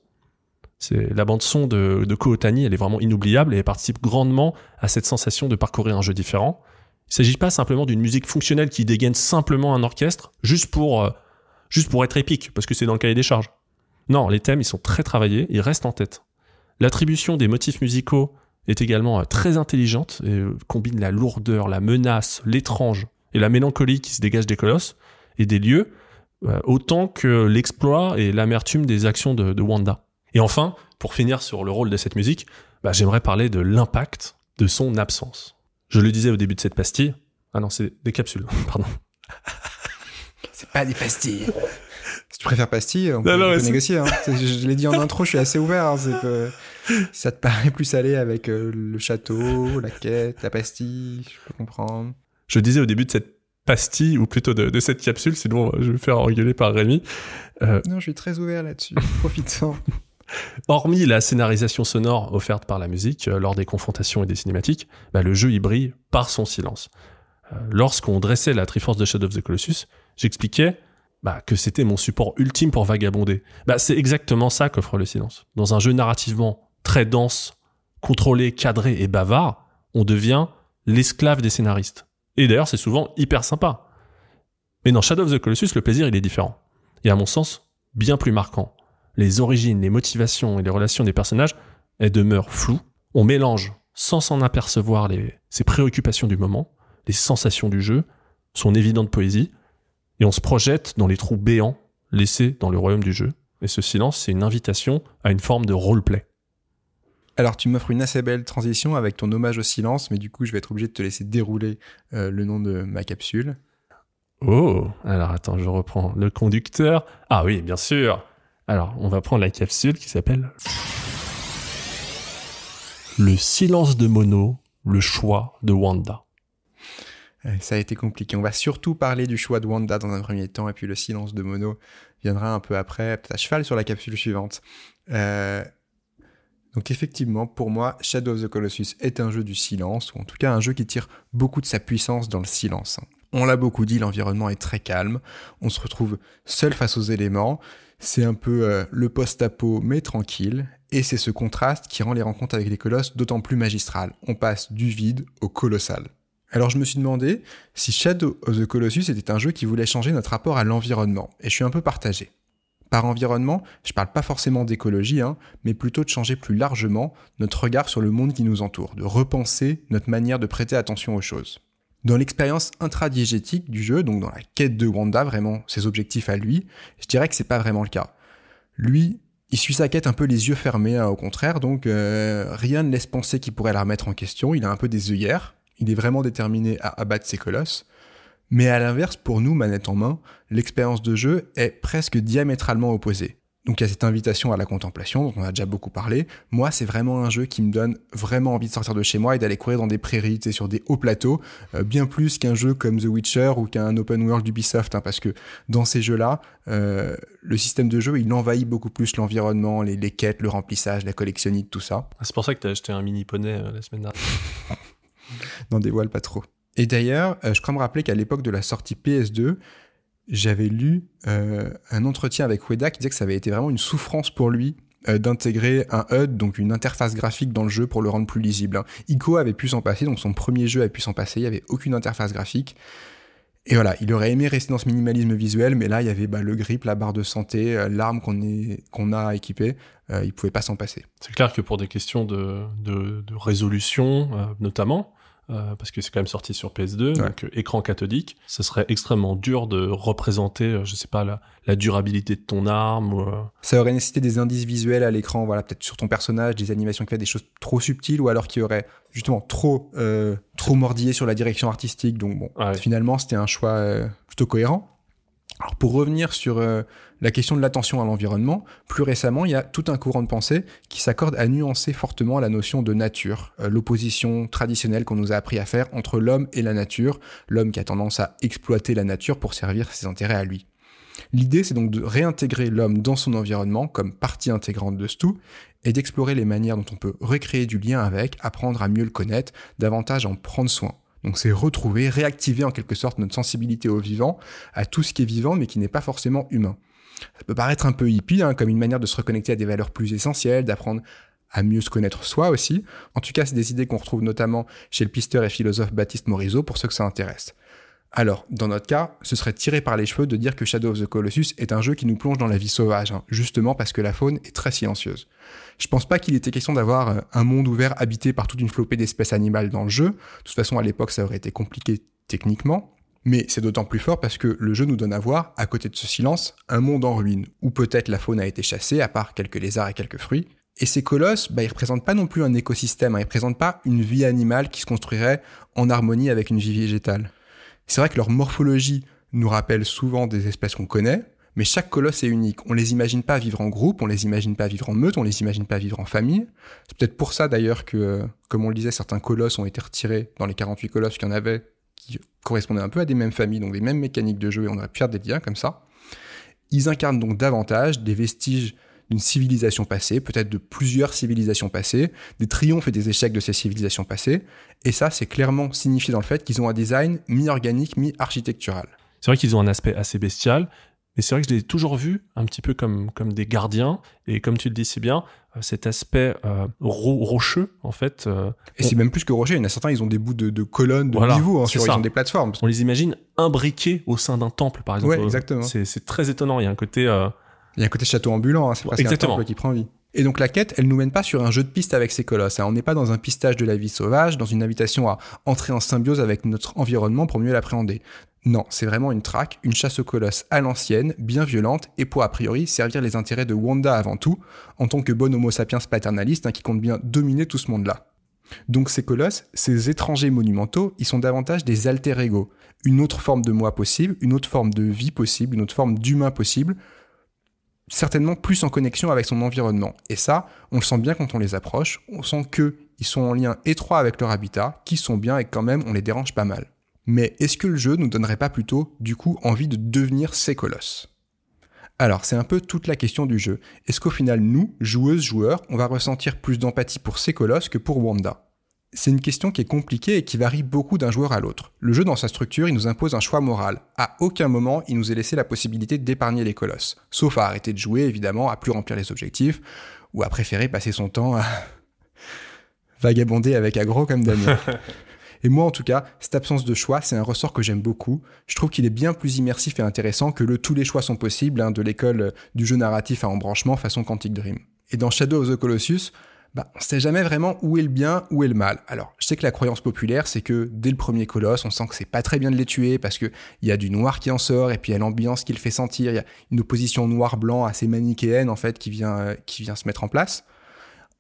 C'est la bande son de, de Ko Otani, elle est vraiment inoubliable et elle participe grandement à cette sensation de parcourir un jeu différent. Il s'agit pas simplement d'une musique fonctionnelle qui dégaine simplement un orchestre juste pour euh, juste pour être épique parce que c'est dans le cahier des charges. Non, les thèmes ils sont très travaillés, ils restent en tête. L'attribution des motifs musicaux est également euh, très intelligente et euh, combine la lourdeur, la menace, l'étrange et la mélancolie qui se dégage des colosses et des lieux, euh, autant que l'exploit et l'amertume des actions de, de Wanda. Et enfin, pour finir sur le rôle de cette musique, bah, j'aimerais parler de l'impact de son absence. Je le disais au début de cette pastille. Ah non, c'est des capsules, [LAUGHS] pardon. C'est pas des pastilles. Si tu préfères pastilles, on peut, Non, non, on peut négocier. hein. Je, je l'ai dit en [LAUGHS] intro, je suis assez ouvert. hein. C'est que si ça te paraît plus aller avec euh, le château, la quête, la pastille, je peux comprendre. Je disais au début de cette pastille, ou plutôt de, de cette capsule, sinon euh, je vais me faire engueuler par Rémi. Non, je suis très ouvert là-dessus. [LAUGHS] Profites-en. Hormis la scénarisation sonore offerte par la musique euh, lors des confrontations et des cinématiques, bah, le jeu y brille par son silence. Euh, Lorsqu'on dressait la Triforce de Shadow of the Colossus, j'expliquais bah, que c'était mon support ultime pour vagabonder. Bah, c'est exactement ça qu'offre le silence. Dans un jeu narrativement très dense, contrôlé, cadré et bavard, on devient l'esclave des scénaristes. Et d'ailleurs, c'est souvent hyper sympa. Mais dans Shadow of the Colossus, le plaisir, il est différent. Et à mon sens, bien plus marquant les origines, les motivations et les relations des personnages, elles demeurent floues. On mélange, sans s'en apercevoir, ses préoccupations du moment, les sensations du jeu, son évidente poésie, et on se projette dans les trous béants laissés dans le royaume du jeu. Et ce silence, c'est une invitation à une forme de roleplay. Alors, tu m'offres une assez belle transition avec ton hommage au silence, mais du coup, je vais être obligé de te laisser dérouler euh, le nom de ma capsule. Oh, alors attends, je reprends le conducteur. Ah oui, bien sûr. Alors, on va prendre la capsule qui s'appelle Le silence de Mono, le choix de Wanda. Euh, Ça a été compliqué. On va surtout parler du choix de Wanda dans un premier temps, et puis le silence de Mono viendra un peu après, peut-être à cheval sur la capsule suivante. Euh, Donc effectivement, pour moi, Shadow of the Colossus est un jeu du silence, ou en tout cas un jeu qui tire beaucoup de sa puissance dans le silence. On l'a beaucoup dit, l'environnement est très calme, on se retrouve seul face aux éléments, c'est un peu euh, le post-apo mais tranquille, et c'est ce contraste qui rend les rencontres avec les colosses d'autant plus magistrales. On passe du vide au colossal. Alors je me suis demandé si Shadow of the Colossus était un jeu qui voulait changer notre rapport à l'environnement, et je suis un peu partagé. Par environnement, je parle pas forcément d'écologie, hein, mais plutôt de changer plus largement notre regard sur le monde qui nous entoure, de repenser notre manière de prêter attention aux choses. Dans l'expérience intradiégétique du jeu, donc dans la quête de Wanda, vraiment ses objectifs à lui, je dirais que c'est pas vraiment le cas. Lui, il suit sa quête un peu les yeux fermés, hein, au contraire, donc euh, rien ne laisse penser qu'il pourrait la remettre en question. Il a un peu des œillères, il est vraiment déterminé à abattre ses colosses. Mais à l'inverse, pour nous, manette en main, l'expérience de jeu est presque diamétralement opposée. Donc il y a cette invitation à la contemplation, dont on a déjà beaucoup parlé. Moi, c'est vraiment un jeu qui me donne vraiment envie de sortir de chez moi et d'aller courir dans des prairies, sur des hauts plateaux, euh, bien plus qu'un jeu comme The Witcher ou qu'un open world d'Ubisoft, hein, parce que dans ces jeux-là, euh, le système de jeu, il envahit beaucoup plus l'environnement, les, quêtes, le remplissage, la collectionnite, tout ça. Ah, c'est pour ça que tu as acheté un mini poney euh, la semaine dernière. [LAUGHS] N'en dévoile pas trop. Et d'ailleurs, je crois me rappeler qu'à l'époque de la sortie PS2, j'avais lu euh, un entretien avec Ueda qui disait que ça avait été vraiment une souffrance pour lui euh, d'intégrer un HUD, donc une interface graphique dans le jeu pour le rendre plus lisible. Hein. Ico avait pu s'en passer, donc son premier jeu avait pu s'en passer, il n'y avait aucune interface graphique. Et voilà, il aurait aimé rester dans ce minimalisme visuel, mais là, il y avait bah, le grip, la barre de santé, euh, l'arme qu'on a équipée. Euh, il pouvait pas s'en passer. C'est clair que pour des questions de, de résolution, notamment, euh, parce que c'est quand même sorti sur PS2, donc euh, écran cathodique, ce serait extrêmement dur de représenter, euh, je sais pas, la, la, durabilité de ton arme. Ou, Ça aurait nécessité des indices visuels à l'écran, voilà, peut-être sur ton personnage, des animations qui fait des choses trop subtiles, ou alors qui auraient justement trop, trop mordillé sur la direction artistique. Donc bon, finalement, c'était un choix plutôt cohérent. Alors pour revenir sur euh, la question de l'attention à l'environnement, plus récemment, il y a tout un courant de pensée qui s'accorde à nuancer fortement la notion de nature, euh, l'opposition traditionnelle qu'on nous a appris à faire entre l'homme et la nature, l'homme qui a tendance à exploiter la nature pour servir ses intérêts à lui. L'idée, c'est donc de réintégrer l'homme dans son environnement comme partie intégrante de ce tout, et d'explorer les manières dont on peut recréer du lien avec, apprendre à mieux le connaître, davantage en prendre soin. Donc c'est retrouver, réactiver en quelque sorte notre sensibilité au vivant, à tout ce qui est vivant mais qui n'est pas forcément humain. Ça peut paraître un peu hippie, hein, comme une manière de se reconnecter à des valeurs plus essentielles, d'apprendre à mieux se connaître soi aussi. En tout cas, c'est des idées qu'on retrouve notamment chez le pisteur et philosophe Baptiste Morisot pour ceux que ça intéresse. Alors, dans notre cas, ce serait tiré par les cheveux de dire que Shadow of the Colossus est un jeu qui nous plonge dans la vie sauvage, hein, justement parce que la faune est très silencieuse. Je pense pas qu'il était question d'avoir euh, un monde ouvert habité par toute une flopée d'espèces animales dans le jeu. De toute façon, à l'époque, ça aurait été compliqué techniquement. Mais c'est d'autant plus fort parce que le jeu nous donne à voir, à côté de ce silence, un monde en ruine, où peut-être la faune a été chassée, à part quelques lézards et quelques fruits. Et ces colosses, bah, ils représentent pas non plus un écosystème, hein, ils représentent pas une vie animale qui se construirait en harmonie avec une vie végétale. C'est vrai que leur morphologie nous rappelle souvent des espèces qu'on connaît, mais chaque colosse est unique. On les imagine pas vivre en groupe, on les imagine pas vivre en meute, on les imagine pas vivre en famille. C'est peut-être pour ça d'ailleurs que, euh, comme on le disait, certains colosses ont été retirés dans les 48 colosses qu'il y en avait qui correspondaient un peu à des mêmes familles, donc des mêmes mécaniques de jeu, et on aurait pu faire des liens comme ça. Ils incarnent donc davantage des vestiges d'une civilisation passée, peut-être de plusieurs civilisations passées, des triomphes et des échecs de ces civilisations passées, et ça c'est clairement signifié dans le fait qu'ils ont un design mi-organique, mi-architectural. C'est vrai qu'ils ont un aspect assez bestial, mais c'est vrai que je l'ai toujours vu un petit peu comme, comme des gardiens, et comme tu le dis si bien, euh, cet aspect euh, rocheux, en fait. Euh, et c'est même plus que rocher, il y en a certains, ils ont des bouts de, colonnes, de niveau, hein, sur, ils ont des plateformes. On les imagine imbriqués au sein d'un temple, par exemple. Ouais, exactement. C'est très étonnant, il y a un côté... Il y a un côté château ambulant, hein, c'est presque un temple qui prend vie. Et donc la quête, elle nous mène pas sur un jeu de piste avec ces colosses. Hein. On n'est pas dans un pistage de la vie sauvage, dans une invitation à entrer en symbiose avec notre environnement pour mieux l'appréhender. Non, c'est vraiment une traque, une chasse aux colosses à l'ancienne, bien violente, et pour a priori servir les intérêts de Wanda avant tout, en tant que bon homo sapiens paternaliste hein, qui compte bien dominer tout ce monde-là. Donc ces colosses, ces étrangers monumentaux, ils sont davantage des alter ego, une autre forme de moi possible, une autre forme de vie possible, une autre forme d'humain possible, certainement plus en connexion avec son environnement. Et ça, on le sent bien quand on les approche, on sent qu'ils sont en lien étroit avec leur habitat, qu'ils sont bien et quand même on les dérange pas mal. Mais est-ce que le jeu nous donnerait pas plutôt, du coup, envie de devenir ces colosses? Alors, c'est un peu toute la question du jeu. Est-ce qu'au final, nous, joueuses, joueurs, on va ressentir plus d'empathie pour ces colosses que pour Wanda? C'est une question qui est compliquée et qui varie beaucoup d'un joueur à l'autre. Le jeu dans sa structure, il nous impose un choix moral. À aucun moment, il nous est laissé la possibilité d'épargner les colosses. Sauf à arrêter de jouer, évidemment, à plus remplir les objectifs, ou à préférer passer son temps à [LAUGHS] vagabonder avec Agro comme Damien. [LAUGHS] Et moi, en tout cas, cette absence de choix, c'est un ressort que j'aime beaucoup. Je trouve qu'il est bien plus immersif et intéressant que le tous les choix sont possibles hein, de l'école du jeu narratif à embranchement façon Quantic Dream. Et dans Shadow of the Colossus, bah, on sait jamais vraiment où est le bien, où est le mal. Alors, je sais que la croyance populaire, c'est que dès le premier colosse, on sent que c'est pas très bien de les tuer parce qu'il y a du noir qui en sort et puis il y a l'ambiance qui le fait sentir. Il y a une opposition noir-blanc assez manichéenne, en fait, qui vient, euh, qui vient se mettre en place.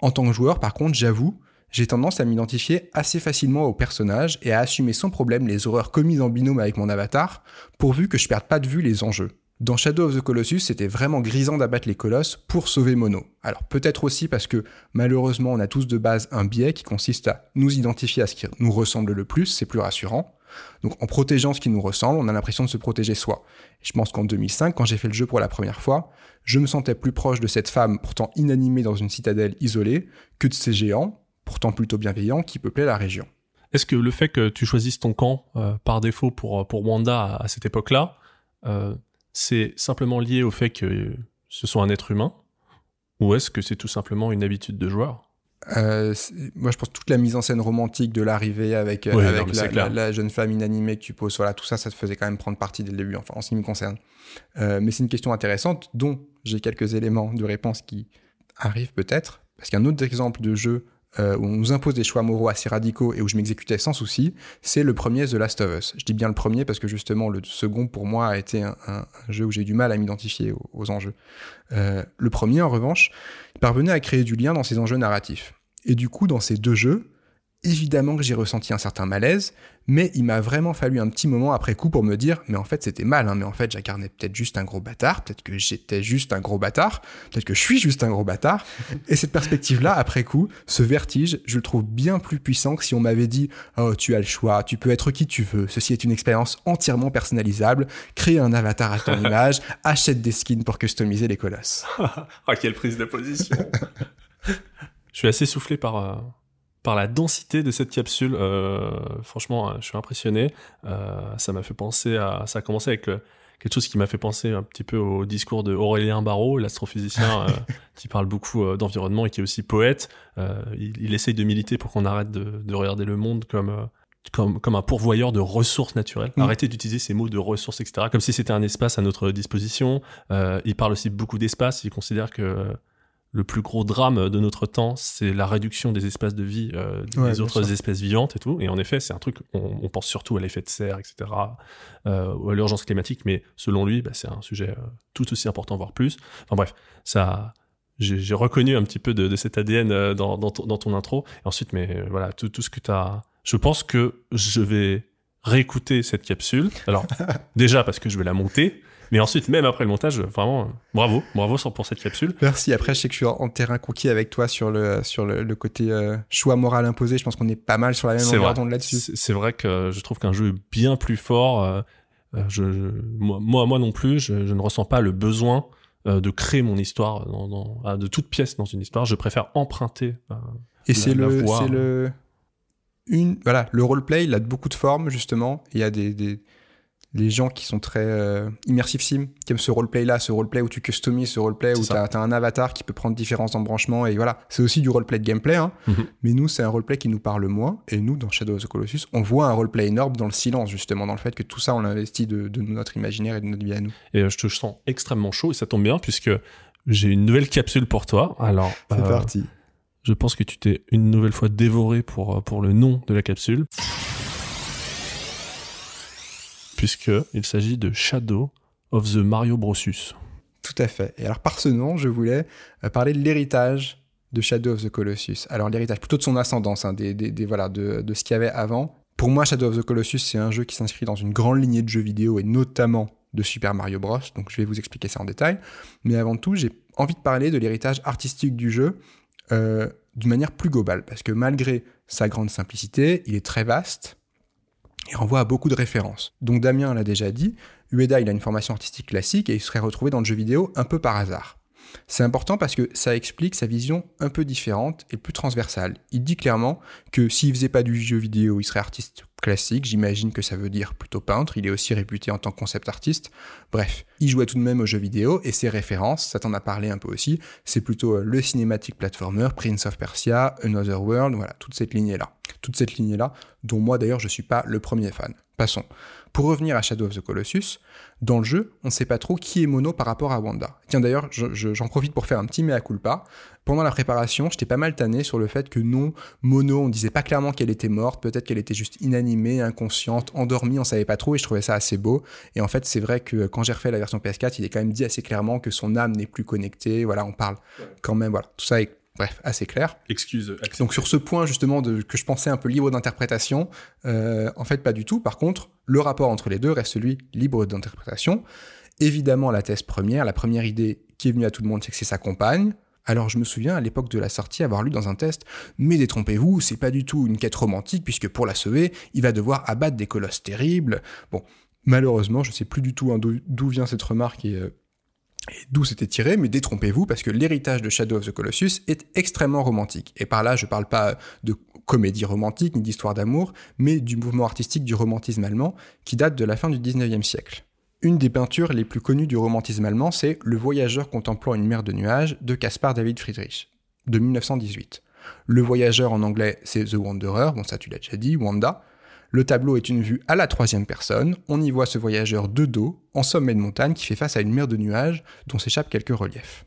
En tant que joueur, par contre, j'avoue, j'ai tendance à m'identifier assez facilement au personnage et à assumer sans problème les horreurs commises en binôme avec mon avatar, pourvu que je perde pas de vue les enjeux. Dans Shadow of the Colossus, c'était vraiment grisant d'abattre les colosses pour sauver Mono. Alors peut-être aussi parce que malheureusement on a tous de base un biais qui consiste à nous identifier à ce qui nous ressemble le plus, c'est plus rassurant. Donc en protégeant ce qui nous ressemble, on a l'impression de se protéger soi. je pense qu'en 2005, quand j'ai fait le jeu pour la première fois, je me sentais plus proche de cette femme pourtant inanimée dans une citadelle isolée que de ces géants, pourtant plutôt bienveillants, qui peuplaient la région. Est-ce que le fait que tu choisisses ton camp euh, par défaut pour, pour Wanda à, cette époque-là, euh, c'est simplement lié au fait que ce soit un être humain Ou est-ce que c'est tout simplement une habitude de joueur? Euh, moi, je pense toute la mise en scène romantique de l'arrivée avec, la, jeune femme inanimée que tu poses, voilà, tout ça, ça te faisait quand même prendre parti dès le début, enfin, en ce qui me concerne. Euh, mais c'est une question intéressante dont j'ai quelques éléments de réponse qui arrivent peut-être. Parce qu'un autre exemple de jeu euh, où on nous impose des choix moraux assez radicaux et où je m'exécutais sans souci, c'est le premier The Last of Us. Je dis bien le premier parce que justement le second pour moi a été un, jeu où j'ai eu du mal à m'identifier aux, enjeux. Euh, le premier en revanche parvenait à créer du lien dans ses enjeux narratifs. Et du coup dans ces deux jeux, évidemment que j'ai ressenti un certain malaise, mais il m'a vraiment fallu un petit moment après coup pour me dire, mais en fait c'était mal, hein, mais en fait j'incarnais peut-être juste un gros bâtard, peut-être que j'étais juste un gros bâtard, peut-être que je suis juste un gros bâtard. [LAUGHS] Et cette perspective-là, après coup, ce vertige, je le trouve bien plus puissant que si on m'avait dit, oh tu as le choix, tu peux être qui tu veux, ceci est une expérience entièrement personnalisable, crée un avatar à ton [LAUGHS] image, achète des skins pour customiser les colosses. ah [LAUGHS] quelle prise de position Je suis assez soufflé par... Euh, par la densité de cette capsule. Euh, franchement, euh, je suis impressionné. Euh, ça m'a fait penser à. Ça a commencé avec quelque chose qui m'a fait penser un petit peu au discours de Aurélien Barraud, l'astrophysicien [LAUGHS] qui parle beaucoup d'environnement et qui est aussi poète. Il, essaye de militer pour qu'on arrête de, regarder le monde comme. Comme, comme un pourvoyeur de ressources naturelles. Mmh. Arrêtez d'utiliser ces mots de ressources, etc. Comme si c'était un espace à notre disposition. il parle aussi beaucoup d'espace. Il considère que le plus gros drame de notre temps, c'est la réduction des espaces de vie euh, des autres espèces vivantes et tout. Et en effet, c'est un truc, on, pense surtout à l'effet de serre, etc., euh, ou à l'urgence climatique, mais selon lui, bah, c'est un sujet euh, tout aussi important, voire plus. Enfin bref, ça, j'ai reconnu un petit peu de, cet ADN dans, ton, intro. Et ensuite, mais voilà, tout, tout ce que tu as... Je pense que je vais réécouter cette capsule. Alors, [LAUGHS] déjà parce que je vais la monter, mais ensuite, même après le montage, vraiment, bravo, bravo pour cette capsule. Merci. Après, je sais que je suis en terrain conquis avec toi sur le, sur le, côté euh, choix moral imposé. Je pense qu'on est pas mal sur la même longueur d'onde là-dessus. C'est vrai que je trouve qu'un jeu est bien plus fort. Euh, euh, je, moi, moi non plus, je, ne ressens pas le besoin de créer mon histoire dans, de toute pièce dans une histoire. Je préfère emprunter. Et c'est le, c'est le, une, voilà, le roleplay, il a beaucoup de formes justement. Il y a des, des les gens qui sont très euh, immersifs sim, qui aiment ce roleplay-là, ce roleplay où tu customises, ce roleplay où tu as, un avatar qui peut prendre différents embranchements, et voilà. C'est aussi du roleplay de gameplay, hein. Mhm. mais nous, c'est un roleplay qui nous parle moins, et nous, dans Shadow of the Colossus, on voit un roleplay énorme dans le silence, justement, dans le fait que tout ça, on l'investit de, de notre imaginaire et de notre vie à nous. Et euh, je te sens extrêmement chaud, et ça tombe bien, puisque j'ai une nouvelle capsule pour toi. Alors, c'est euh, parti. Je pense que tu t'es une nouvelle fois dévoré pour, pour le nom de la capsule puisqu'il s'agit de Shadow of the Mario Brosus. Tout à fait. Et alors par ce nom, je voulais euh, parler de l'héritage de Shadow of the Colossus. Alors l'héritage plutôt de son ascendance, hein, des, voilà, de, de ce qu'il y avait avant. Pour moi, Shadow of the Colossus, c'est un jeu qui s'inscrit dans une grande lignée de jeux vidéo et notamment de Super Mario Bros. Donc je vais vous expliquer ça en détail. Mais avant tout, j'ai envie de parler de l'héritage artistique du jeu euh, d'une manière plus globale. Parce que malgré sa grande simplicité, il est très vaste, il renvoie à beaucoup de références. Donc Damien l'a déjà dit, Ueda il a une formation artistique classique et il serait retrouvé dans le jeu vidéo un peu par hasard. C'est important parce que ça explique sa vision un peu différente et plus transversale. Il dit clairement que s'il faisait pas du jeu vidéo, il serait artiste classique. J'imagine que ça veut dire plutôt peintre. Il est aussi réputé en tant que concept artiste. Bref, il jouait tout de même aux jeux vidéo et ses références, ça t'en a parlé un peu aussi, c'est plutôt euh, le cinématique platformer, Prince of Persia, Another World, voilà, toute cette lignée-là. Toute cette lignée-là, dont moi d'ailleurs je suis pas le premier fan. Passons. Pour revenir à Shadow of the Colossus, dans le jeu, on ne sait pas trop qui est Mono par rapport à Wanda. Tiens d'ailleurs, j'en profite pour faire un petit mea culpa. Pendant la préparation, j'étais pas mal tanné sur le fait que non, Mono, on disait pas clairement qu'elle était morte, peut-être qu'elle était juste inanimée, inconsciente, endormie, on savait pas trop et je trouvais ça assez beau. Et en fait, c'est vrai que quand j'ai refait la version PS4, il est quand même dit assez clairement que son âme n'est plus connectée. Voilà, on parle quand même, voilà, tout ça est Bref, assez clair. Excuse. Donc sur ce point justement de, que je pensais un peu libre d'interprétation, euh, en fait pas du tout. Par contre, le rapport entre les deux reste celui libre d'interprétation. Évidemment, la thèse première, la première idée qui est venue à tout le monde, c'est que c'est sa compagne. Alors je me souviens à l'époque de la sortie avoir lu dans un test, mais détrompez-vous, c'est pas du tout une quête romantique puisque pour la sauver, il va devoir abattre des colosses terribles. Bon, malheureusement, je sais plus du tout hein, d'où vient cette remarque et euh, d'où c'était tiré, mais détrompez-vous parce que l'héritage de Shadow of the Colossus est extrêmement romantique. Et par là, je parle pas de comédie romantique ni d'histoire d'amour, mais du mouvement artistique du romantisme allemand qui date de la fin du 19e siècle. Une des peintures les plus connues du romantisme allemand, c'est Le voyageur contemplant une mer de nuages de Caspar David Friedrich, de 1918. Le voyageur en anglais, c'est The Wanderer, bon ça tu l'as déjà dit, Wanda, le tableau est une vue à la troisième personne, on y voit ce voyageur de dos, en sommet de montagne, qui fait face à une mer de nuages dont s'échappent quelques reliefs.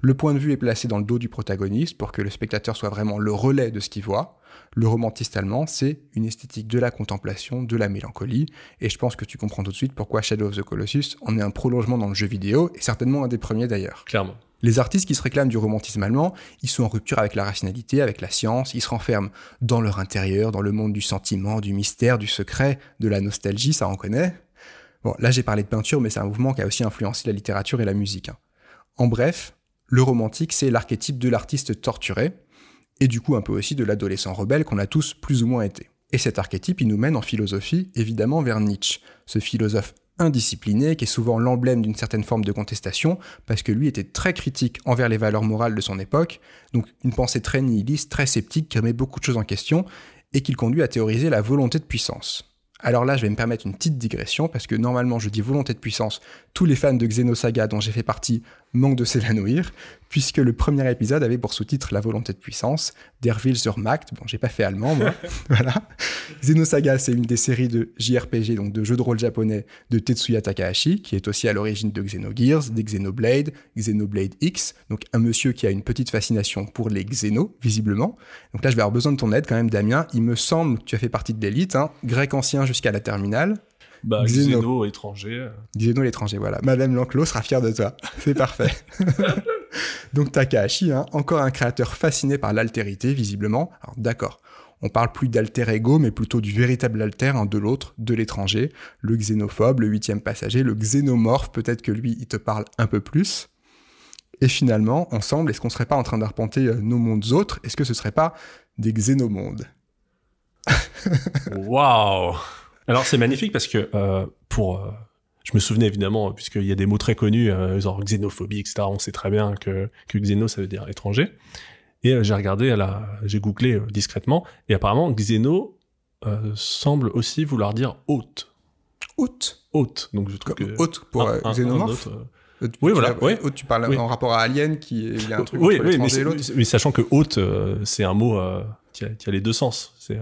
Le point de vue est placé dans le dos du protagoniste pour que le spectateur soit vraiment le relais de ce qu'il voit. Le romantiste allemand, c'est une esthétique de la contemplation, de la mélancolie, et je pense que tu comprends tout de suite pourquoi Shadow of the Colossus en est un prolongement dans le jeu vidéo, et certainement un des premiers d'ailleurs. Clairement. Les artistes qui se réclament du romantisme allemand, ils sont en rupture avec la rationalité, avec la science, ils se renferment dans leur intérieur, dans le monde du sentiment, du mystère, du secret, de la nostalgie, ça on connaît. Bon, là j'ai parlé de peinture, mais c'est un mouvement qui a aussi influencé la littérature et la musique. Hein. En bref, le romantique, c'est l'archétype de l'artiste torturé, et du coup un peu aussi de l'adolescent rebelle qu'on a tous plus ou moins été. Et cet archétype, il nous mène en philosophie, évidemment, vers Nietzsche, ce philosophe indiscipliné, qui est souvent l'emblème d'une certaine forme de contestation, parce que lui était très critique envers les valeurs morales de son époque, donc une pensée très nihiliste, très sceptique, qui remet beaucoup de choses en question, et qui le conduit à théoriser la volonté de puissance. Alors là, je vais me permettre une petite digression, parce que normalement, je dis volonté de puissance. Tous les fans de Xenosaga dont j'ai fait partie manquent de s'évanouir, puisque le premier épisode avait pour sous-titre La volonté de puissance, Der Will zur Macht. Bon, j'ai pas fait allemand, moi. [LAUGHS] voilà. Xenosaga, c'est une des séries de JRPG, donc de jeux de rôle japonais de Tetsuya Takahashi, qui est aussi à l'origine de Xenogears, des Xenoblade, Xenoblade X, donc un monsieur qui a une petite fascination pour les Xeno, visiblement. Donc là, je vais avoir besoin de ton aide quand même, Damien. Il me semble que tu as fait partie de l'élite, hein, grec ancien jusqu'à la terminale. Bah, Xeno, étranger. Xeno l'étranger, voilà. Madame Lanclos sera fière de toi. C'est parfait. [LAUGHS] Donc Takahashi, hein, encore un créateur fasciné par l'altérité, visiblement. Alors d'accord, on parle plus d'alter ego, mais plutôt du véritable alter, hein, de l'autre, de l'étranger, le xénophobe, le huitième passager, le xénomorphe, peut-être que lui, il te parle un peu plus. Et finalement, ensemble, est-ce qu'on serait pas en train d'arpenter euh, nos mondes autres? Est-ce que ce serait pas des xénomondes? Waouh alors c'est magnifique parce que euh, pour euh, je me souvenais évidemment, puisqu'il y a des mots très connus, euh, genre xénophobie, etc. On sait très bien que, que xéno, ça veut dire étranger. Et j'ai regardé, à la, j'ai googlé discrètement, et apparemment, xéno semble aussi vouloir dire hôte. Hôte? Hôte. Donc je trouve que. Hôte pour xénomorphe oui, voilà. Oui. Hôte, tu parles en rapport à alien, qui il y a un truc oui, oui, mais, mais, sachant que hôte, c'est un mot qui a, qui, a, les deux sens. C'est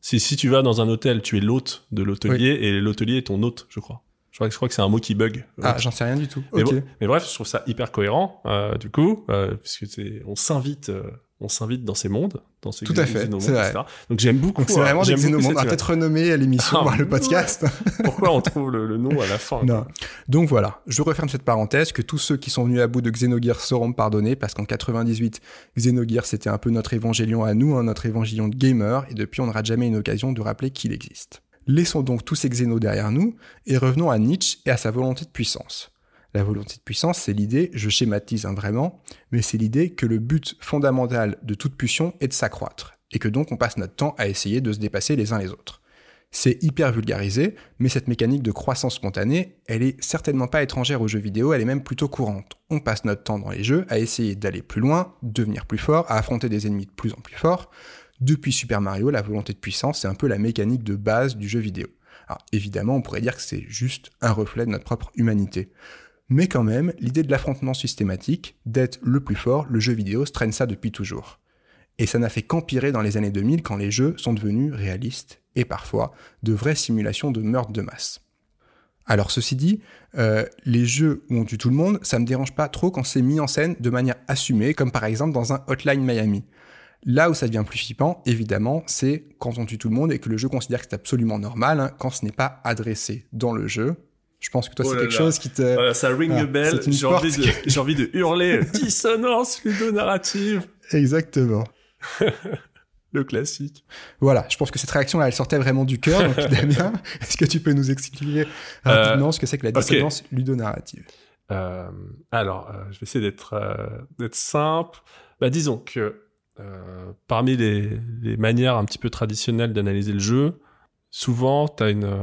si, si tu vas dans un hôtel, tu es l'hôte de l'hôtelier et l'hôtelier est ton hôte, je crois. Je crois, je crois que c'est un mot qui bug. Ah, j'en sais rien du tout. Mais, mais, bref, je trouve ça hyper cohérent, euh, du coup, euh, puisque c'est, on s'invite, euh, on s'invite dans ces mondes, dans Tout à fait, c'est vrai. Donc j'aime beaucoup. C'est vraiment des xénomondes. On va peut-être renommer l'émission, ah, [LAUGHS] le podcast. Pourquoi on trouve le, nom à la fin non. Donc voilà, je referme cette parenthèse, que tous ceux qui sont venus à bout de Xenogears seront pardonnés, parce qu'en 98, Xenogears c'était un peu notre évangélion à nous, hein, notre évangélion de gamer, et depuis on n'aura jamais une occasion de rappeler qu'il existe. Laissons donc tous ces xénos derrière nous et revenons à Nietzsche et à sa volonté de puissance. La volonté de puissance, c'est l'idée, je schématise hein, vraiment, mais c'est l'idée que le but fondamental de toute pulsion est de s'accroître, et que donc on passe notre temps à essayer de se dépasser les uns les autres. C'est hyper vulgarisé, mais cette mécanique de croissance spontanée, elle est certainement pas étrangère aux jeux vidéo, elle est même plutôt courante. on passe notre temps dans les jeux à essayer d'aller plus loin, devenir plus fort, à affronter des ennemis de plus en plus forts. Depuis Super Mario, la volonté de puissance, c'est un peu la mécanique de base du jeu vidéo. Alors évidemment, on pourrait dire que c'est juste un reflet de notre propre humanité. Mais quand même, l'idée de l'affrontement systématique, d'être le plus fort, le jeu vidéo se traîne ça depuis toujours. Et ça n'a fait qu'empirer dans les années 2000 quand les jeux sont devenus réalistes et parfois de vraies simulations de meurtre de masse. Alors ceci dit, euh, les jeux où on tue tout le monde, ça me dérange pas trop quand c'est mis en scène de manière assumée, comme par exemple dans un Hotline Miami. Là où ça devient plus flippant, évidemment, c'est quand on tue tout le monde et que le jeu considère que c'est absolument normal, hein, quand ce n'est pas adressé dans le jeu, je pense que toi, Oh c'est là quelque là. chose qui te... Voilà, ça ring Ah, a bell. J'ai envie, envie de hurler [LAUGHS] dissonance ludonarrative. Exactement. [LAUGHS] Le classique. Voilà, je pense que cette réaction-là, elle sortait vraiment du cœur. Donc, [LAUGHS] Damien, est-ce que tu peux nous expliquer rapidement ce que c'est que la dissonance ludonarrative? Euh, alors, euh, je vais essayer d'être euh, simple. Bah, disons que euh, parmi les, les manières un petit peu traditionnelles d'analyser le jeu, souvent, tu as une,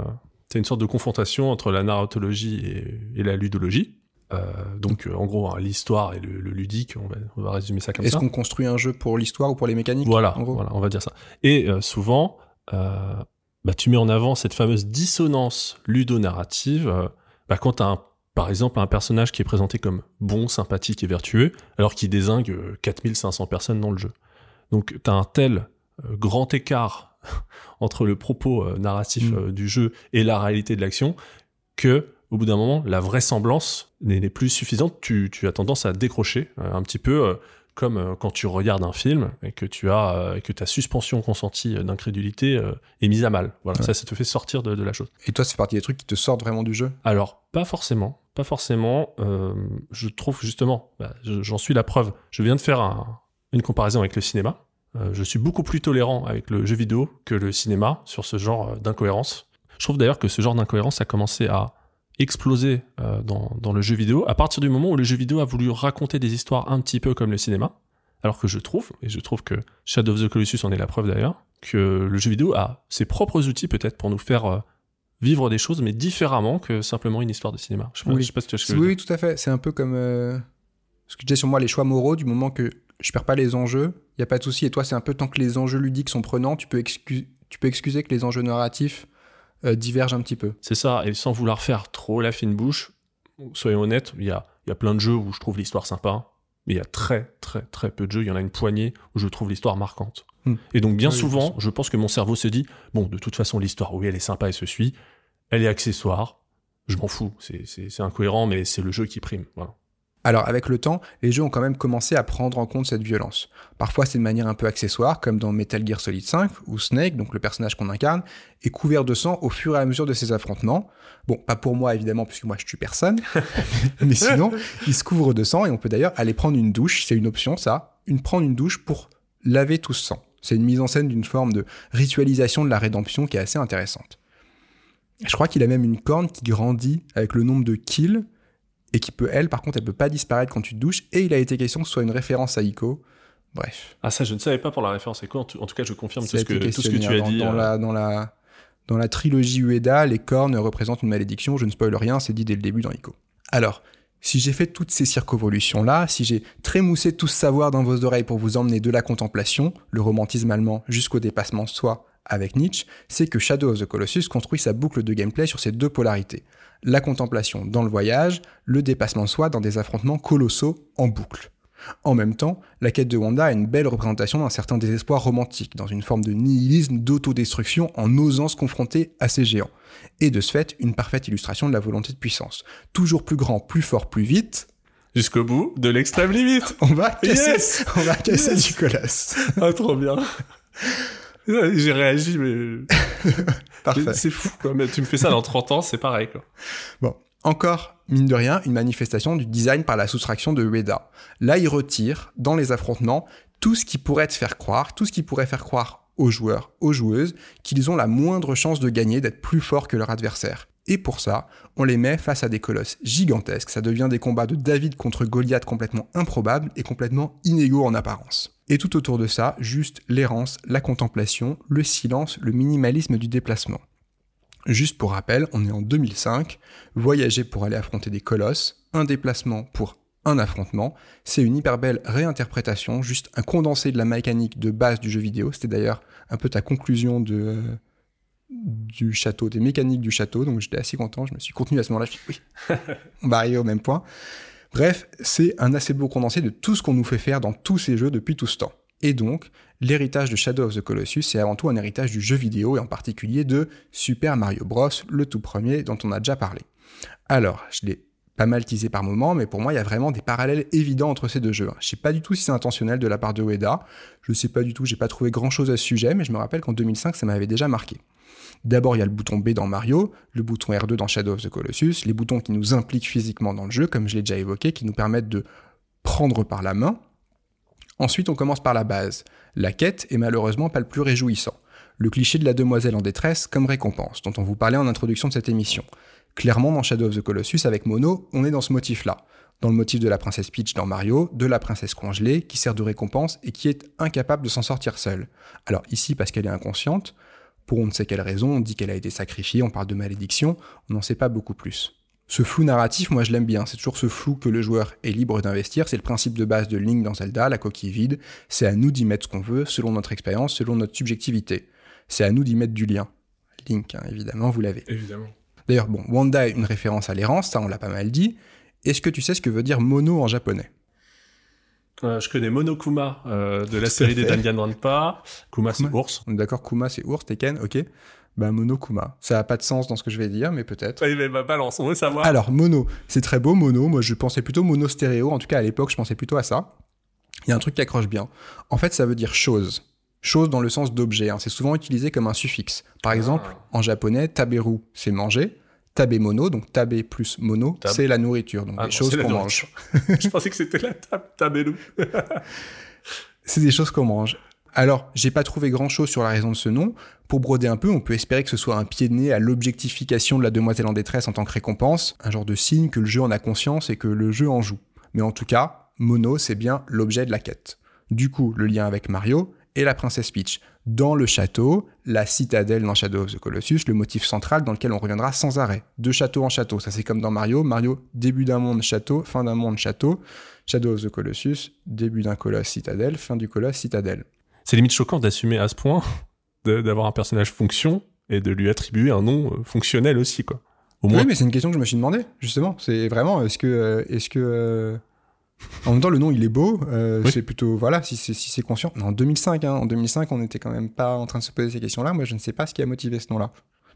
t'as une sorte de confrontation entre la narratologie et, et la ludologie. Euh, donc, euh, en gros, hein, l'histoire et le, le ludique, on va, on va résumer ça comme Est-ce ça. qu'on construit un jeu pour l'histoire ou pour les mécaniques Voilà, voilà, on va dire ça. Et euh, souvent, bah, tu mets en avant cette fameuse dissonance ludonarrative bah, quand tu as, un, par exemple, un personnage qui est présenté comme bon, sympathique et vertueux, alors qu'il désingue euh, 4500 personnes dans le jeu. Donc, tu as un tel grand écart [LAUGHS] entre le propos euh, narratif Mm. euh, du jeu et la réalité de l'action que au bout d'un moment, la vraisemblance n'est plus suffisante. Tu, tu as tendance à décrocher euh, un petit peu comme quand tu regardes un film et que tu as et que ta suspension consentie d'incrédulité est mise à mal. Voilà, Ouais. ça, ça te fait sortir de, de la chose. Et toi, c'est partie des trucs qui te sortent vraiment du jeu? Alors, pas forcément, pas forcément. euh, je trouve justement, bah, je- j'en suis la preuve. Je viens de faire un- une comparaison avec le cinéma. Euh, je suis beaucoup plus tolérant avec le jeu vidéo que le cinéma sur ce genre euh, d'incohérence. Je trouve d'ailleurs que ce genre d'incohérence a commencé à exploser euh, dans, dans le jeu vidéo à partir du moment où le jeu vidéo a voulu raconter des histoires un petit peu comme le cinéma. Alors que je trouve, et je trouve que Shadow of the Colossus en est la preuve d'ailleurs, que le jeu vidéo a ses propres outils peut-être pour nous faire vivre des choses, mais différemment que simplement une histoire de cinéma. Je sais pas, Oui. je sais pas si tu vois ce que je veux Oui, tout à fait. C'est un peu comme euh, ce que je disais sur moi, les choix moraux, du moment que je perds pas les enjeux, il y a pas de souci. Et toi, c'est un peu tant que les enjeux ludiques sont prenants, tu peux, excu- tu peux excuser que les enjeux narratifs euh, divergent un petit peu. C'est ça, et sans vouloir faire trop la fine bouche, soyons honnêtes, il y a, il y a plein de jeux où je trouve l'histoire sympa, mais il y a très très très peu de jeux, il y en a une poignée où je trouve l'histoire marquante. Hmm. Et donc bien Oui, souvent, je pense que mon cerveau se dit, bon, de toute façon, l'histoire, oui, elle est sympa, elle se suit, elle est accessoire, je m'en fous, c'est- c'est c'est incohérent, mais c'est le jeu qui prime. Voilà. Alors, avec le temps, les jeux ont quand même commencé à prendre en compte cette violence. Parfois, c'est de manière un peu accessoire, comme dans Metal Gear Solid 5, où Snake, donc le personnage qu'on incarne, est couvert de sang au fur et à mesure de ses affrontements. Bon, pas pour moi, évidemment, puisque moi, je tue personne. [LAUGHS] Mais sinon, il se couvre de sang, et on peut d'ailleurs aller prendre une douche, c'est une option, ça, une prendre une douche pour laver tout ce sang. C'est une mise en scène d'une forme de ritualisation de la rédemption qui est assez intéressante. Je crois qu'il a même une corne qui grandit avec le nombre de kills, et qui peut, elle, par contre, elle peut pas disparaître quand tu te douches, et il a été question que ce soit une référence à Ico. Bref. Ah ça, je ne savais pas pour la référence, quoi, en tout, en tout cas, je confirme tout ce, que, tout ce que tu as dit. Dans, euh, la, dans, la, dans la trilogie Ueda, les cornes représentent une malédiction. Je ne spoil rien, c'est dit dès le début dans Ico. Alors, si j'ai fait toutes ces circonvolutions-là, si j'ai trémoussé tout ce savoir dans vos oreilles pour vous emmener de la contemplation, le romantisme allemand jusqu'au dépassement de soi avec Nietzsche, c'est que Shadow of the Colossus construit sa boucle de gameplay sur ces deux polarités. La contemplation dans le voyage, le dépassement de soi dans des affrontements colossaux en boucle. En même temps, la quête de Wanda a une belle représentation d'un certain désespoir romantique, dans une forme de nihilisme d'autodestruction en osant se confronter à ces géants. Et de ce fait, une parfaite illustration de la volonté de puissance. Toujours plus grand, plus fort, plus vite, Jusqu'au bout de l'extrême limite. on va casser, Yes on va casser Yes du colosse. Ah, trop bien. [LAUGHS] [LAUGHS] J'ai réagi, mais [LAUGHS] Parfait. c'est fou, quoi. Mais tu me fais ça dans 30 ans, c'est pareil, quoi. Bon, encore, mine de rien, une manifestation du design par la soustraction de Ueda. Là, il retire, dans les affrontements, tout ce qui pourrait te faire croire, tout ce qui pourrait faire croire aux joueurs, aux joueuses, qu'ils ont la moindre chance de gagner, d'être plus forts que leur adversaire. Et pour ça, on les met face à des colosses gigantesques, ça devient des combats de David contre Goliath complètement improbables et complètement inégaux en apparence. Et tout autour de ça, juste l'errance, la contemplation, le silence, le minimalisme du déplacement. Juste pour rappel, on est en 2005, voyager pour aller affronter des colosses, un déplacement pour un affrontement. C'est une hyper belle réinterprétation, juste un condensé de la mécanique de base du jeu vidéo. C'était d'ailleurs un peu ta conclusion de, euh, du château, des mécaniques du château. Donc j'étais assez content, je me suis contenu à ce moment-là. Je me suis dit, oui, [LAUGHS] on va arriver au même point. Bref, c'est un assez beau condensé de tout ce qu'on nous fait faire dans tous ces jeux depuis tout ce temps. Et donc, l'héritage de Shadow of the Colossus, c'est avant tout un héritage du jeu vidéo et en particulier de Super Mario Bros, le tout premier dont on a déjà parlé. Alors, je l'ai pas mal teasé par moment, mais pour moi, il y a vraiment des parallèles évidents entre ces deux jeux. Je sais pas du tout si c'est intentionnel de la part de Ueda, je sais pas du tout, j'ai pas trouvé grand chose à ce sujet, mais je me rappelle qu'en 2005, ça m'avait déjà marqué. D'abord, il y a le bouton B dans Mario, le bouton R2 dans Shadow of the Colossus, les boutons qui nous impliquent physiquement dans le jeu, comme je l'ai déjà évoqué, qui nous permettent de prendre par la main. Ensuite, on commence par la base. La quête est malheureusement pas le plus réjouissant. Le cliché de la demoiselle en détresse comme récompense, dont on vous parlait en introduction de cette émission. Clairement, dans Shadow of the Colossus, avec Mono, on est dans ce motif-là. Dans le motif de la princesse Peach dans Mario, de la princesse congelée, qui sert de récompense et qui est incapable de s'en sortir seule. Alors ici, parce qu'elle est inconsciente, pour on ne sait quelle raison, on dit qu'elle a été sacrifiée, on parle de malédiction, on n'en sait pas beaucoup plus. Ce flou narratif, moi je l'aime bien, c'est toujours ce flou que le joueur est libre d'investir, c'est le principe de base de Link dans Zelda, la coquille vide, c'est à nous d'y mettre ce qu'on veut, selon notre expérience, selon notre subjectivité. C'est à nous d'y mettre du lien. Link, hein, évidemment, vous l'avez. Évidemment. D'ailleurs, bon, Wanda est une référence à l'errance, ça on l'a pas mal dit. Est-ce que tu sais ce que veut dire mono en japonais? Euh, je connais Monokuma euh, de la série des Danganronpa. Kuma c'est ours. On est d'accord, Kuma c'est ours, Tekken, ok. Bah Monokuma. Ça a pas de sens dans ce que je vais dire, mais peut-être. Oui, mais bah, balance, on veut savoir. Alors, mono, c'est très beau, mono. Moi, je pensais plutôt mono stéréo. En tout cas, à l'époque, je pensais plutôt à ça. Il y a un truc qui accroche bien. En fait, ça veut dire chose. Chose dans le sens d'objet. Hein. C'est souvent utilisé comme un suffixe. Par exemple, en japonais, taberu, c'est manger. Tabe mono, donc tabe plus mono, Tab. c'est la nourriture, donc Ah des choses qu'on mange. [LAUGHS] [LAUGHS] je pensais que c'était la table tabelou. [LAUGHS] C'est des choses qu'on mange. Alors, j'ai pas trouvé grand chose sur la raison de ce nom. Pour broder un peu, on peut espérer que ce soit un pied de nez à l'objectification de la demoiselle en détresse en tant que récompense, un genre de signe que le jeu en a conscience et que le jeu en joue. Mais en tout cas, Mono, c'est bien l'objet de la quête. Du coup, le lien avec Mario et la princesse Peach. Dans le château, la citadelle dans Shadow of the Colossus, le motif central dans lequel on reviendra sans arrêt. De château en château, ça c'est comme dans Mario. Mario, début d'un monde château, fin d'un monde château. Shadow of the Colossus, début d'un colosse citadelle, fin du colosse citadelle. C'est limite choquant d'assumer à ce point [LAUGHS] d'avoir un personnage fonction et de lui attribuer un nom euh, fonctionnel aussi, quoi. Au moins, Oui, mais c'est une question que je me suis demandé, justement. C'est vraiment, est-ce que. euh, est-ce que euh, En même temps, le nom, il est beau. euh, Oui. C'est plutôt. Voilà, si c'est si c'est conscient. En 2005, hein, en 2005, on n'était quand même pas en train de se poser ces questions-là. Moi, je ne sais pas ce qui a motivé ce nom-là.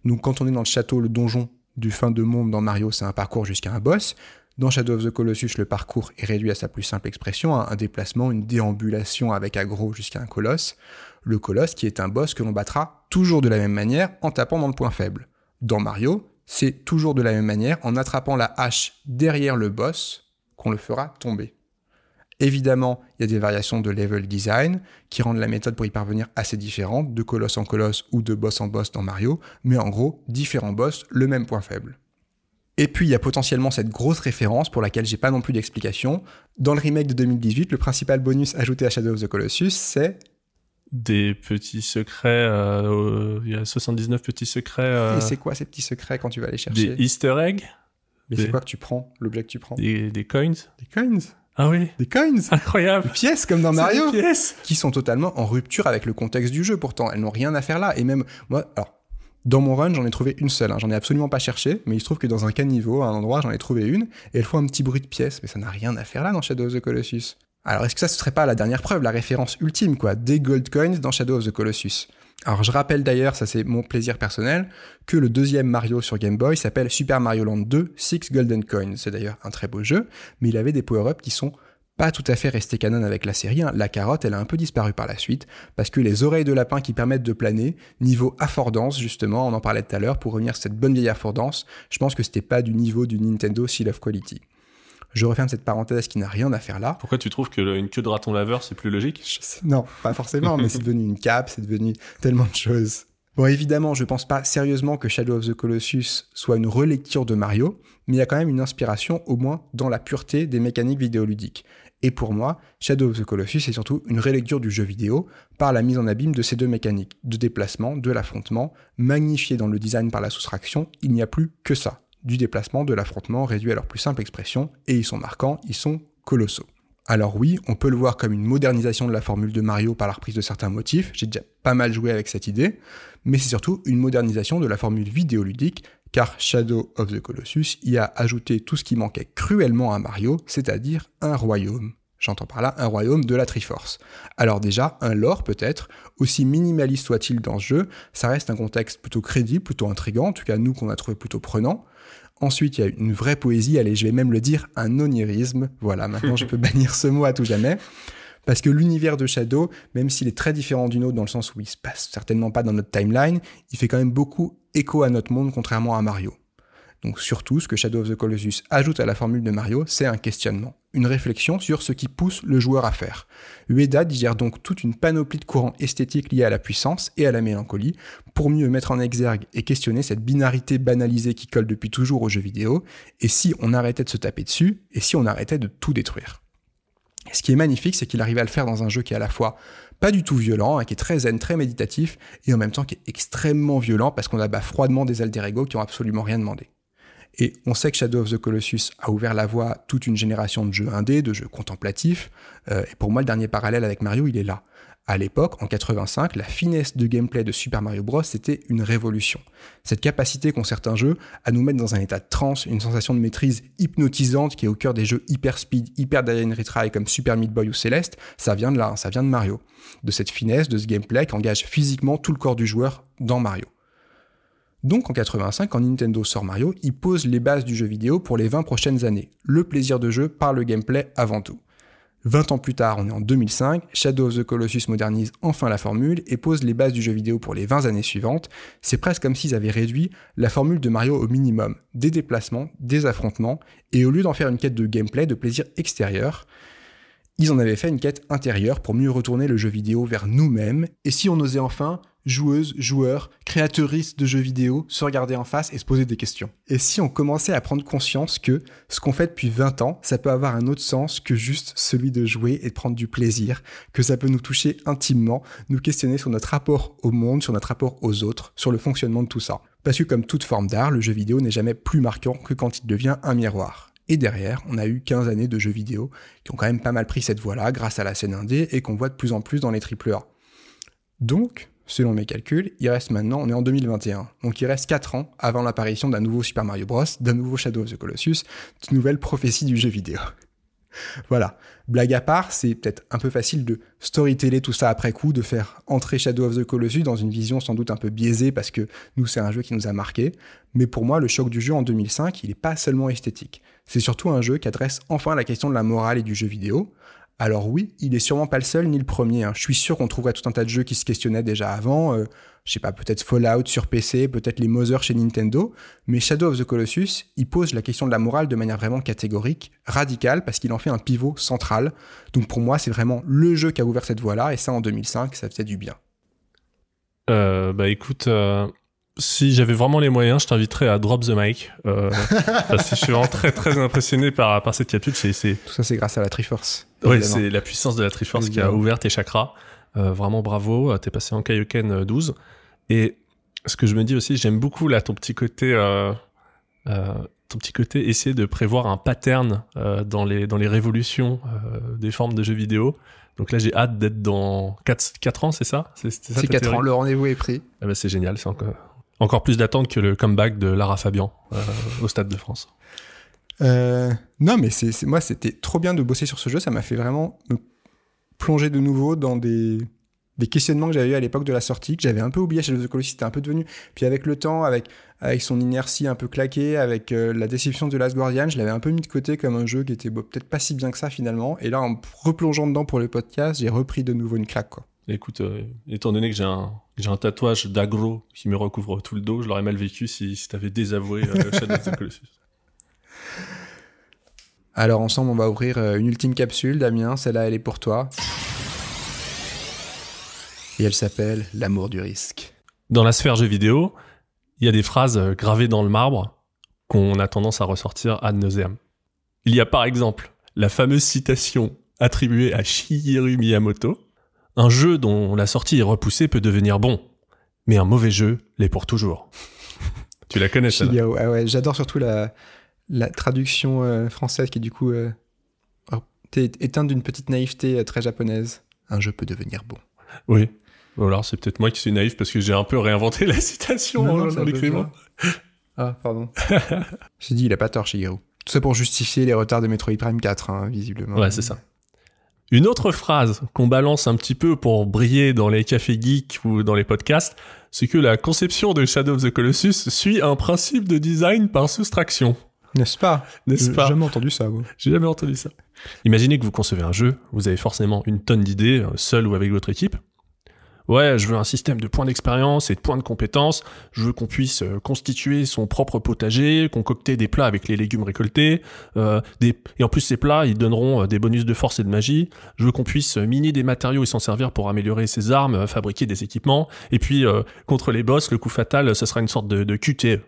Donc, quand on est dans le château, le donjon du fin de monde dans Mario, c'est un parcours jusqu'à un boss. Dans Shadow of the Colossus, le parcours est réduit à sa plus simple expression, hein, un déplacement, une déambulation avec aggro jusqu'à un colosse. Le colosse qui est un boss que l'on battra toujours de la même manière en tapant dans le point faible. Dans Mario, c'est toujours de la même manière en attrapant la hache derrière le boss qu'on le fera tomber. Évidemment, il y a des variations de level design qui rendent la méthode pour y parvenir assez différente, de colosse en colosse ou de boss en boss dans Mario, mais en gros, différents boss, le même point faible. Et puis il y a potentiellement cette grosse référence pour laquelle j'ai pas non plus d'explication. Dans le remake de 2018, le principal bonus ajouté à Shadow of the Colossus, c'est des petits secrets, euh, euh, il y a 79 petits secrets, euh, et c'est quoi ces petits secrets quand tu vas les chercher? Des easter eggs, Mais c'est quoi que tu prends L'objet que tu prends des, des coins. Des coins Ah oui, Des coins incroyable. Des pièces comme dans Mario des pièces. qui sont totalement en rupture avec le contexte du jeu pourtant. Elles n'ont rien à faire là. Et même, moi, alors, dans mon run, j'en ai trouvé une seule. hein. J'en ai absolument pas cherché, mais il se trouve que dans un caniveau, à un endroit, j'en ai trouvé une, et elle fait un petit bruit de pièce. Mais ça n'a rien à faire là dans Shadow of the Colossus. Alors, est-ce que ça, ce serait pas la dernière preuve, la référence ultime, quoi, des gold coins dans Shadow of the Colossus alors je rappelle d'ailleurs, ça c'est mon plaisir personnel, que le deuxième Mario sur Game Boy s'appelle Super Mario Land 2 Six Golden Coins. C'est d'ailleurs un très beau jeu, mais il avait des power-ups qui sont pas tout à fait restés canon avec la série. hein. La carotte, elle a un peu disparu par la suite, parce que les oreilles de lapin qui permettent de planer, niveau affordance justement, on en parlait tout à l'heure, pour revenir sur cette bonne vieille affordance, je pense que c'était pas du niveau du Nintendo Seal of Quality. Je referme cette parenthèse qui n'a rien à faire là. Pourquoi tu trouves que le- une queue de raton laveur c'est plus logique? Non, pas forcément, mais c'est devenu une cape, c'est devenu tellement de choses. Bon, évidemment, je pense pas sérieusement que Shadow of the Colossus soit une relecture de Mario, mais il y a quand même une inspiration, au moins dans la pureté des mécaniques vidéoludiques. Et pour moi, Shadow of the Colossus est surtout une relecture du jeu vidéo par la mise en abîme de ces deux mécaniques, de déplacement, de l'affrontement, magnifié dans le design par la soustraction, il n'y a plus que ça. Du déplacement, de l'affrontement réduit à leur plus simple expression, et ils sont marquants, ils sont colossaux. Alors oui, on peut le voir comme une modernisation de la formule de Mario par la reprise de certains motifs, j'ai déjà pas mal joué avec cette idée, mais c'est surtout une modernisation de la formule vidéoludique, car Shadow of the Colossus y a ajouté tout ce qui manquait cruellement à Mario, c'est-à-dire un royaume. J'entends par là un royaume de la Triforce. Alors déjà, un lore peut-être, aussi minimaliste soit-il dans ce jeu, ça reste un contexte plutôt crédible, plutôt intrigant, en tout cas nous qu'on a trouvé plutôt prenant. Ensuite, il y a une vraie poésie, allez, je vais même le dire, un onirisme. Voilà, maintenant je peux [LAUGHS] bannir ce mot à tout jamais. Parce que l'univers de Shadow, même s'il est très différent du nôtre dans le sens où il se passe certainement pas dans notre timeline, il fait quand même beaucoup écho à notre monde, contrairement à Mario. Donc surtout, ce que Shadow of the Colossus ajoute à la formule de Mario, c'est un questionnement, une réflexion sur ce qui pousse le joueur à faire. Ueda digère donc toute une panoplie de courants esthétiques liés à la puissance et à la mélancolie, pour mieux mettre en exergue et questionner cette binarité banalisée qui colle depuis toujours aux jeux vidéo, et si on arrêtait de se taper dessus, et si on arrêtait de tout détruire. ce qui est magnifique, c'est qu'il arrive à le faire dans un jeu qui est à la fois pas du tout violent, hein, qui est très zen, très méditatif, et en même temps qui est extrêmement violent parce qu'on abat froidement des alter ego qui ont absolument rien demandé. Et on sait que Shadow of the Colossus a ouvert la voie à toute une génération de jeux indés, de jeux contemplatifs. Euh, et pour moi, le dernier parallèle avec Mario, il est là. À l'époque, en 85, la finesse de gameplay de Super Mario Bros. c'était une révolution. Cette capacité qu'ont certains jeux à nous mettre dans un état de transe, une sensation de maîtrise hypnotisante qui est au cœur des jeux hyper speed, hyper die retry comme Super Meat Boy ou Celeste, ça vient de là, hein, ça vient de Mario. De cette finesse, de ce gameplay qui engage physiquement tout le corps du joueur dans Mario. Donc en 85, quand Nintendo sort Mario, il pose les bases du jeu vidéo pour les 20 prochaines années. Le plaisir de jeu par le gameplay avant tout. 20 ans plus tard, on est en 2005, Shadow of the Colossus modernise enfin la formule et pose les bases du jeu vidéo pour les 20 années suivantes. C'est presque comme s'ils avaient réduit la formule de Mario au minimum. Des déplacements, des affrontements, et au lieu d'en faire une quête de gameplay, de plaisir extérieur, ils en avaient fait une quête intérieure pour mieux retourner le jeu vidéo vers nous-mêmes. Et si on osait enfin joueuses, joueurs, créateuristes de jeux vidéo se regarder en face et se poser des questions. Et si on commençait à prendre conscience que ce qu'on fait depuis 20 ans, ça peut avoir un autre sens que juste celui de jouer et de prendre du plaisir, que ça peut nous toucher intimement, nous questionner sur notre rapport au monde, sur notre rapport aux autres, sur le fonctionnement de tout ça. Parce que comme toute forme d'art, le jeu vidéo n'est jamais plus marquant que quand il devient un miroir. Et derrière, on a eu 15 années de jeux vidéo qui ont quand même pas mal pris cette voie-là grâce à la scène indé et qu'on voit de plus en plus dans les AAA. Donc, selon mes calculs, il reste maintenant, on est en 2021, donc il reste 4 ans avant l'apparition d'un nouveau Super Mario Bros, d'un nouveau Shadow of the Colossus, d'une nouvelle prophétie du jeu vidéo. [LAUGHS] voilà. Blague à part, c'est peut-être un peu facile de storyteller tout ça après coup, de faire entrer Shadow of the Colossus dans une vision sans doute un peu biaisée parce que nous, c'est un jeu qui nous a marqué. Mais pour moi, le choc du jeu en 2005, il n'est pas seulement esthétique. C'est surtout un jeu qui adresse enfin la question de la morale et du jeu vidéo, alors oui, il est sûrement pas le seul ni le premier. Hein. Je suis sûr qu'on trouverait tout un tas de jeux qui se questionnaient déjà avant. Euh, je sais pas, peut-être Fallout sur PC, peut-être les Mother chez Nintendo. Mais Shadow of the Colossus, il pose la question de la morale de manière vraiment catégorique, radicale, parce qu'il en fait un pivot central. Donc pour moi, c'est vraiment le jeu qui a ouvert cette voie-là. Et ça, en 2005, ça faisait du bien. Euh, bah écoute, euh, si j'avais vraiment les moyens, je t'inviterais à drop the mic. Euh, [LAUGHS] parce que je suis vraiment très très impressionné par, par cette capsule. C'est, Tout ça, c'est grâce à la Triforce. Oui, c'est la puissance de la Triforce qui a ouvert tes chakras. Euh, vraiment bravo, t'es passé en Kaioken 12. Euh, Et ce que je me dis aussi, j'aime beaucoup là ton petit côté, euh, euh, ton petit côté essayer de prévoir un pattern euh, dans les dans les révolutions des formes de jeux vidéo. Donc là, j'ai hâte d'être dans 4, 4 ans, c'est ça? C'est 4 ans, le rendez-vous est pris. Ah bah c'est génial, c'est encore, encore plus d'attente que le comeback de Lara Fabian euh, au Stade de France. Euh, non, mais c'est moi, c'était trop bien de bosser sur ce jeu. Ça m'a fait vraiment me plonger de nouveau dans des, des questionnements que j'avais eu à l'époque de la sortie, que j'avais un peu oublié chez The Colossus, c'était un peu devenu. Puis avec le temps, avec, son inertie un peu claquée, avec euh, la déception de Last Guardian, je l'avais un peu mis de côté comme un jeu qui était peut-être pas si bien que ça finalement. Et là, en replongeant dedans pour le podcast, j'ai repris de nouveau une claque. Quoi. Écoute, euh, étant donné que j'ai un, j'ai un tatouage d'agro qui me recouvre tout le dos, je l'aurais mal vécu si, si t'avais désavoué euh, Shadow of the Colossus. Alors ensemble, on va ouvrir euh, une ultime capsule, Damien. Celle-là, elle est pour toi. Et elle s'appelle L'amour du risque. Dans la sphère jeux vidéo, il y a des phrases euh, gravées dans le marbre qu'on a tendance à ressortir ad nauseam. Il y a par exemple la fameuse citation attribuée à Shigeru Miyamoto un jeu dont la sortie est repoussée peut devenir bon, mais un mauvais jeu l'est pour toujours. [LAUGHS] tu la connais, ça ah ouais, J'adore surtout la, la traduction euh, française qui est du coup euh, T'es éteint d'une petite naïveté euh, très japonaise. Un jeu peut devenir bon. Oui. Bon, alors c'est peut-être moi qui suis naïf parce que j'ai un peu réinventé [LAUGHS] la citation Non, en- l'écrivant. Ah, pardon. [LAUGHS] J'ai dit, il a pas tort, Shigeru. Tout ça pour justifier les retards de Metroid Prime 4, hein, visiblement. Ouais, c'est ça. Une autre phrase qu'on balance un petit peu pour briller dans les cafés geeks ou dans les podcasts, c'est que la conception de Shadow of the Colossus suit un principe de design par soustraction. N'est-ce pas? N'est-ce J'ai pas? jamais entendu ça. J'ai jamais entendu ça. Imaginez que vous concevez un jeu, vous avez forcément une tonne d'idées, euh, seul ou avec votre équipe. Ouais, je veux un système de points d'expérience et de points de compétences. Je veux qu'on puisse euh, constituer son propre potager, concocter des plats avec les légumes récoltés. euh, des... Et en plus, ces plats, ils donneront euh, des bonus de force et de magie. Je veux qu'on puisse euh, miner des matériaux et s'en servir pour améliorer ses armes, fabriquer des équipements. Et puis, euh, contre les boss, le coup fatal, ce sera une sorte de, de QTE.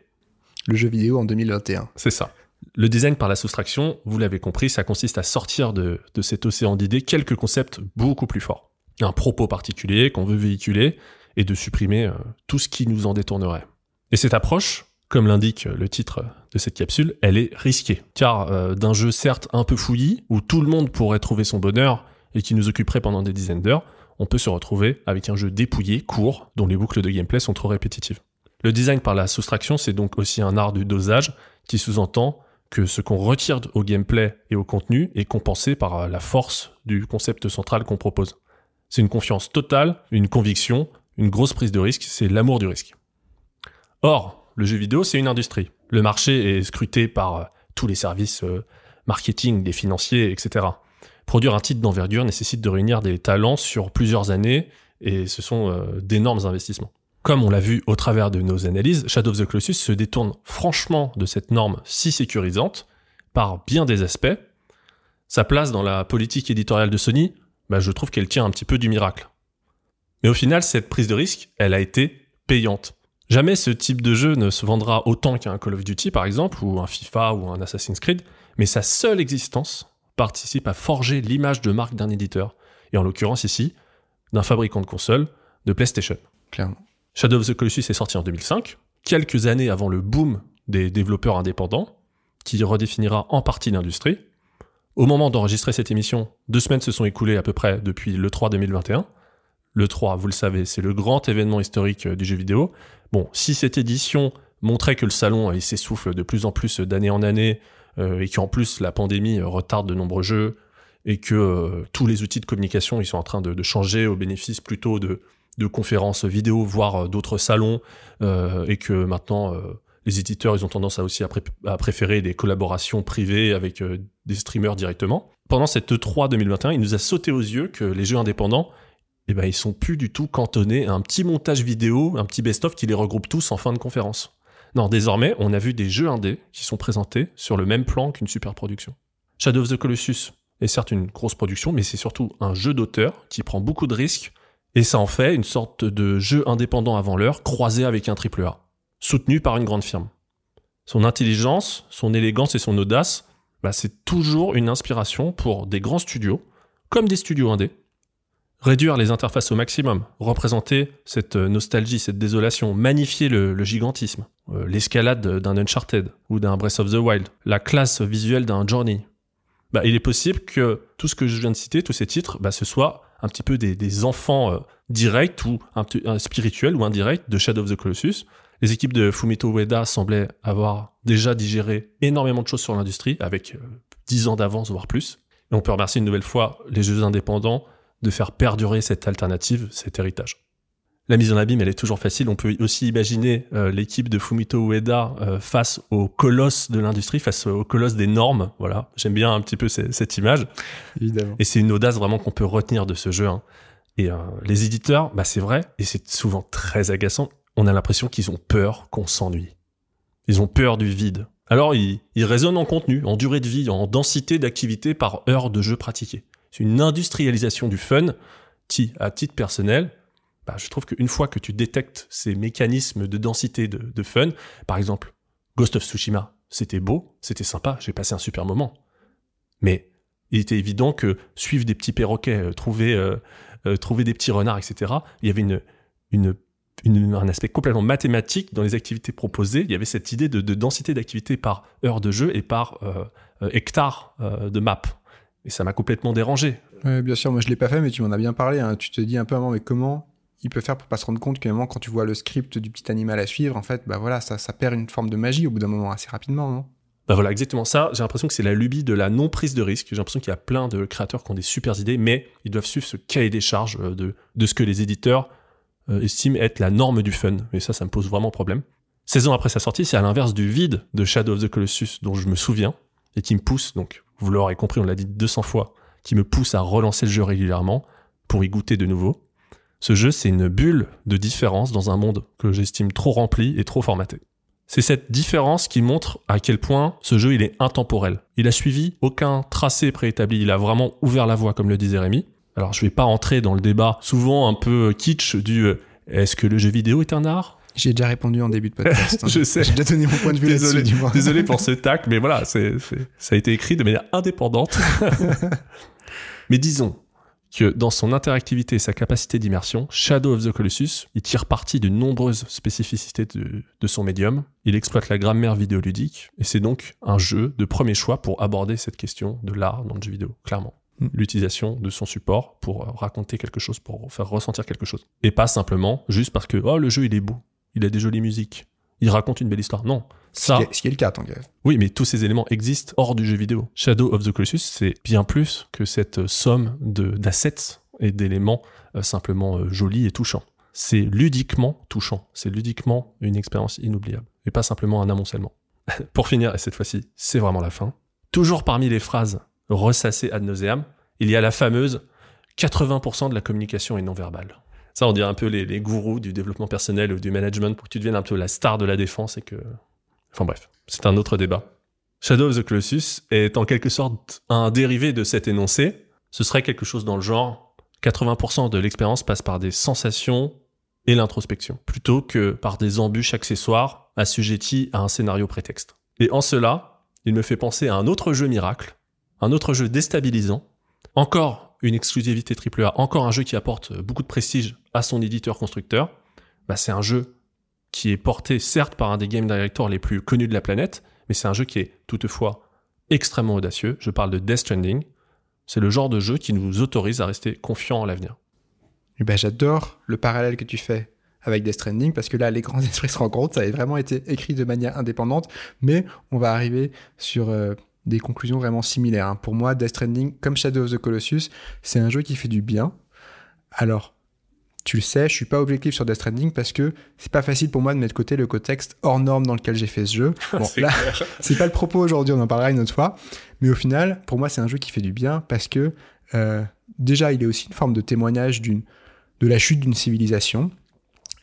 Le jeu vidéo en 2021. C'est ça. Le design par la soustraction, vous l'avez compris, ça consiste à sortir de, de cet océan d'idées quelques concepts beaucoup plus forts. Un propos particulier qu'on veut véhiculer et de supprimer euh, tout ce qui nous en détournerait. Et cette approche, comme l'indique le titre de cette capsule, elle est risquée. Car euh, d'un jeu certes un peu fouillis, où tout le monde pourrait trouver son bonheur et qui nous occuperait pendant des dizaines d'heures, on peut se retrouver avec un jeu dépouillé, court, dont les boucles de gameplay sont trop répétitives. Le design par la soustraction, c'est donc aussi un art du dosage qui sous-entend que ce qu'on retire au gameplay et au contenu est compensé par euh, la force du concept central qu'on propose. C'est une confiance totale, une conviction, une grosse prise de risque, c'est l'amour du risque. Or, le jeu vidéo, c'est une industrie. Le marché est scruté par euh, tous les services euh, marketing, des financiers, etc. Produire un titre d'envergure nécessite de réunir des talents sur plusieurs années et ce sont euh, d'énormes investissements. Comme on l'a vu au travers de nos analyses, Shadow of the Colossus se détourne franchement de cette norme si sécurisante par bien des aspects. Sa place dans la politique éditoriale de Sony, bah, je trouve qu'elle tient un petit peu du miracle. Mais au final, cette prise de risque, elle a été payante. Jamais ce type de jeu ne se vendra autant qu'un Call of Duty par exemple, ou un FIFA ou un Assassin's Creed, mais sa seule existence participe à forger l'image de marque d'un éditeur, et en l'occurrence ici, d'un fabricant de consoles, de PlayStation. Clairement. Shadow of the Colossus est sorti en 2005, quelques années avant le boom des développeurs indépendants, qui redéfinira en partie l'industrie. Au moment d'enregistrer cette émission, deux semaines se sont écoulées à peu près depuis le 3 2021. Le 3, vous le savez, c'est le grand événement historique euh, du jeu vidéo. Bon, si cette édition montrait que le salon euh, s'essouffle de plus en plus d'année en année, euh, et qu'en plus la pandémie euh, retarde de nombreux jeux, et que euh, tous les outils de communication ils sont en train de, changer au bénéfice plutôt de, conférences vidéo, voire euh, d'autres salons, euh, et que maintenant euh, les éditeurs ils ont tendance à aussi à, pré- à préférer des collaborations privées avec euh, des streamers directement. Pendant cette E E3 2021, il nous a sauté aux yeux que les jeux indépendants, eh ben, ils sont plus du tout cantonnés à un petit montage vidéo, un petit best-of qui les regroupe tous en fin de conférence. Non, désormais, on a vu des jeux indés qui sont présentés sur le même plan qu'une super production. Shadow of the Colossus est certes une grosse production, mais c'est surtout un jeu d'auteur qui prend beaucoup de risques, et ça en fait une sorte de jeu indépendant avant l'heure, croisé avec un triple A, soutenu par une grande firme. Son intelligence, son élégance et son audace, bah, c'est toujours une inspiration pour des grands studios, comme des studios indés. Réduire les interfaces au maximum, représenter cette euh, nostalgie, cette désolation, magnifier le, gigantisme, euh, l'escalade d'un Uncharted ou d'un Breath of the Wild, la classe visuelle d'un Journey. Bah, il est possible que tout ce que je viens de citer, tous ces titres, bah, ce soit un petit peu des, enfants euh, directs ou un, petit- un spirituel ou indirect de Shadow of the Colossus. Les équipes de Fumito Ueda semblaient avoir déjà digéré énormément de choses sur l'industrie avec euh, 10 ans d'avance, voire plus. Et on peut remercier une nouvelle fois les jeux indépendants de faire perdurer cette alternative, cet héritage. La mise en abîme, elle est toujours facile. On peut aussi imaginer euh, l'équipe de Fumito Ueda euh, face au colosse de l'industrie, face au colosse des normes. Voilà, j'aime bien un petit peu ce- cette image. Évidemment. Et c'est une audace vraiment qu'on peut retenir de ce jeu. hein. Et euh, les éditeurs, bah c'est vrai, et c'est souvent très agaçant. On a l'impression qu'ils ont peur qu'on s'ennuie. Ils ont peur du vide. Alors ils, ils raisonnent en contenu, en durée de vie, en densité d'activité par heure de jeu pratiqué. C'est une industrialisation du fun qui, à titre personnel, bah, je trouve qu'une fois que tu détectes ces mécanismes de densité de, de fun, par exemple, Ghost of Tsushima, c'était beau, c'était sympa, j'ai passé un super moment. Mais il était évident que suivre des petits perroquets, euh, trouver, euh, euh, trouver des petits renards, etc., il y avait une, une, une- un aspect complètement mathématique dans les activités proposées. Il y avait cette idée de, de densité d'activité par heure de jeu et par euh, euh, hectare euh, de map. Et ça m'a complètement dérangé. Bien sûr, moi je l'ai pas fait, mais tu m'en as bien parlé. hein. Tu te dis un peu avant, mais comment il peut faire pour pas se rendre compte qu'à un moment, quand tu vois le script du petit animal à suivre, en fait, bah voilà, ça, ça perd une forme de magie au bout d'un moment assez rapidement, non? Bah voilà, exactement ça. J'ai l'impression que c'est la lubie de la non-prise de risque. J'ai l'impression qu'il y a plein de créateurs qui ont des super idées, mais ils doivent suivre ce cahier des charges de, de ce que les éditeurs euh, estiment être la norme du fun. Et ça, ça me pose vraiment problème. 16 ans après sa sortie, c'est à l'inverse du vide de Shadow of the Colossus dont je me souviens et qui me pousse, donc vous l'aurez compris, on l'a dit 200 fois, qui me pousse à relancer le jeu régulièrement pour y goûter de nouveau. Ce jeu, c'est une bulle de différence dans un monde que j'estime trop rempli et trop formaté. C'est cette différence qui montre à quel point ce jeu il est intemporel. Il a suivi aucun tracé préétabli, il a vraiment ouvert la voie comme le disait Rémi. Alors je vais pas entrer dans le débat souvent un peu kitsch du euh, est-ce que le jeu vidéo est un art? J'ai déjà répondu en début de podcast. hein. [LAUGHS] Je sais. J'ai déjà donné mon point de vue là-dessus, Désolé, du moins. désolé pour [LAUGHS] ce tac, mais voilà, c'est, c'est- ça a été écrit de manière indépendante. [LAUGHS] mais disons que dans son interactivité et sa capacité d'immersion, Shadow of the Colossus, il tire parti de nombreuses spécificités de, de son médium. Il exploite la grammaire vidéoludique, et c'est donc un jeu de premier choix pour aborder cette question de l'art dans le jeu vidéo, clairement. L'utilisation de son support pour euh, raconter quelque chose, pour faire ressentir quelque chose. Et pas simplement juste parce que, oh, le jeu il est beau, il a des jolies musiques, il raconte une belle histoire. Non. Ça, Ce qui est- ce qui est le cas, Tanguy. oui, mais tous ces éléments existent hors du jeu vidéo. Shadow of the Colossus, c'est bien plus que cette euh, somme de d'assets et d'éléments euh, simplement euh, jolis et touchants. C'est ludiquement touchant. C'est ludiquement une expérience inoubliable. Et pas simplement un amoncellement. [LAUGHS] Pour finir, et cette fois-ci, c'est vraiment la fin. Toujours parmi les phrases ressassées ad nauseam, il y a la fameuse 80% de la communication est non verbale. Ça, on dirait un peu les, les gourous du développement personnel ou du management pour que tu deviennes un peu la star de la défense et que Enfin bref, c'est un autre débat. Shadow of the Colossus est en quelque sorte un dérivé de cet énoncé. Ce serait quelque chose dans le genre 80% de l'expérience passe par des sensations et l'introspection, plutôt que par des embûches accessoires assujetties à un scénario prétexte. Et en cela, il me fait penser à un autre jeu miracle, un autre jeu déstabilisant, encore une exclusivité AAA, encore un jeu qui apporte beaucoup de prestige à son éditeur constructeur. Bah, c'est un jeu qui est porté certes par un des game directors les plus connus de la planète, mais c'est un jeu qui est toutefois extrêmement audacieux. Je parle de Death Stranding. C'est le genre de jeu qui nous autorise à rester confiants en l'avenir. Eh ben, J'adore le parallèle que tu fais avec Death Stranding parce que là, les grands [LAUGHS] esprits se rencontrent. Ça a vraiment été écrit de manière indépendante, mais on va arriver sur euh, des conclusions vraiment similaires. hein. Pour moi, Death Stranding, comme Shadow of the Colossus, c'est un jeu qui fait du bien. Alors, tu le sais, je suis pas objectif sur Death Stranding parce que c'est pas facile pour moi de mettre de côté le contexte hors norme dans lequel j'ai fait ce jeu. [LAUGHS] Bon, C'est là, [LAUGHS] c'est pas le propos aujourd'hui, on en parlera une autre fois. Mais au final, pour moi, c'est un jeu qui fait du bien parce que euh, déjà, il est aussi une forme de témoignage d'une, de la chute d'une civilisation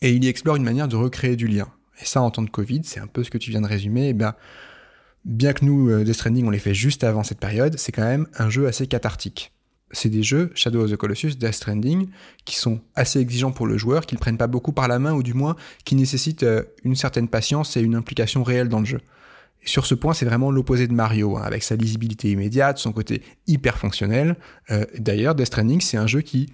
et il y explore une manière de recréer du lien. Et ça, en temps de Covid, c'est un peu ce que tu viens de résumer. Eh bien, bien que nous, euh, Death Stranding, on les fait juste avant cette période, c'est quand même un jeu assez cathartique. C'est des jeux, Shadow of the Colossus, Death Stranding, qui sont assez exigeants pour le joueur, qui le prennent pas beaucoup par la main, ou du moins qui nécessitent euh, une certaine patience et une implication réelle dans le jeu. Et sur ce point, c'est vraiment l'opposé de Mario, hein, avec sa lisibilité immédiate, son côté hyper fonctionnel. Euh, D'ailleurs, Death Stranding, c'est un jeu qui,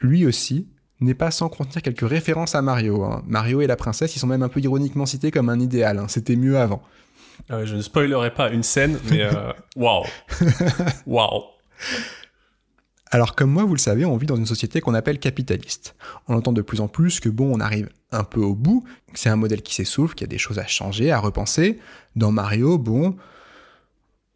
lui aussi, n'est pas sans contenir quelques références à Mario. hein. Mario et la princesse, ils sont même un peu ironiquement cités comme un idéal. hein. C'était mieux avant. Euh, je ne spoilerai pas une scène, mais euh, [LAUGHS] waouh, waouh. Alors comme moi, vous le savez, on vit dans une société qu'on appelle capitaliste. On entend de plus en plus que bon, on arrive un peu au bout, que c'est un modèle qui s'essouffle, qu'il y a des choses à changer, à repenser. Dans Mario, bon,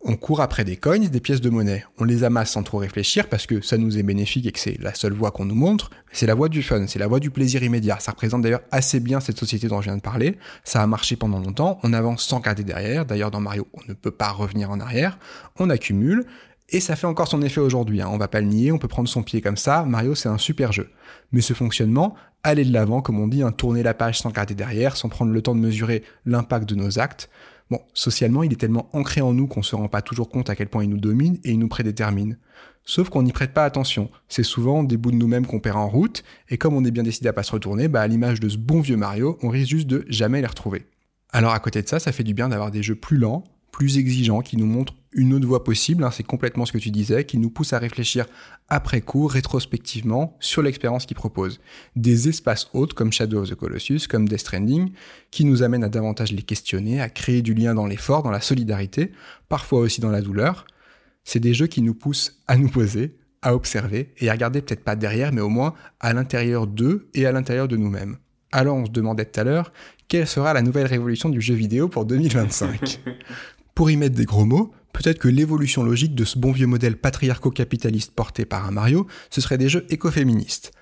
on court après des coins, des pièces de monnaie. On les amasse sans trop réfléchir parce que ça nous est bénéfique et que c'est la seule voie qu'on nous montre. C'est la voie du fun, c'est la voie du plaisir immédiat. Ça représente d'ailleurs assez bien cette société dont je viens de parler. Ça a marché pendant longtemps, on avance sans garder derrière. D'ailleurs, dans Mario, on ne peut pas revenir en arrière. On accumule. Et ça fait encore son effet aujourd'hui, hein. on va pas le nier, on peut prendre son pied comme ça, Mario c'est un super jeu. Mais ce fonctionnement, aller de l'avant, comme on dit, hein, tourner la page sans garder derrière, sans prendre le temps de mesurer l'impact de nos actes, bon, socialement il est tellement ancré en nous qu'on se rend pas toujours compte à quel point il nous domine et il nous prédétermine. Sauf qu'on n'y prête pas attention. C'est souvent des bouts de nous-mêmes qu'on perd en route, et comme on est bien décidé à pas se retourner, bah à l'image de ce bon vieux Mario, on risque juste de jamais les retrouver. Alors à côté de ça, ça fait du bien d'avoir des jeux plus lents, plus exigeants, qui nous montrent une autre voie possible, hein, c'est complètement ce que tu disais, qui nous pousse à réfléchir après coup, rétrospectivement, sur l'expérience qu'ils proposent. Des espaces autres comme Shadow of the Colossus, comme Death Stranding, qui nous amènent à davantage les questionner, à créer du lien dans l'effort, dans la solidarité, parfois aussi dans la douleur. C'est des jeux qui nous poussent à nous poser, à observer et à regarder peut-être pas derrière, mais au moins à l'intérieur d'eux et à l'intérieur de nous-mêmes. Alors on se demandait tout à l'heure, quelle sera la nouvelle révolution du jeu vidéo pour [LAUGHS] 2025 Pour y mettre des gros mots, peut-être que l'évolution logique de ce bon vieux modèle patriarco-capitaliste porté par un Mario, ce serait des jeux écoféministes.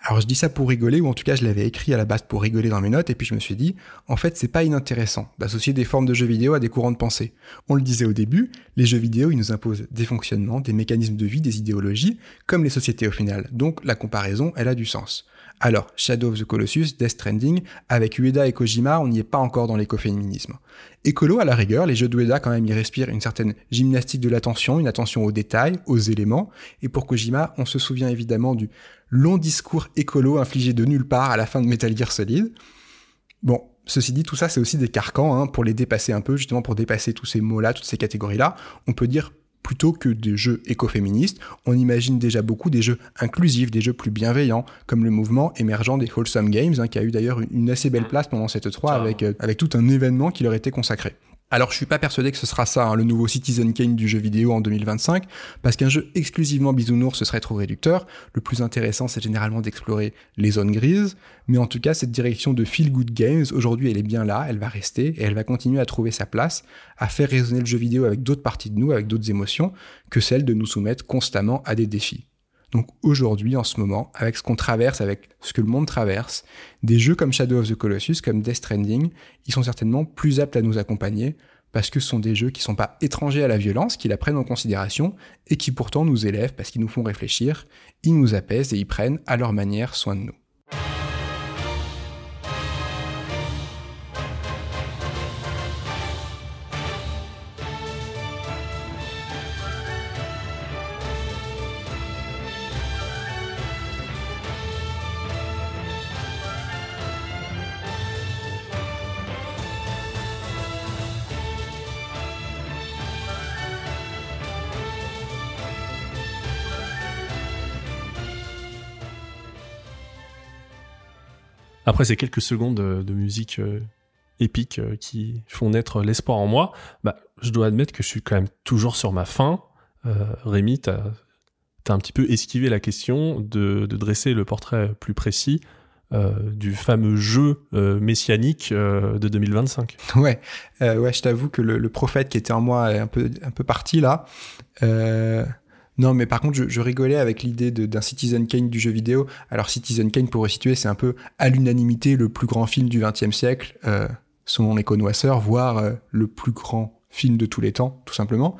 Alors je dis ça pour rigoler, ou en tout cas je l'avais écrit à la base pour rigoler dans mes notes, et puis je me suis dit, en fait c'est pas inintéressant d'associer des formes de jeux vidéo à des courants de pensée. On le disait au début, les jeux vidéo ils nous imposent des fonctionnements, des mécanismes de vie, des idéologies, comme les sociétés au final, donc la comparaison elle a du sens. Alors, Shadow of the Colossus, Death Stranding, avec Ueda et Kojima, on n'y est pas encore dans l'écoféminisme. Écolo, à la rigueur, les jeux d'Ueda, quand même, y respirent une certaine gymnastique de l'attention, une attention aux détails, aux éléments. Et pour Kojima, on se souvient évidemment du long discours écolo infligé de nulle part à la fin de Metal Gear Solid. Bon, Ceci dit, tout ça, c'est aussi des carcans hein, pour les dépasser un peu, justement pour dépasser tous ces mots-là, toutes ces catégories-là. On peut dire plutôt que des jeux écoféministes, on imagine déjà beaucoup des jeux inclusifs, des jeux plus bienveillants, comme le mouvement émergent des Wholesome Games, hein, qui a eu d'ailleurs une assez belle place pendant cette 3 avec, euh, avec tout un événement qui leur était consacré. Alors je suis pas persuadé que ce sera ça, hein, le nouveau Citizen Kane du jeu vidéo en 2025, parce qu'un jeu exclusivement bisounours ce serait trop réducteur. Le plus intéressant c'est généralement d'explorer les zones grises, mais en tout cas cette direction de Feel Good Games, aujourd'hui elle est bien là, elle va rester, et elle va continuer à trouver sa place, à faire résonner le jeu vidéo avec d'autres parties de nous, avec d'autres émotions, que celle de nous soumettre constamment à des défis. Donc aujourd'hui, en ce moment, avec ce qu'on traverse, avec ce que le monde traverse, des jeux comme Shadow of the Colossus, comme Death Stranding, ils sont certainement plus aptes à nous accompagner parce que ce sont des jeux qui ne sont pas étrangers à la violence, qui la prennent en considération et qui pourtant nous élèvent parce qu'ils nous font réfléchir, ils nous apaisent et ils prennent à leur manière soin de nous. Après ces quelques secondes de, musique euh, épique euh, qui font naître l'espoir en moi, bah, je dois admettre que je suis quand même toujours sur ma faim. Euh, Rémi, tu as, un petit peu esquivé la question de, dresser le portrait plus précis du fameux jeu messianique de 2025. [LAUGHS] Ouais, ouais je t'avoue que le, le, prophète qui était en moi est un peu, un peu parti là. Non, mais par contre, je, rigolais avec l'idée d'un Citizen Kane du jeu vidéo. Alors, Citizen Kane, pour resituer, c'est un peu à l'unanimité le plus grand film du XXe siècle, euh, selon les connoisseurs, voire euh, le plus grand film de tous les temps, tout simplement.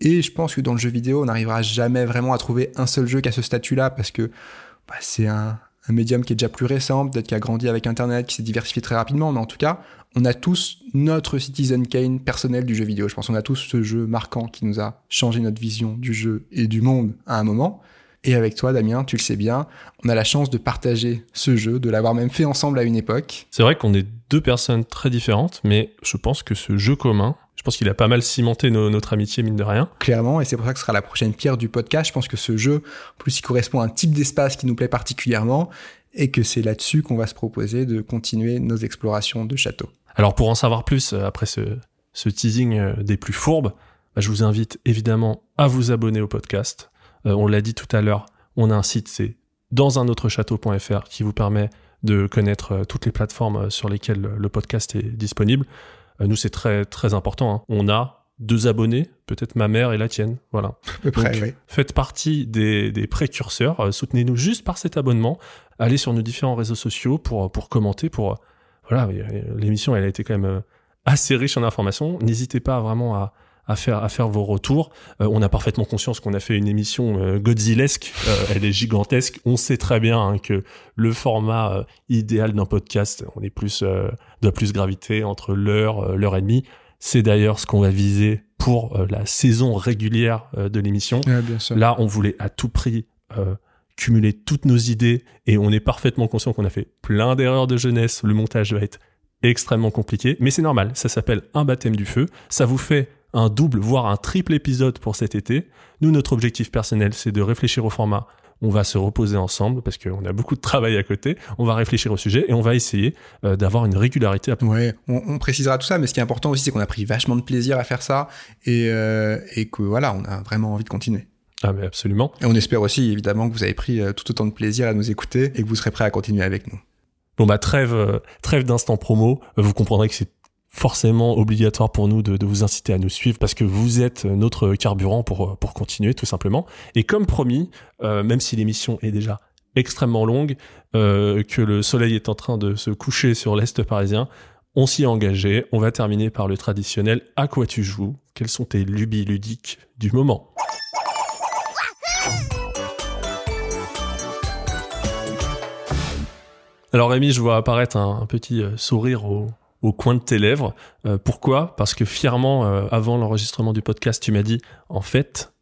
Et je pense que dans le jeu vidéo, on n'arrivera jamais vraiment à trouver un seul jeu qui a ce statut-là, parce que bah, c'est un, un médium qui est déjà plus récent, peut-être qui a grandi avec Internet, qui s'est diversifié très rapidement, mais en tout cas, on a tous notre Citizen Kane personnel du jeu vidéo. Je pense qu'on a tous ce jeu marquant qui nous a changé notre vision du jeu et du monde à un moment. Et avec toi, Damien, tu le sais bien, on a la chance de partager ce jeu, de l'avoir même fait ensemble à une époque. C'est vrai qu'on est deux personnes très différentes, mais je pense que ce jeu commun, je pense qu'il a pas mal cimenté notre amitié, mine de rien. Clairement, et c'est pour ça que ce sera la prochaine pierre du podcast. Je pense que ce jeu, en plus, il correspond à un type d'espace qui nous plaît particulièrement, et que c'est là-dessus qu'on va se proposer de continuer nos explorations de château. Alors pour en savoir plus, euh, après ce, teasing euh, des plus fourbes, bah, je vous invite évidemment à vous abonner au podcast. Euh, on l'a dit tout à l'heure, on a un site, c'est dans un autre château.fr qui vous permet de connaître toutes les plateformes sur lesquelles le podcast est disponible. nous, c'est très très important. Hein. On a deux abonnés, peut-être ma mère et la tienne. Voilà. Faites partie des, précurseurs. Soutenez-nous juste par cet abonnement. Allez sur nos différents réseaux sociaux pour, pour commenter, pour voilà, euh, l'émission, elle a été quand même euh, assez riche en informations. N'hésitez pas vraiment à, à faire à faire vos retours. Euh, on a parfaitement conscience qu'on a fait une émission euh, Godzillesque, elle est gigantesque. On sait très bien hein, que le format idéal d'un podcast, on est plus de plus gravité entre l'heure, l'heure et demie. C'est d'ailleurs ce qu'on va viser pour la saison régulière de l'émission. Là, on voulait à tout prix cumuler toutes nos idées et on est parfaitement conscient qu'on a fait plein d'erreurs de jeunesse. Le montage va être extrêmement compliqué, mais c'est normal. Ça s'appelle un baptême du feu. Ça vous fait un double, voire un triple épisode pour cet été. Nous, notre objectif personnel, c'est de réfléchir au format on va se reposer ensemble parce qu'on a beaucoup de travail à côté. On va réfléchir au sujet et on va essayer euh, d'avoir une régularité. À... Ouais, on, on, précisera tout ça, mais ce qui est important aussi, c'est qu'on a pris vachement de plaisir à faire ça et, euh, et que voilà, on a vraiment envie de continuer. Ah mais absolument. Et on espère aussi évidemment que vous avez pris tout autant de plaisir à nous écouter et que vous serez prêts à continuer avec nous. Bon bah trêve, trêve d'instant promo. Vous comprendrez que c'est forcément obligatoire pour nous de, de, vous inciter à nous suivre parce que vous êtes notre carburant pour, pour continuer tout simplement. Et comme promis, euh, même si l'émission est déjà extrêmement longue, euh, que le soleil est en train de se coucher sur l'Est parisien, on s'y est engagé. On va terminer par le traditionnel À quoi tu joues? Quels sont tes lubies ludiques du moment? Alors Rémi, je vois apparaître un, un petit euh, sourire au, au coin de tes lèvres. Euh, pourquoi? Parce que fièrement, euh, avant l'enregistrement du podcast, tu m'as dit, en fait,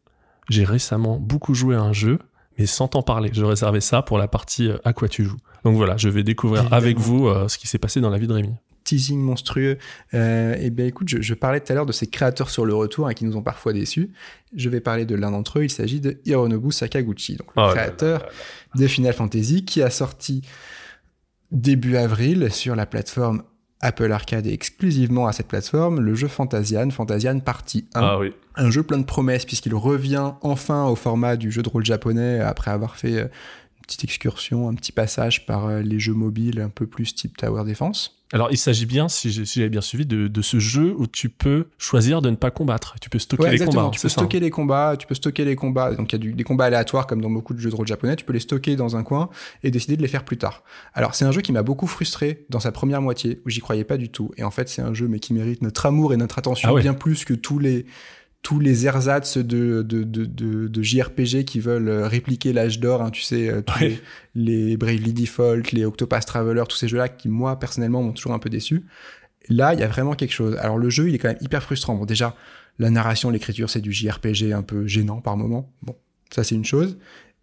j'ai récemment beaucoup joué à un jeu, mais sans t'en parler. Je réservais ça pour la partie euh, à quoi tu joues. Donc voilà, je vais découvrir Évidemment. avec vous ce qui s'est passé dans la vie de Rémi. Teasing monstrueux. Euh, et bien écoute, je, je parlais tout à l'heure de ces créateurs sur le retour hein, qui nous ont parfois déçus. Je vais parler de l'un d'entre eux. Il s'agit de Hironobu Sakaguchi, donc le oh créateur là là là de Final Fantasy, qui a sorti début avril sur la plateforme Apple Arcade et exclusivement à cette plateforme, le jeu Fantasian, Fantasian partie 1. Ah oui. Un jeu plein de promesses puisqu'il revient enfin au format du jeu de rôle japonais après avoir fait une petite excursion, un petit passage par les jeux mobiles un peu plus type Tower Defense. Alors, il s'agit bien, si j'avais bien suivi, de, de, ce jeu où tu peux choisir de ne pas combattre. Tu peux stocker ouais, les combats. Tu peux stocker ça. les combats, tu peux stocker les combats. Donc, il y a du, des combats aléatoires comme dans beaucoup de jeux de rôle japonais. Tu peux les stocker dans un coin et décider de les faire plus tard. Alors, c'est un jeu qui m'a beaucoup frustré dans sa première moitié où j'y croyais pas du tout. Et en fait, c'est un jeu mais qui mérite notre amour et notre attention ah ouais. bien plus que tous les tous les ersatz de, de, de, de, de JRPG qui veulent répliquer l'âge d'or, hein, tu sais, tous ouais. les, les, Bravely Default, les Octopath Traveler, tous ces jeux-là qui, moi, personnellement, m'ont toujours un peu déçu. Là, il y a vraiment quelque chose. Alors, le jeu, il est quand même hyper frustrant. Bon, déjà, la narration, l'écriture, c'est du JRPG un peu gênant par moment. Bon, ça, c'est une chose.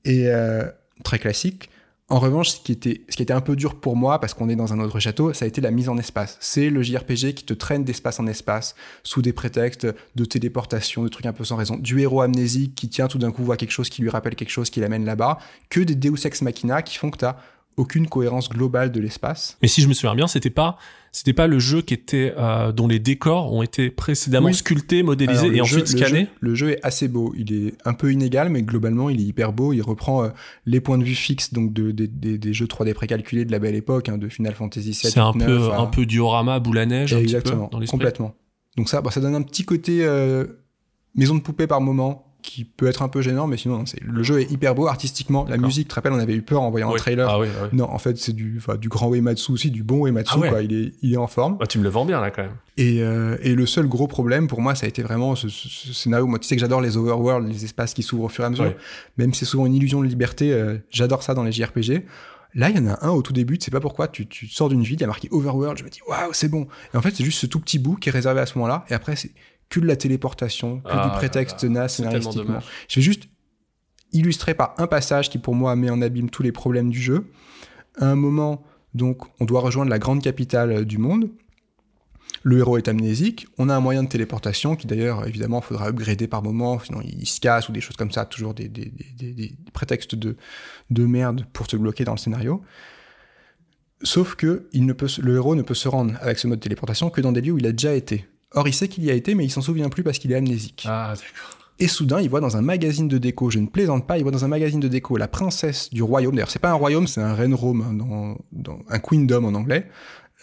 Et euh, très classique. En revanche, ce qui, était, un peu dur pour moi, parce qu'on est dans un autre château, ça a été la mise en espace. C'est le JRPG qui te traîne d'espace en espace, sous des prétextes de téléportation, de trucs un peu sans raison. Du héros amnésique qui tient tout d'un coup voit quelque chose qui lui rappelle quelque chose qui l'amène là-bas, que des Deus Ex Machina qui font que tu aucune cohérence globale de l'espace. Mais si je me souviens bien, c'était pas c'était pas le jeu qui était euh, dont les décors ont été précédemment oui. sculptés, modélisés Alors, et ensuite jeu, scannés. Le jeu, le jeu, est assez beau. Il est un peu inégal, mais globalement, il est hyper beau. Il reprend euh, les points de vue fixes donc de, de, de, des jeux 3D précalculés de la belle époque, hein, de Final Fantasy VII. C'est un 9, peu un peu diorama boule à neige, exactement, un petit peu, dans complètement. Donc ça, bah, ça donne un petit côté euh, maison de poupée par moment qui peut être un peu gênant, mais sinon, c'est le jeu est hyper beau artistiquement. La musique, tu te rappelles, on avait eu peur en voyant oui. un trailer. Ah oui, ah oui. Non, en fait, c'est du, du grand Uematsu aussi, du bon Uematsu, ah quoi. Il est, il est en forme. Bah, tu me le vends bien, là, quand même. Et, euh, et le seul gros problème, pour moi, ça a été vraiment ce, ce, ce scénario. Moi, tu sais que j'adore les overworld, les espaces qui s'ouvrent au fur et à mesure. Même si c'est souvent une illusion de liberté, euh, j'adore ça dans les JRPG. Là, il y en a un au tout début, tu sais pas pourquoi, tu, tu sors d'une ville, il y a marqué Overworld, je me dis, waouh, c'est bon. Et en fait, c'est juste ce tout petit bout qui est réservé à ce moment-là, et après, c'est que de la téléportation, que ah, du prétexte là, là. scénaristiquement. Je vais juste illustrer par un passage qui, pour moi, met en abîme tous les problèmes du jeu. À un moment, donc, on doit rejoindre la grande capitale du monde. Le héros est amnésique. On a un moyen de téléportation qui, d'ailleurs, évidemment, faudra upgrader par moment, sinon il se casse ou des choses comme ça. Toujours des, des, des, des prétextes de, de merde pour te bloquer dans le scénario. Sauf que il ne peut, le héros ne peut se rendre avec ce mode de téléportation que dans des lieux où il a déjà été. Or, il sait qu'il y a été, mais il s'en souvient plus parce qu'il est amnésique. Ah, d'accord. Et soudain, il voit dans un magazine de déco, je ne plaisante pas, il voit dans un magazine de déco la princesse du royaume. D'ailleurs, c'est pas un royaume, c'est un Renrome, hein, dans, dans, un queendom en anglais.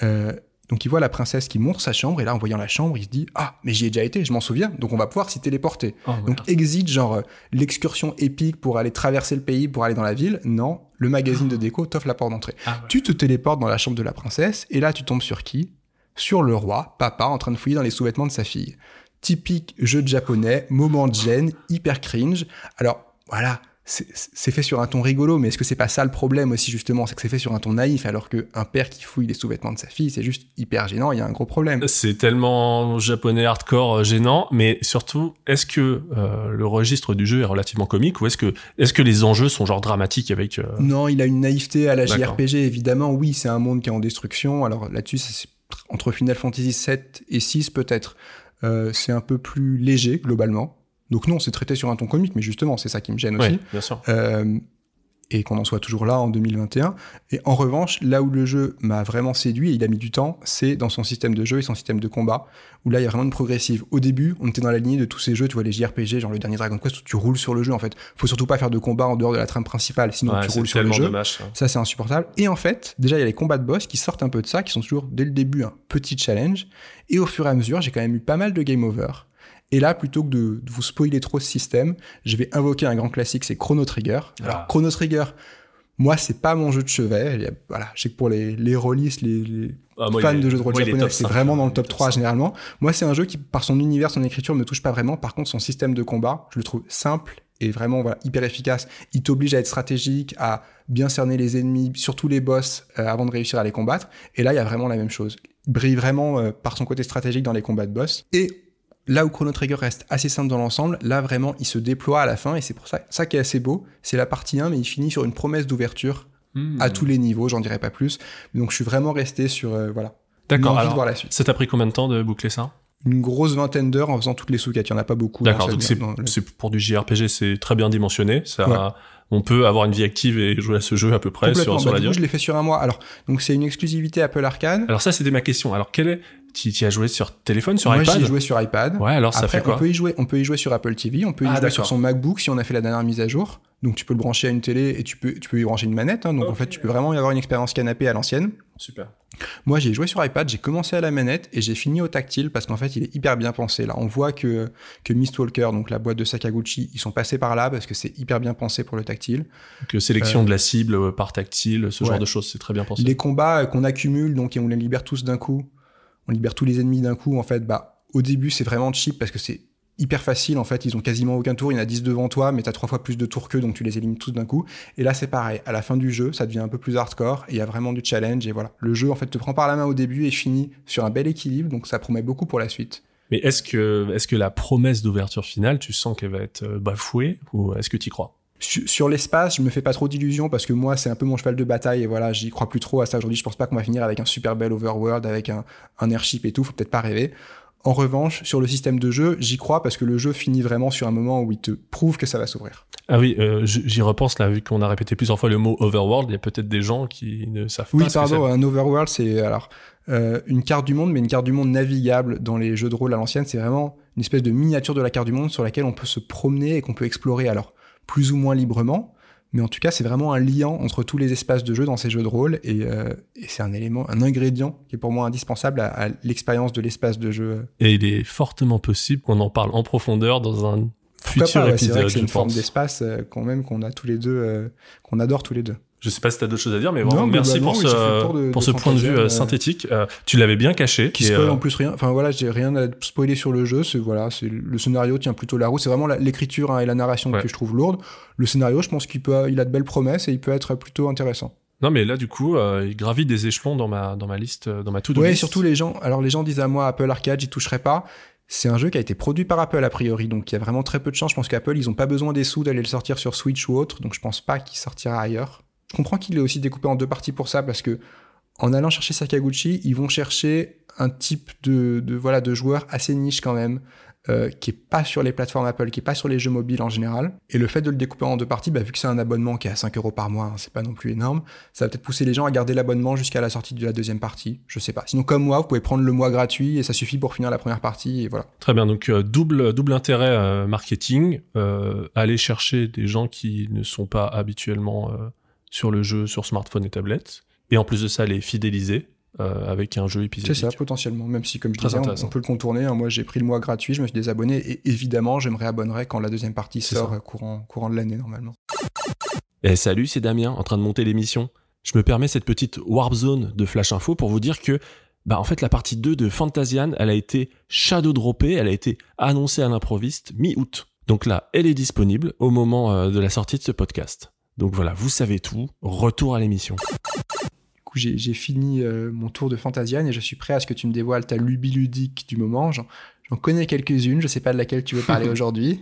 Euh, donc, il voit la princesse qui montre sa chambre, et là, en voyant la chambre, il se dit Ah, mais j'y ai déjà été, je m'en souviens, donc on va pouvoir s'y téléporter. Oh, donc, exit genre euh, l'excursion épique pour aller traverser le pays, pour aller dans la ville. Non, le magazine oh. de déco t'offre la porte d'entrée. Ah, ouais. Tu te téléportes dans la chambre de la princesse, et là, tu tombes sur qui? Sur le roi, papa, en train de fouiller dans les sous-vêtements de sa fille. Typique jeu de japonais, moment de gêne, hyper cringe. Alors, voilà, c'est fait sur un ton rigolo, mais est-ce que c'est pas ça le problème aussi, justement? C'est que c'est fait sur un ton naïf, alors qu'un père qui fouille les sous-vêtements de sa fille, c'est juste hyper gênant, il y a un gros problème. C'est tellement japonais hardcore gênant, mais surtout, est-ce que euh, le registre du jeu est relativement comique, ou est-ce que, est que les enjeux sont genre dramatiques avec... Euh... Non, il a une naïveté à la JRPG, évidemment, oui, c'est un monde qui est en destruction, alors là-dessus, c'est entre Final Fantasy 7 et 6 peut-être, euh, c'est un peu plus léger globalement. Donc non, c'est traité sur un ton comique, mais justement, c'est ça qui me gêne aussi. Oui, bien sûr. Euh, et qu'on en soit toujours là en 2021. Et en revanche, là où le jeu m'a vraiment séduit, et il a mis du temps, c'est dans son système de jeu et son système de combat, où là, il y a vraiment une progressive. Au début, on était dans la lignée de tous ces jeux, tu vois, les JRPG, genre le dernier Dragon Quest, où tu roules sur le jeu, en fait. Faut surtout pas faire de combat en dehors de la trame principale, sinon Ouais, tu roules sur le jeu. dommage. Ça, c'est insupportable. Et en fait, déjà, il y a les combats de boss qui sortent un peu de ça, qui sont toujours, dès le début, un petit challenge. Et au fur et à mesure, j'ai quand même eu pas mal de game over. Et là, plutôt que de, de vous spoiler trop ce système, je vais invoquer un grand classique, c'est Chrono Trigger. Alors, Ah. Chrono Trigger, moi, c'est pas mon jeu de chevet. Voilà, je sais que pour les, les les, les Ah, fans il de jeux de rôle japonais, c'est 5, vraiment dans il le top top 3 5. généralement. Moi, c'est un jeu qui, par son univers, son écriture, me touche pas vraiment. Par contre, son système de combat, je le trouve simple et vraiment voilà, hyper efficace. Il t'oblige à être stratégique, à bien cerner les ennemis, surtout les boss, euh, avant de réussir à les combattre. Et là, il y a vraiment la même chose. Il brille vraiment euh, par son côté stratégique dans les combats de boss. Et là où Chrono Trigger reste assez simple dans l'ensemble, là vraiment, il se déploie à la fin et c'est pour ça, ça qui est assez beau. C'est la partie 1, mais il finit sur une promesse d'ouverture Hmm. à tous les niveaux, j'en dirais pas plus. Donc je suis vraiment resté sur euh, voilà. D'accord. envie de Alors, voir la suite. ça t'a pris combien de temps de boucler ça? Une grosse vingtaine d'heures en faisant toutes les sous-quêtes, il y en a pas beaucoup. D'accord. dans Donc c'est pour du JRPG, c'est très bien dimensionné. Ça, Ouais. on peut avoir une vie active et jouer à ce jeu à peu près sur, sur Bah, la durée. je l'ai fait sur un mois. Alors, donc c'est une exclusivité Apple Arcade. Alors ça, c'était ma question. Alors quel est Tu tu as joué sur téléphone, sur Moi, iPad j'ai joué sur iPad. Ouais. Alors ça Après, fait quoi on peut y jouer, on peut y jouer sur Apple TV, on peut y Ah, jouer sur son MacBook si on a fait la dernière mise à jour. Donc tu peux le brancher à une télé et tu peux, tu peux y brancher une manette. hein. donc en fait, tu peux vraiment y avoir une expérience canapé à l'ancienne. Super. Moi, j'ai joué sur iPad, j'ai commencé à la manette et j'ai fini au tactile parce qu'en fait, il est hyper bien pensé. Là, on voit que, que Mistwalker, donc la boîte de Sakaguchi, ils sont passés par là parce que c'est hyper bien pensé pour le tactile. Donc euh, sélection de la cible euh, par tactile, ce Ouais. genre de choses, c'est très bien pensé. Les combats euh, qu'on accumule, donc et on les libère tous d'un coup, on libère tous les ennemis d'un coup, en fait, bah, au début, c'est vraiment cheap parce que c'est hyper facile, en fait, ils ont quasiment aucun tour, il y en a 10 devant toi, mais t'as trois fois plus de tours qu'eux, donc tu les élimines tous d'un coup. Et là, c'est pareil, à la fin du jeu, ça devient un peu plus hardcore, il y a vraiment du challenge, et voilà. Le jeu, en fait, te prend par la main au début et finit sur un bel équilibre, donc ça promet beaucoup pour la suite. Mais est-ce que, est-ce que la promesse d'ouverture finale, tu sens qu'elle va être euh, bafouée ou est-ce que tu y crois? Sur, l'espace, je me fais pas trop d'illusions parce que moi, c'est un peu mon cheval de bataille et voilà, j'y crois plus trop à ça aujourd'hui. Je pense pas qu'on va finir avec un super bel overworld, avec un, un airship et tout, faut peut-être pas rêver. En revanche, sur le système de jeu, j'y crois parce que le jeu finit vraiment sur un moment où il te prouve que ça va s'ouvrir. Ah oui, euh, j'y repense là, vu qu'on a répété plusieurs fois le mot overworld, il y a peut-être des gens qui ne savent Oui, pas que pardon, un overworld, c'est alors euh, une carte du monde, mais une carte du monde navigable dans les jeux de rôle à l'ancienne. C'est vraiment une espèce de miniature de la carte du monde sur laquelle on peut se promener et qu'on peut explorer, alors plus ou moins librement. Mais en tout cas, c'est vraiment un lien entre tous les espaces de jeu dans ces jeux de rôle et, euh, et c'est un élément, un ingrédient qui est pour moi indispensable à, à l'expérience de l'espace de jeu. Et il est fortement possible qu'on en parle en profondeur dans un Pourquoi futur pas, ouais, épisode, c'est une forme d'espace euh, quand même qu'on a tous les deux, euh, qu'on adore tous les deux. Je sais pas si t'as d'autres choses à dire, mais Non, vraiment merci pour ce, de- pour de ce point de vue euh, euh, synthétique. Euh, tu l'avais bien caché. qui spoil euh, en plus rien. Enfin voilà, j'ai rien à spoiler sur le jeu. C'est voilà, c'est le scénario tient plutôt la route. C'est vraiment l'écriture hein, et la narration Ouais. que je trouve lourde. Le scénario, je pense qu'il peut, il a de belles promesses et il peut être plutôt intéressant. Non, mais là, du coup, il gravit des échelons dans ma, dans ma liste, dans ma to-do Ouais, list. surtout les gens. Alors les gens disent à moi Apple Arcade, j'y toucherai pas. C'est un jeu qui a été produit par Apple a priori, donc il y a vraiment très peu de chance. Je pense qu'Apple, ils ont pas besoin des sous d'aller le sortir sur Switch ou autre, donc je pense pas qu'il sortira ailleurs. Je comprends qu'il est aussi découpé en deux parties pour ça, parce que en allant chercher Sakaguchi, ils vont chercher un type de, voilà de joueur assez niche quand même, euh, qui est pas sur les plateformes Apple, qui est pas sur les jeux mobiles en général. Et le fait de le découper en deux parties, bah, vu que c'est un abonnement qui est à 5 euros par mois, hein, c'est pas non plus énorme, ça va peut-être pousser les gens à garder l'abonnement jusqu'à la sortie de la deuxième partie. Je sais pas. Sinon, comme moi, vous pouvez prendre le mois gratuit et ça suffit pour finir la première partie et voilà. Très bien, donc euh, double, double intérêt euh, marketing, aller chercher des gens qui ne sont pas habituellement sur le jeu sur smartphone et tablette, et en plus de ça, les fidéliser euh, avec un jeu C'est épisodique. ça, potentiellement. Même si, comme je Très disais, on, peut le contourner. hein. Moi, j'ai pris le mois gratuit, je me suis désabonné et évidemment, je me réabonnerai quand la deuxième partie C'est sort ça. euh, courant, courant de l'année normalement. Eh salut, c'est Damien, en train de monter l'émission. Je me permets cette petite warp zone de Flash Info pour vous dire que, bah en fait, la partie 2 de Fantasian, elle a été shadow droppée, elle a été annoncée à l'improviste mi-août. Donc là, elle est disponible au moment euh, de la sortie de ce podcast. Donc voilà, vous savez tout, retour à l'émission. Du coup, j'ai fini euh, mon tour de Fantasian et je suis prêt à ce que tu me dévoiles ta lubie ludique du moment. J'en connais quelques-unes, je sais pas de laquelle tu veux parler [LAUGHS] aujourd'hui.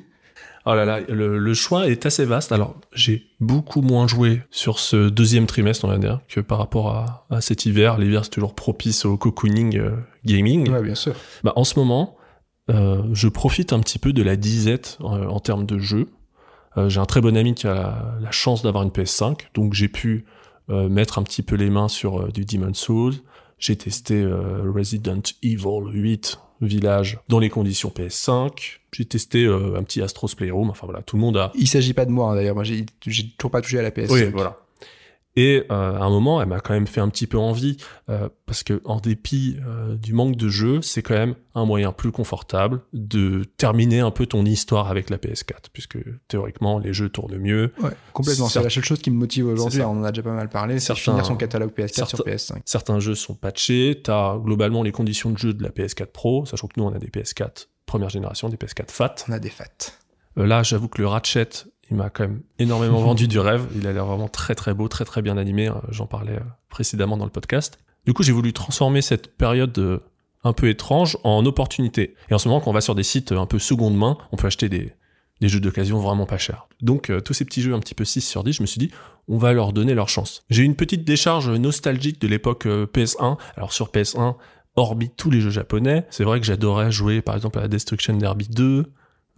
Oh là là, le, le choix est assez vaste. Alors, j'ai beaucoup moins joué sur ce deuxième trimestre, on va dire, que par rapport à, à cet hiver. L'hiver, c'est toujours propice au cocooning euh, gaming. Ouais, bien sûr. Bah, en ce moment, euh, je profite un petit peu de la disette euh, en termes de jeu. Euh, j'ai un très bon ami qui a la, chance d'avoir une PS5, donc j'ai pu euh, mettre un petit peu les mains sur euh, du Demon's Souls. J'ai testé Resident Evil 8 Village dans les conditions PS5. J'ai testé un petit Astro's Playroom. Enfin voilà, tout le monde a. Il s'agit pas de moi hein, d'ailleurs. Moi, j'ai toujours pas touché à la PS5. Oui, voilà. Et euh, à un moment, elle m'a quand même fait un petit peu envie euh, parce que en dépit euh, du manque de jeu, c'est quand même un moyen plus confortable de terminer un peu ton histoire avec la PS4, puisque théoriquement les jeux tournent mieux. Ouais, complètement. C'est la seule chose qui me motive aujourd'hui. On en a déjà pas mal parlé. C'est finir son catalogue PS4 sur certains- PS5. Certains jeux sont patchés, t'as globalement les conditions de jeu de la PS4 Pro, sachant que nous on a des PS4 première génération, des PS4 FAT. On a des. Euh, là, j'avoue que le Ratchet, il m'a quand même [LAUGHS] énormément [LAUGHS] vendu du rêve. Il a l'air vraiment très très beau, très très bien animé. Euh, J'en parlais euh, précédemment dans le podcast. Du coup, j'ai voulu transformer cette période euh, un peu étrange en opportunité. Et en ce moment, quand on va sur des sites euh, un peu seconde main, on peut acheter des, des jeux d'occasion vraiment pas chers. Donc, tous ces petits jeux un petit peu 6 sur 10, je me suis dit, on va leur donner leur chance. J'ai eu une petite décharge nostalgique de l'époque euh, PS1. Alors, sur PS1, hormis tous les jeux japonais, c'est vrai que j'adorais jouer par exemple à la Destruction Derby 2, euh,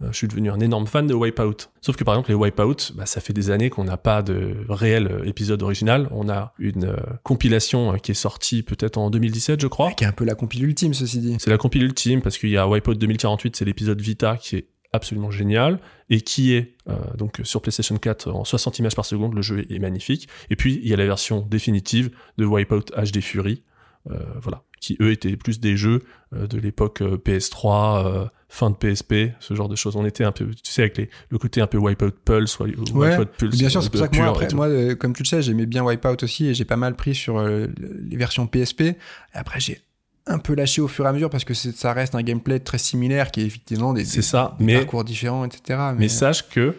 je suis devenu un énorme fan de Wipeout. Sauf que par exemple les Wipeout, bah, ça fait des années qu'on n'a pas de réel euh, épisode original. On a une euh, compilation euh, qui est sortie peut-être en 2017 je crois. Qui est un peu la compile ultime, ceci dit. C'est la compile ultime parce qu'il y a Wipeout 2048, c'est l'épisode Vita qui est absolument génial et qui est euh, donc sur PlayStation 4 en 60 images par seconde, le jeu est magnifique. Et puis il y a la version définitive de Wipeout HD Fury, euh, voilà, qui eux étaient plus des jeux euh, de l'époque euh, PS3, euh, fin de PSP, ce genre de choses. On était un peu, tu sais, avec les, le côté un peu Wipeout Pulse, Ouais, Wipeout Pulse. Bien sûr, c'est pour ça que moi, après, moi, euh, comme tu le sais, j'aimais bien Wipeout aussi et j'ai pas mal pris sur euh, les versions PSP. Et après, j'ai un peu lâché au fur et à mesure parce que ça reste un gameplay très similaire qui est effectivement des, ça, des mais parcours différents, etc. Mais, Mais sache que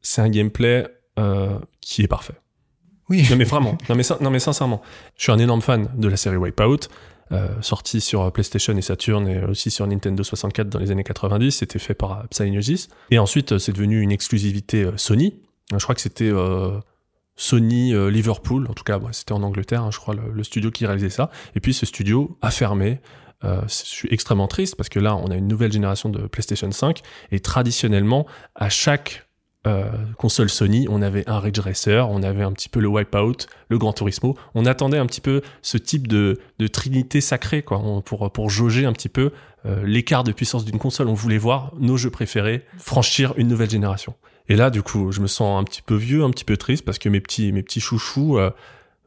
c'est un gameplay euh, qui est parfait. oui, Non mais vraiment, non mais, non mais sincèrement, je suis un énorme fan de la série Wipeout, euh, sortie sur PlayStation et Saturn et aussi sur Nintendo 64 dans les années 90. C'était fait par Psygnosis. Et ensuite, euh, c'est devenu une exclusivité euh, Sony. Euh, Je crois que c'était euh, Sony euh, Liverpool, en tout cas, c'était en Angleterre, hein, je crois, le, studio qui réalisait ça. Et puis ce studio a fermé. Euh, je suis extrêmement triste parce que là, on a une nouvelle génération de PlayStation 5 et traditionnellement, à chaque euh, console Sony, on avait un Ridge on avait un petit peu le Wipeout, le Gran Turismo. On attendait un petit peu ce type de, de trinité sacrée, quoi, pour, pour jauger un petit peu euh, l'écart de puissance d'une console. On voulait voir nos jeux préférés franchir une nouvelle génération. Et là, du coup, je me sens un petit peu vieux, un petit peu triste parce que mes petits, mes petits chouchous, euh,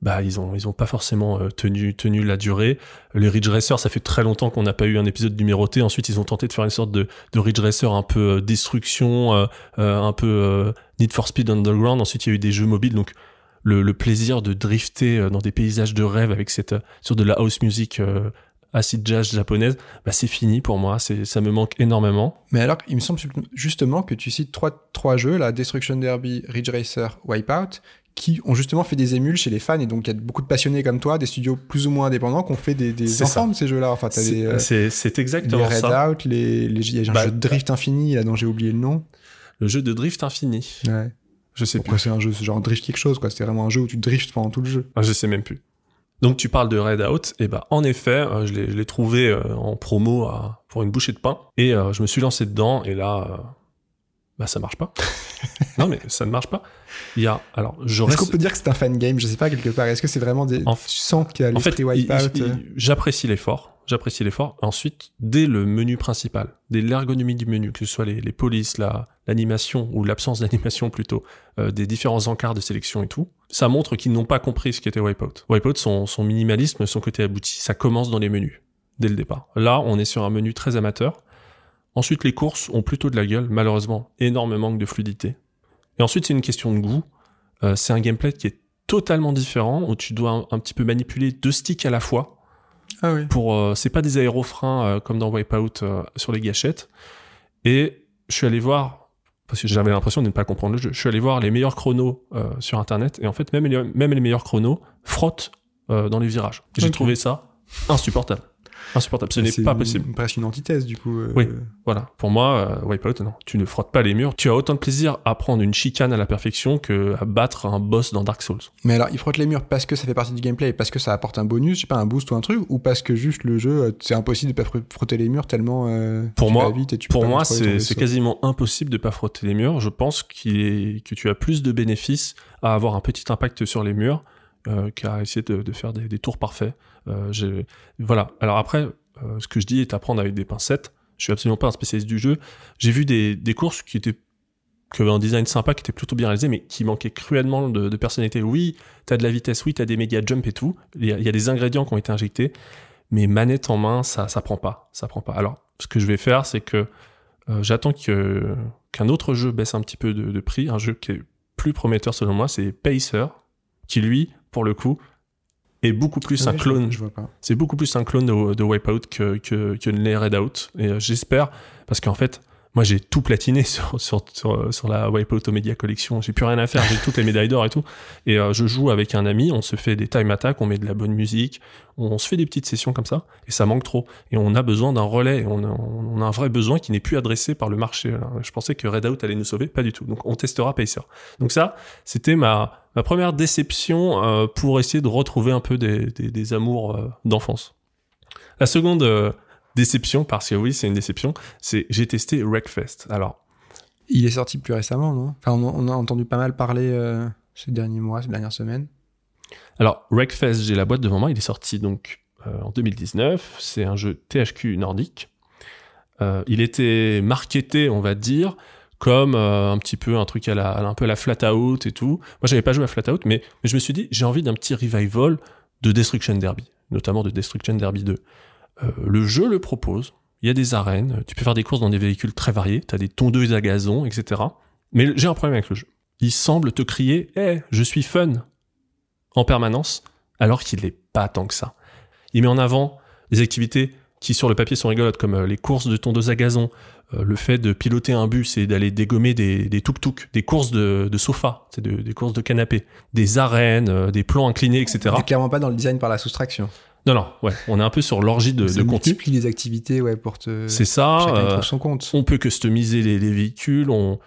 bah, ils ont, ils ont pas forcément euh, tenu, tenu la durée. Les Ridge Racer, ça fait très longtemps qu'on n'a pas eu un épisode numéroté. Ensuite, ils ont tenté de faire une sorte de, de Ridge Racer un peu euh, destruction, euh, euh, un peu euh, Need for Speed Underground. Ensuite, il y a eu des jeux mobiles, donc le, le plaisir de drifter euh, dans des paysages de rêve avec cette, sur de la house music acid jazz japonaise, bah, c'est fini pour moi. C'est, ça me manque énormément. Mais alors, il me semble justement que tu cites trois, trois jeux, la Destruction Derby, Ridge Racer, Wipeout, qui ont justement fait des émules chez les fans, et donc il y a beaucoup de passionnés comme toi, des studios plus ou moins indépendants, qui ont fait des, des de ces jeux-là. Enfin, C'est, euh, c'est, c'est les exactement ça. Redout, les, les, il y a un Bah, jeu de Drift Infini, là, dont j'ai oublié le nom. Le jeu de drift infini. Ouais. Je sais plus. Pourquoi c'est un jeu, c'est genre Drift quelque chose, quoi. C'était vraiment un jeu où tu drifts pendant tout le jeu. Ah, je sais même plus. Donc tu parles de Redout, et bah en effet, euh, je l'ai, trouvé euh, en promo à- pour une bouchée de pain, et euh, je me suis lancé dedans, et là, bah ça marche pas. [LAUGHS] non mais ça ne marche pas. Il y a, alors je Est-ce qu'on peut dire que c'est un fan game? Je sais pas, quelque part. Est-ce que c'est vraiment des. En- Tu sens qu'il y a l'esprit Wipeout euh, j'apprécie l'effort, j'apprécie l'effort. Ensuite, dès le menu principal, dès l'ergonomie du menu, que ce soit les, les polices, la, l'animation ou l'absence [LAUGHS] d'animation plutôt, euh, des différents encarts de sélection et tout, ça montre qu'ils n'ont pas compris ce qu'était Wipeout. Wipeout, son, son minimalisme, son côté abouti, ça commence dans les menus, dès le départ. Là, on est sur un menu très amateur. Ensuite, les courses ont plutôt de la gueule, malheureusement, énorme manque de fluidité. Et ensuite, c'est une question de goût. Euh, c'est un gameplay qui est totalement différent, où tu dois un, un petit peu manipuler deux sticks à la fois. Ah oui. Pour, euh, c'est pas des aérofreins euh, comme dans Wipeout sur les gâchettes. Et je suis allé voir, parce que j'avais l'impression de ne pas comprendre le jeu, je suis allé voir les meilleurs chronos sur Internet, et en fait, même les, même les meilleurs chronos frottent dans les virages. J'ai trouvé ça insupportable. Insupportable. Ce n'est pas possible. presque une antithèse, du coup. euh, Oui. Voilà. Pour moi, euh, Wipeout, non. Tu ne frottes pas les murs. Tu as autant de plaisir à prendre une chicane à la perfection que à battre un boss dans Dark Souls. Mais alors, il frotte les murs parce que ça fait partie du gameplay et parce que ça apporte un bonus, je sais pas, un boost ou un truc, ou parce que juste le jeu, euh, c'est impossible de pas fr- frotter les murs tellement. euh, Pour tu moi- vite et tu Pour moi, c'est quasiment impossible de pas frotter les murs. Je pense qu'il est, que tu as plus de bénéfices à avoir un petit impact sur les murs euh, qu'à essayer de, de faire des, des tours parfaits. Euh, voilà. Alors après, euh, ce que je dis est à prendre avec des pincettes. Je suis absolument pas un spécialiste du jeu. J'ai vu des, courses qui étaient qui avaient un design sympa, qui était plutôt bien réalisé, mais qui manquait cruellement de, personnalité. Oui, t'as de la vitesse, oui, t'as des méga jumps et tout. Il y, a, il y a des ingrédients qui ont été injectés, mais manette en main, ça, ça prend pas, ça prend pas. Alors, ce que je vais faire, c'est que euh, j'attends que qu'un autre jeu baisse un petit peu de, de prix, un jeu qui est plus prometteur selon moi, c'est Pacer, qui lui, pour le coup, est beaucoup plus Ouais, un clone Je vois pas. c'est beaucoup plus un clone de, de Wipeout que, que, que les Redout. Et euh, j'espère, parce qu'en fait, moi j'ai tout platiné [LAUGHS] sur, sur, sur, sur la Wipeout Omega Collection. J'ai plus rien à faire, j'ai toutes les médailles d'or et tout. Et euh, je joue avec un ami, on se fait des time attack, on met de la bonne musique, on, se fait des petites sessions comme ça, et ça manque trop. Et on a besoin d'un relais, on a, on a un vrai besoin qui n'est plus adressé par le marché. Alors, je pensais que Redout allait nous sauver, pas du tout. Donc on testera Pacer. Donc ça, c'était ma, ma première déception euh, pour essayer de retrouver un peu des, des, des amours euh, d'enfance. La seconde euh, déception, parce que oui, c'est une déception, c'est j'ai testé Wreckfest. Alors, Il est sorti plus récemment, non? Enfin, on, on a entendu pas mal parler ces derniers mois, ces dernières semaines. alors Wreckfest, j'ai la boîte devant moi, il est sorti donc en 2019. C'est un jeu THQ nordique. Il était marketé, on va dire, comme euh, un petit peu un truc à la, un peu à la flat out et tout. Moi, j'avais pas joué à flat out, mais, je me suis dit, j'ai envie d'un petit revival de Destruction Derby, notamment de Destruction Derby 2. Euh, le jeu le propose. Il y a des arènes, tu peux faire des courses dans des véhicules très variés, tu as des tondeuses à gazon, etc. Mais j'ai un problème avec le jeu. Il semble te crier Hé, je suis fun en permanence, alors qu'il n'est pas tant que ça. Il met en avant des activités qui, sur le papier, sont rigolotes, comme euh, les courses de tondeuse à gazon, le fait de piloter un bus et d'aller dégommer des, des tuk-tuk, des courses de, de sofa, de- des courses de canapé, des arènes, euh, des plans inclinés, etc. On clairement pas dans le design par la soustraction. Non, non, ouais, on est un peu sur l'orgie de, de contenu. les activités, ouais, pour te. C'est ça. Chacun euh, son compte. on peut customiser les, les véhicules, on,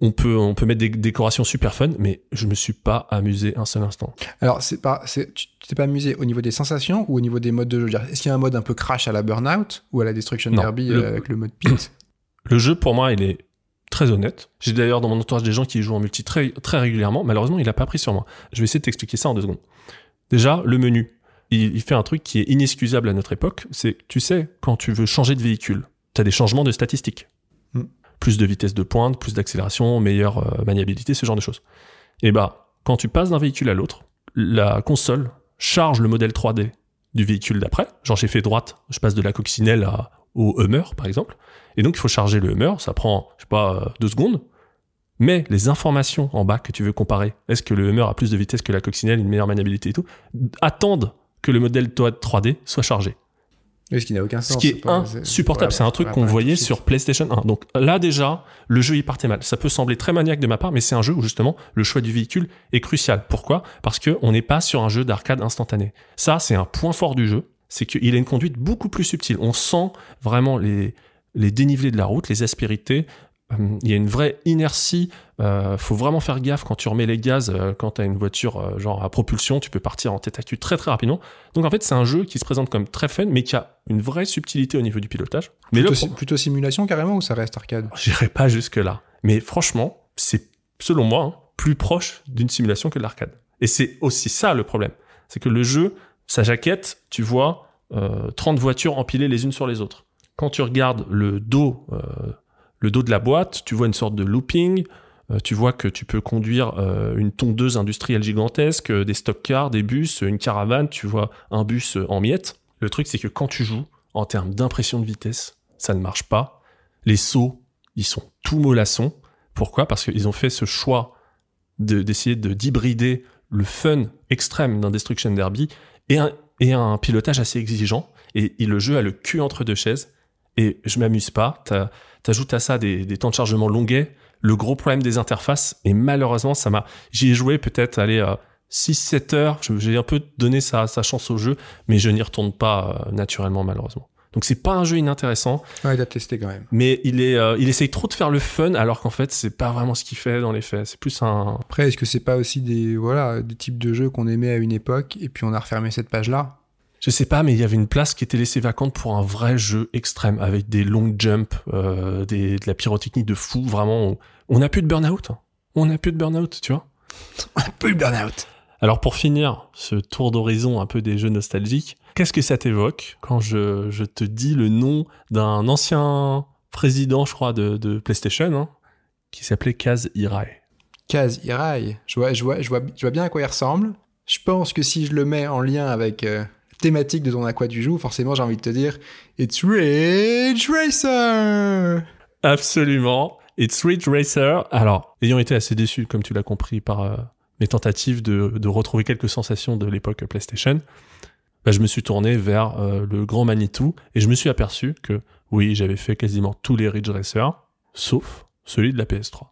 on, peut, on peut mettre des décorations super fun, mais je me suis pas amusé un seul instant. Alors, c'est pas, c'est, tu t'es pas amusé au niveau des sensations ou au niveau des modes de jeu? Est-ce qu'il y a un mode un peu crash à la Burnout ou à la Destruction Non, Derby le- euh, avec le mode pit? Le jeu, pour moi, il est très honnête. J'ai d'ailleurs dans mon entourage des gens qui jouent en multi très, très régulièrement. Malheureusement, il a pas pris sur moi. Je vais essayer de t'expliquer ça en deux secondes. Déjà, le menu. Il, il fait un truc qui est inexcusable à notre époque. C'est, tu sais, quand tu veux changer de véhicule, tu as des changements de statistiques. Mm. Plus de vitesse de pointe, plus d'accélération, meilleure euh, maniabilité, ce genre de choses. Et bah, quand tu passes d'un véhicule à l'autre, la console charge le modèle 3D du véhicule d'après. Genre, j'ai fait droite, je passe de la coccinelle à, au Hummer, par exemple. Et donc, il faut charger le Hummer, ça prend, je sais pas, euh, deux secondes. Mais les informations en bas que tu veux comparer, est-ce que le Hummer a plus de vitesse que la coccinelle, une meilleure maniabilité et tout, attendent que le modèle 3D soit chargé. Ce qui n'a aucun Ce sens. qui c'est est c'est- insupportable. c'est un truc qu'on voyait sur. PlayStation 1. Donc là, déjà, le jeu, il partait mal. Ça peut sembler très maniaque de ma part, mais c'est un jeu où justement, le choix du véhicule est crucial. Pourquoi? Parce que on n'est pas sur un jeu d'arcade instantané. Ça, c'est un point fort du jeu. C'est qu'il a une conduite beaucoup plus subtile. On sent vraiment les, les dénivelés de la route, les aspérités. Hum, Il y a une vraie inertie. Euh, faut vraiment faire gaffe quand tu remets les gaz. euh, quand tu as une voiture euh, genre à propulsion, tu peux partir en tête à queue très très rapidement. Donc en fait, c'est un jeu qui se présente comme très fun, mais qui a une vraie subtilité au niveau du pilotage. Mais Plutôt, plutôt simulation carrément ou ça reste arcade? J'irai pas jusque là. Mais franchement, c'est selon moi hein, plus proche d'une simulation que de l'arcade. Et c'est aussi ça le problème, c'est que le jeu, sa jaquette, tu vois euh, 30 voitures empilées les unes sur les autres. Quand tu regardes le dos, euh, le dos de la boîte, tu vois une sorte de looping. euh, tu vois que tu peux conduire euh, une tondeuse industrielle gigantesque, euh, des stock cars, des bus, une caravane. Tu vois un bus euh, en miettes. Le truc, c'est que quand tu joues, en termes d'impression de vitesse, ça ne marche pas. Les sauts, ils sont tout mollassons. Pourquoi? Parce qu'ils ont fait ce choix de- d'essayer de d'hybrider le fun extrême d'un Destruction Derby et un, et un pilotage assez exigeant. Et, le jeu a le cul entre deux chaises. Et je m'amuse pas. T'ajoutes à ça des, temps de chargement longuets, le gros problème des interfaces. Et malheureusement, ça m'a. J'y ai joué peut-être, allez, 6-7 heures. J'ai un peu donné sa, sa chance au jeu, mais je n'y retourne pas euh, naturellement, malheureusement. Donc c'est pas un jeu inintéressant, Ouais, t'as testé quand même. mais il est, euh, il essaye trop de faire le fun, alors qu'en fait c'est pas vraiment ce qu'il fait dans les faits. C'est plus un. Après, est-ce que c'est pas aussi des, voilà, des types de jeux qu'on aimait à une époque et puis on a refermé cette page-là? Je sais pas, mais il y avait une place qui était laissée vacante pour un vrai jeu extrême avec des long jumps, euh, des, de la pyrotechnie de fou. Vraiment, on- on n'a plus de burn-out. hein. On n'a plus de burn-out, tu vois. Un peu le burn-out. Alors pour finir ce tour d'horizon un peu des jeux nostalgiques, qu'est-ce que ça t'évoque quand je, je te dis le nom d'un ancien président, je crois, de, de PlayStation, hein, qui s'appelait Kaz Hirai? Kaz Hirai. Je vois, je, vois, je, vois, je vois bien à quoi il ressemble. Je pense que si je le mets en lien avec euh, la thématique de ton aqua du joue, forcément j'ai envie de te dire It's Ridge Racer Absolument. It's Ridge Racer. Alors, ayant été assez déçu, comme tu l'as compris, par euh, mes tentatives de, de retrouver quelques sensations de l'époque PlayStation, bah, je me suis tourné vers euh, le grand Manitou et je me suis aperçu que oui, j'avais fait quasiment tous les Ridge Racer, sauf celui de la PS3.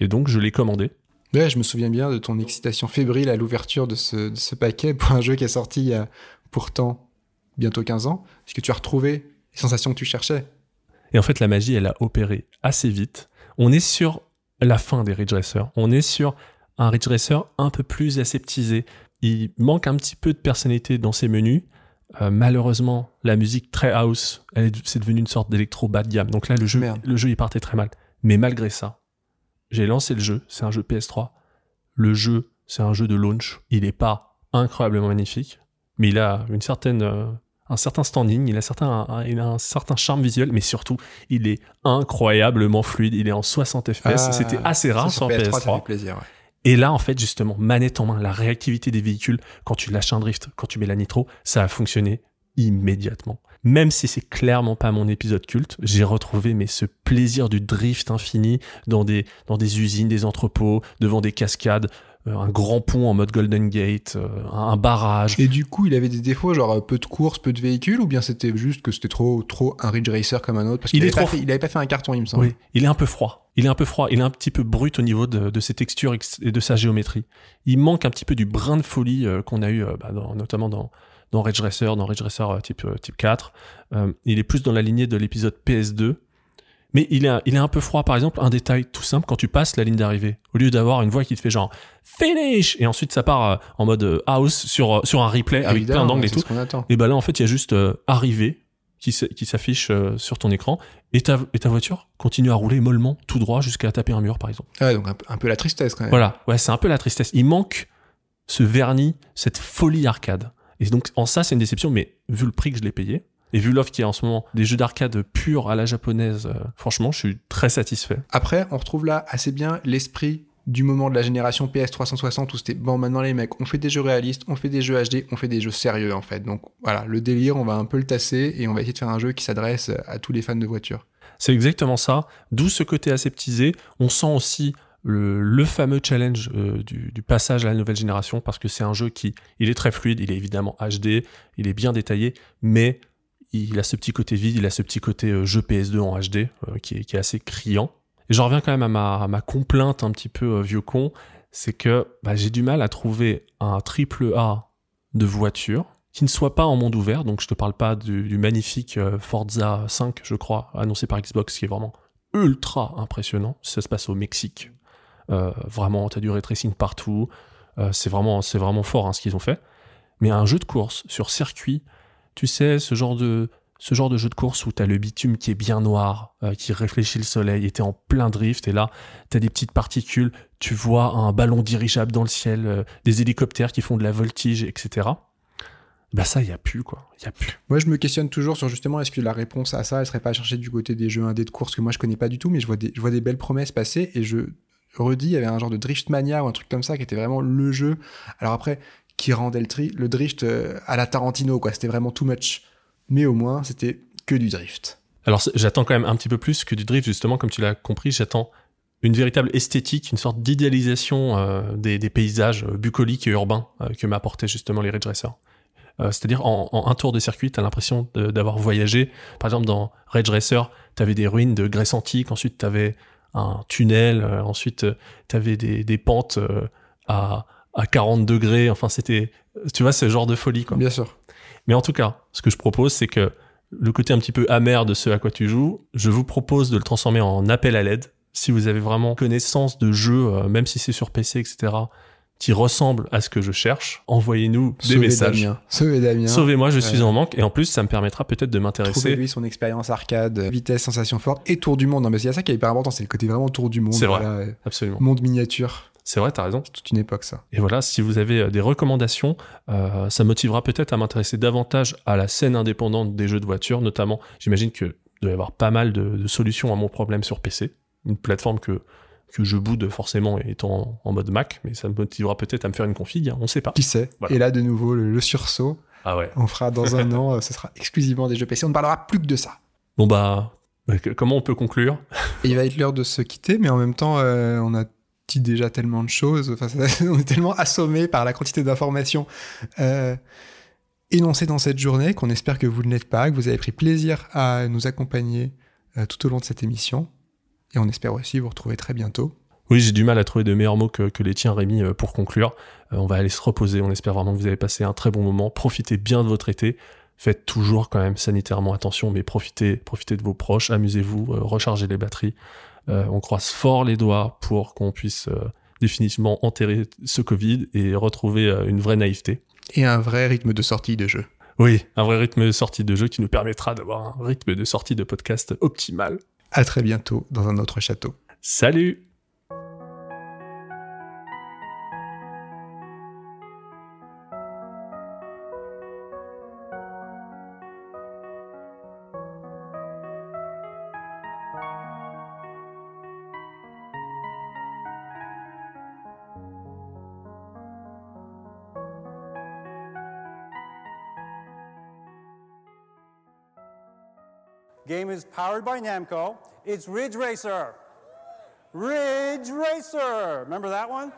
Et donc, je l'ai commandé. Ouais, je me souviens bien de ton excitation fébrile à l'ouverture de ce, de ce paquet pour un jeu qui est sorti il y a pourtant bientôt 15 ans. Est-ce que tu as retrouvé les sensations que tu cherchais Et en fait, la magie, elle a opéré assez vite. On est sur la fin des Ridge Racer. On est sur un Ridge Racer un peu plus aseptisé. Il manque un petit peu de personnalité dans ses menus. Euh, malheureusement, la musique très house, c'est devenu une sorte d'électro bas de gamme. Donc là, le jeu, Merde. le jeu, il partait très mal. Mais malgré ça, j'ai lancé le jeu. C'est un jeu PS3. Le jeu, c'est un jeu de launch. Il n'est pas incroyablement magnifique, mais il a une certaine, euh, un certain standing. Il a, certain, un- il a un certain charme visuel, mais surtout, il est incroyablement fluide. Il est en 60 FPS. Ah, C'était assez rare sur PS3. PS3. ça fait plaisir. ouais. Et là, en fait, justement, manette en main, la réactivité des véhicules, quand tu lâches un drift, quand tu mets la nitro, ça a fonctionné immédiatement. Même si c'est clairement pas mon épisode culte, j'ai retrouvé mais ce plaisir du drift infini dans des, dans des usines, des entrepôts, devant des cascades, un grand pont en mode Golden Gate, euh, un, barrage. Et du coup, il avait des défauts, genre euh, peu de courses, peu de véhicules, ou bien c'était juste que c'était trop, trop un Ridge Racer comme un autre Parce Il qu'il trop il avait pas fait un carton, il me semble. Oui, il est un peu froid. Il est un peu froid. Il est un petit peu brut au niveau de, de ses textures ex- et de sa géométrie. Il manque un petit peu du brin de folie euh, qu'on a eu, euh, bah, dans- notamment dans, dans Ridge Racer, dans Ridge Racer euh, type, euh, type 4. Euh, il est plus dans la lignée de l'épisode PS2. Mais il est, il est un peu froid, par exemple, un détail tout simple, quand tu passes la ligne d'arrivée, au lieu d'avoir une voix qui te fait genre finish, et ensuite ça part euh, en mode euh, house sur, euh, sur un replay avec plein d'angles et tout. Et bah là, en fait, il y a juste euh, arrivé qui s'affiche euh, sur ton écran et ta, et ta voiture continue à rouler mollement tout droit jusqu'à taper un mur, par exemple. Ouais, donc un peu, un peu la tristesse quand même. Voilà, ouais, c'est un peu la tristesse. Il manque ce vernis, cette folie arcade. Et donc, en ça, c'est une déception, mais vu le prix que je l'ai payé, et vu l'offre qu'il y a en ce moment, des jeux d'arcade purs à la japonaise, euh, franchement, je suis très satisfait. Après, on retrouve là assez bien l'esprit du moment de la génération PS360 où c'était bon maintenant les mecs on fait des jeux réalistes, on fait des jeux HD, on fait des jeux sérieux en fait. Donc voilà, le délire on va un peu le tasser et on va essayer de faire un jeu qui s'adresse à tous les fans de voitures. C'est exactement ça. D'où ce côté aseptisé. On sent aussi le, le fameux challenge euh, du, du passage à la nouvelle génération parce que c'est un jeu qui, il est très fluide, il est évidemment HD, il est bien détaillé, mais il a ce petit côté vide, il a ce petit côté euh, jeu PS2 en HD euh, qui, est, assez criant. Et j'en reviens quand même à ma, ma complainte un petit peu euh, vieux con, c'est que bah, j'ai du mal à trouver un triple A de voiture qui ne soit pas en monde ouvert. Donc je te parle pas du, magnifique Forza 5, je crois, annoncé par Xbox, qui est vraiment ultra impressionnant. Ça se passe au Mexique. Euh, vraiment, t'as du ray tracing partout. C'est vraiment, vraiment fort hein, ce qu'ils ont fait. Mais un jeu de course sur circuit, tu sais, ce genre de, ce genre de jeu de course où t'as le bitume qui est bien noir, euh, qui réfléchit le soleil, et t'es en plein drift, et là, t'as des petites particules, tu vois un ballon dirigeable dans le ciel, euh, des hélicoptères qui font de la voltige, etc. Bah ça, il y a plus, quoi. Y a plus. Moi je me questionne toujours sur justement est-ce que la réponse à ça elle serait pas à chercher du côté des jeux indés de course que moi je connais pas du tout mais je vois des, je vois des belles promesses passer et je redis il y avait un genre de drift mania ou un truc comme ça qui était vraiment le jeu. Alors après qui rendait le, le drift euh, à la Tarantino quoi, c'était vraiment too much. Mais au moins c'était que du drift. Alors j'attends quand même un petit peu plus que du drift, justement, comme tu l'as compris, j'attends une véritable esthétique, une sorte d'idéalisation euh, des, paysages euh, bucoliques et urbains que m'apportaient justement les Ridge Racer. Euh, C'est-à-dire en, un tour de circuit, t'as l'impression d'avoir voyagé. Par exemple, dans Ridge Racer, t'avais des ruines de Grèce antique, ensuite t'avais un tunnel, ensuite t'avais des, des pentes à, à 40 degrés. Enfin, c'était, tu vois, ce genre de folie, quoi. Bien sûr. Mais en tout cas, ce que je propose, c'est que le côté un petit peu amer de ce à quoi tu joues, je vous propose de le transformer en appel à l'aide. Si vous avez vraiment connaissance de jeu, euh, même si c'est sur PC, etc., qui ressemble à ce que je cherche, envoyez-nous des Sauvez messages. Damien. Sauvez Damien. Sauvez-moi, je suis en manque. Et en plus, ça me permettra peut-être de m'intéresser. Trouvez-lui son expérience arcade, vitesse, sensation forte et tour du monde. Non, mais c'est ça qui est hyper important, c'est le côté vraiment tour du monde. C'est vrai. voilà, euh, Absolument. monde miniature. C'est vrai, t'as raison. C'est toute une époque, ça. Et voilà, si vous avez euh, des recommandations, euh, ça motivera peut-être à m'intéresser davantage à la scène indépendante des jeux de voiture, notamment, j'imagine que doit y avoir pas mal de, de solutions à mon problème sur PC, une plateforme que que je boude forcément étant en, en mode Mac, mais ça me motivera peut-être à me faire une config, hein, on sait pas. Qui sait? Voilà. Et là, de nouveau, le, le sursaut. Ah ouais. On fera dans un an, euh, ce sera exclusivement des jeux PC. On ne parlera plus que de ça. Bon bah, comment on peut conclure? Il va être l'heure de se quitter, mais en même temps, euh, on a déjà tellement de choses. [LAUGHS] On est tellement assommé par la quantité d'informations euh, énoncées dans cette journée qu'on espère que vous ne l'êtes pas, que vous avez pris plaisir à nous accompagner euh, tout au long de cette émission. Et on espère aussi vous retrouver très bientôt. Oui, j'ai du mal à trouver de meilleurs mots que, les tiens, Rémi, euh, pour conclure. On va aller se reposer. On espère vraiment que vous avez passé un très bon moment. Profitez bien de votre été. Faites toujours quand même sanitairement attention, mais profitez, profitez de vos proches. Amusez-vous, rechargez les batteries. Euh, on croise fort les doigts pour qu'on puisse euh, définitivement enterrer ce Covid et retrouver euh, une vraie naïveté. Et un vrai rythme de sortie de jeu. Oui, un vrai rythme de sortie de jeu qui nous permettra d'avoir un rythme de sortie de podcast optimal. À très bientôt dans un autre château. Salut is powered by Namco. It's Ridge Racer. Ridge Racer. Remember that one?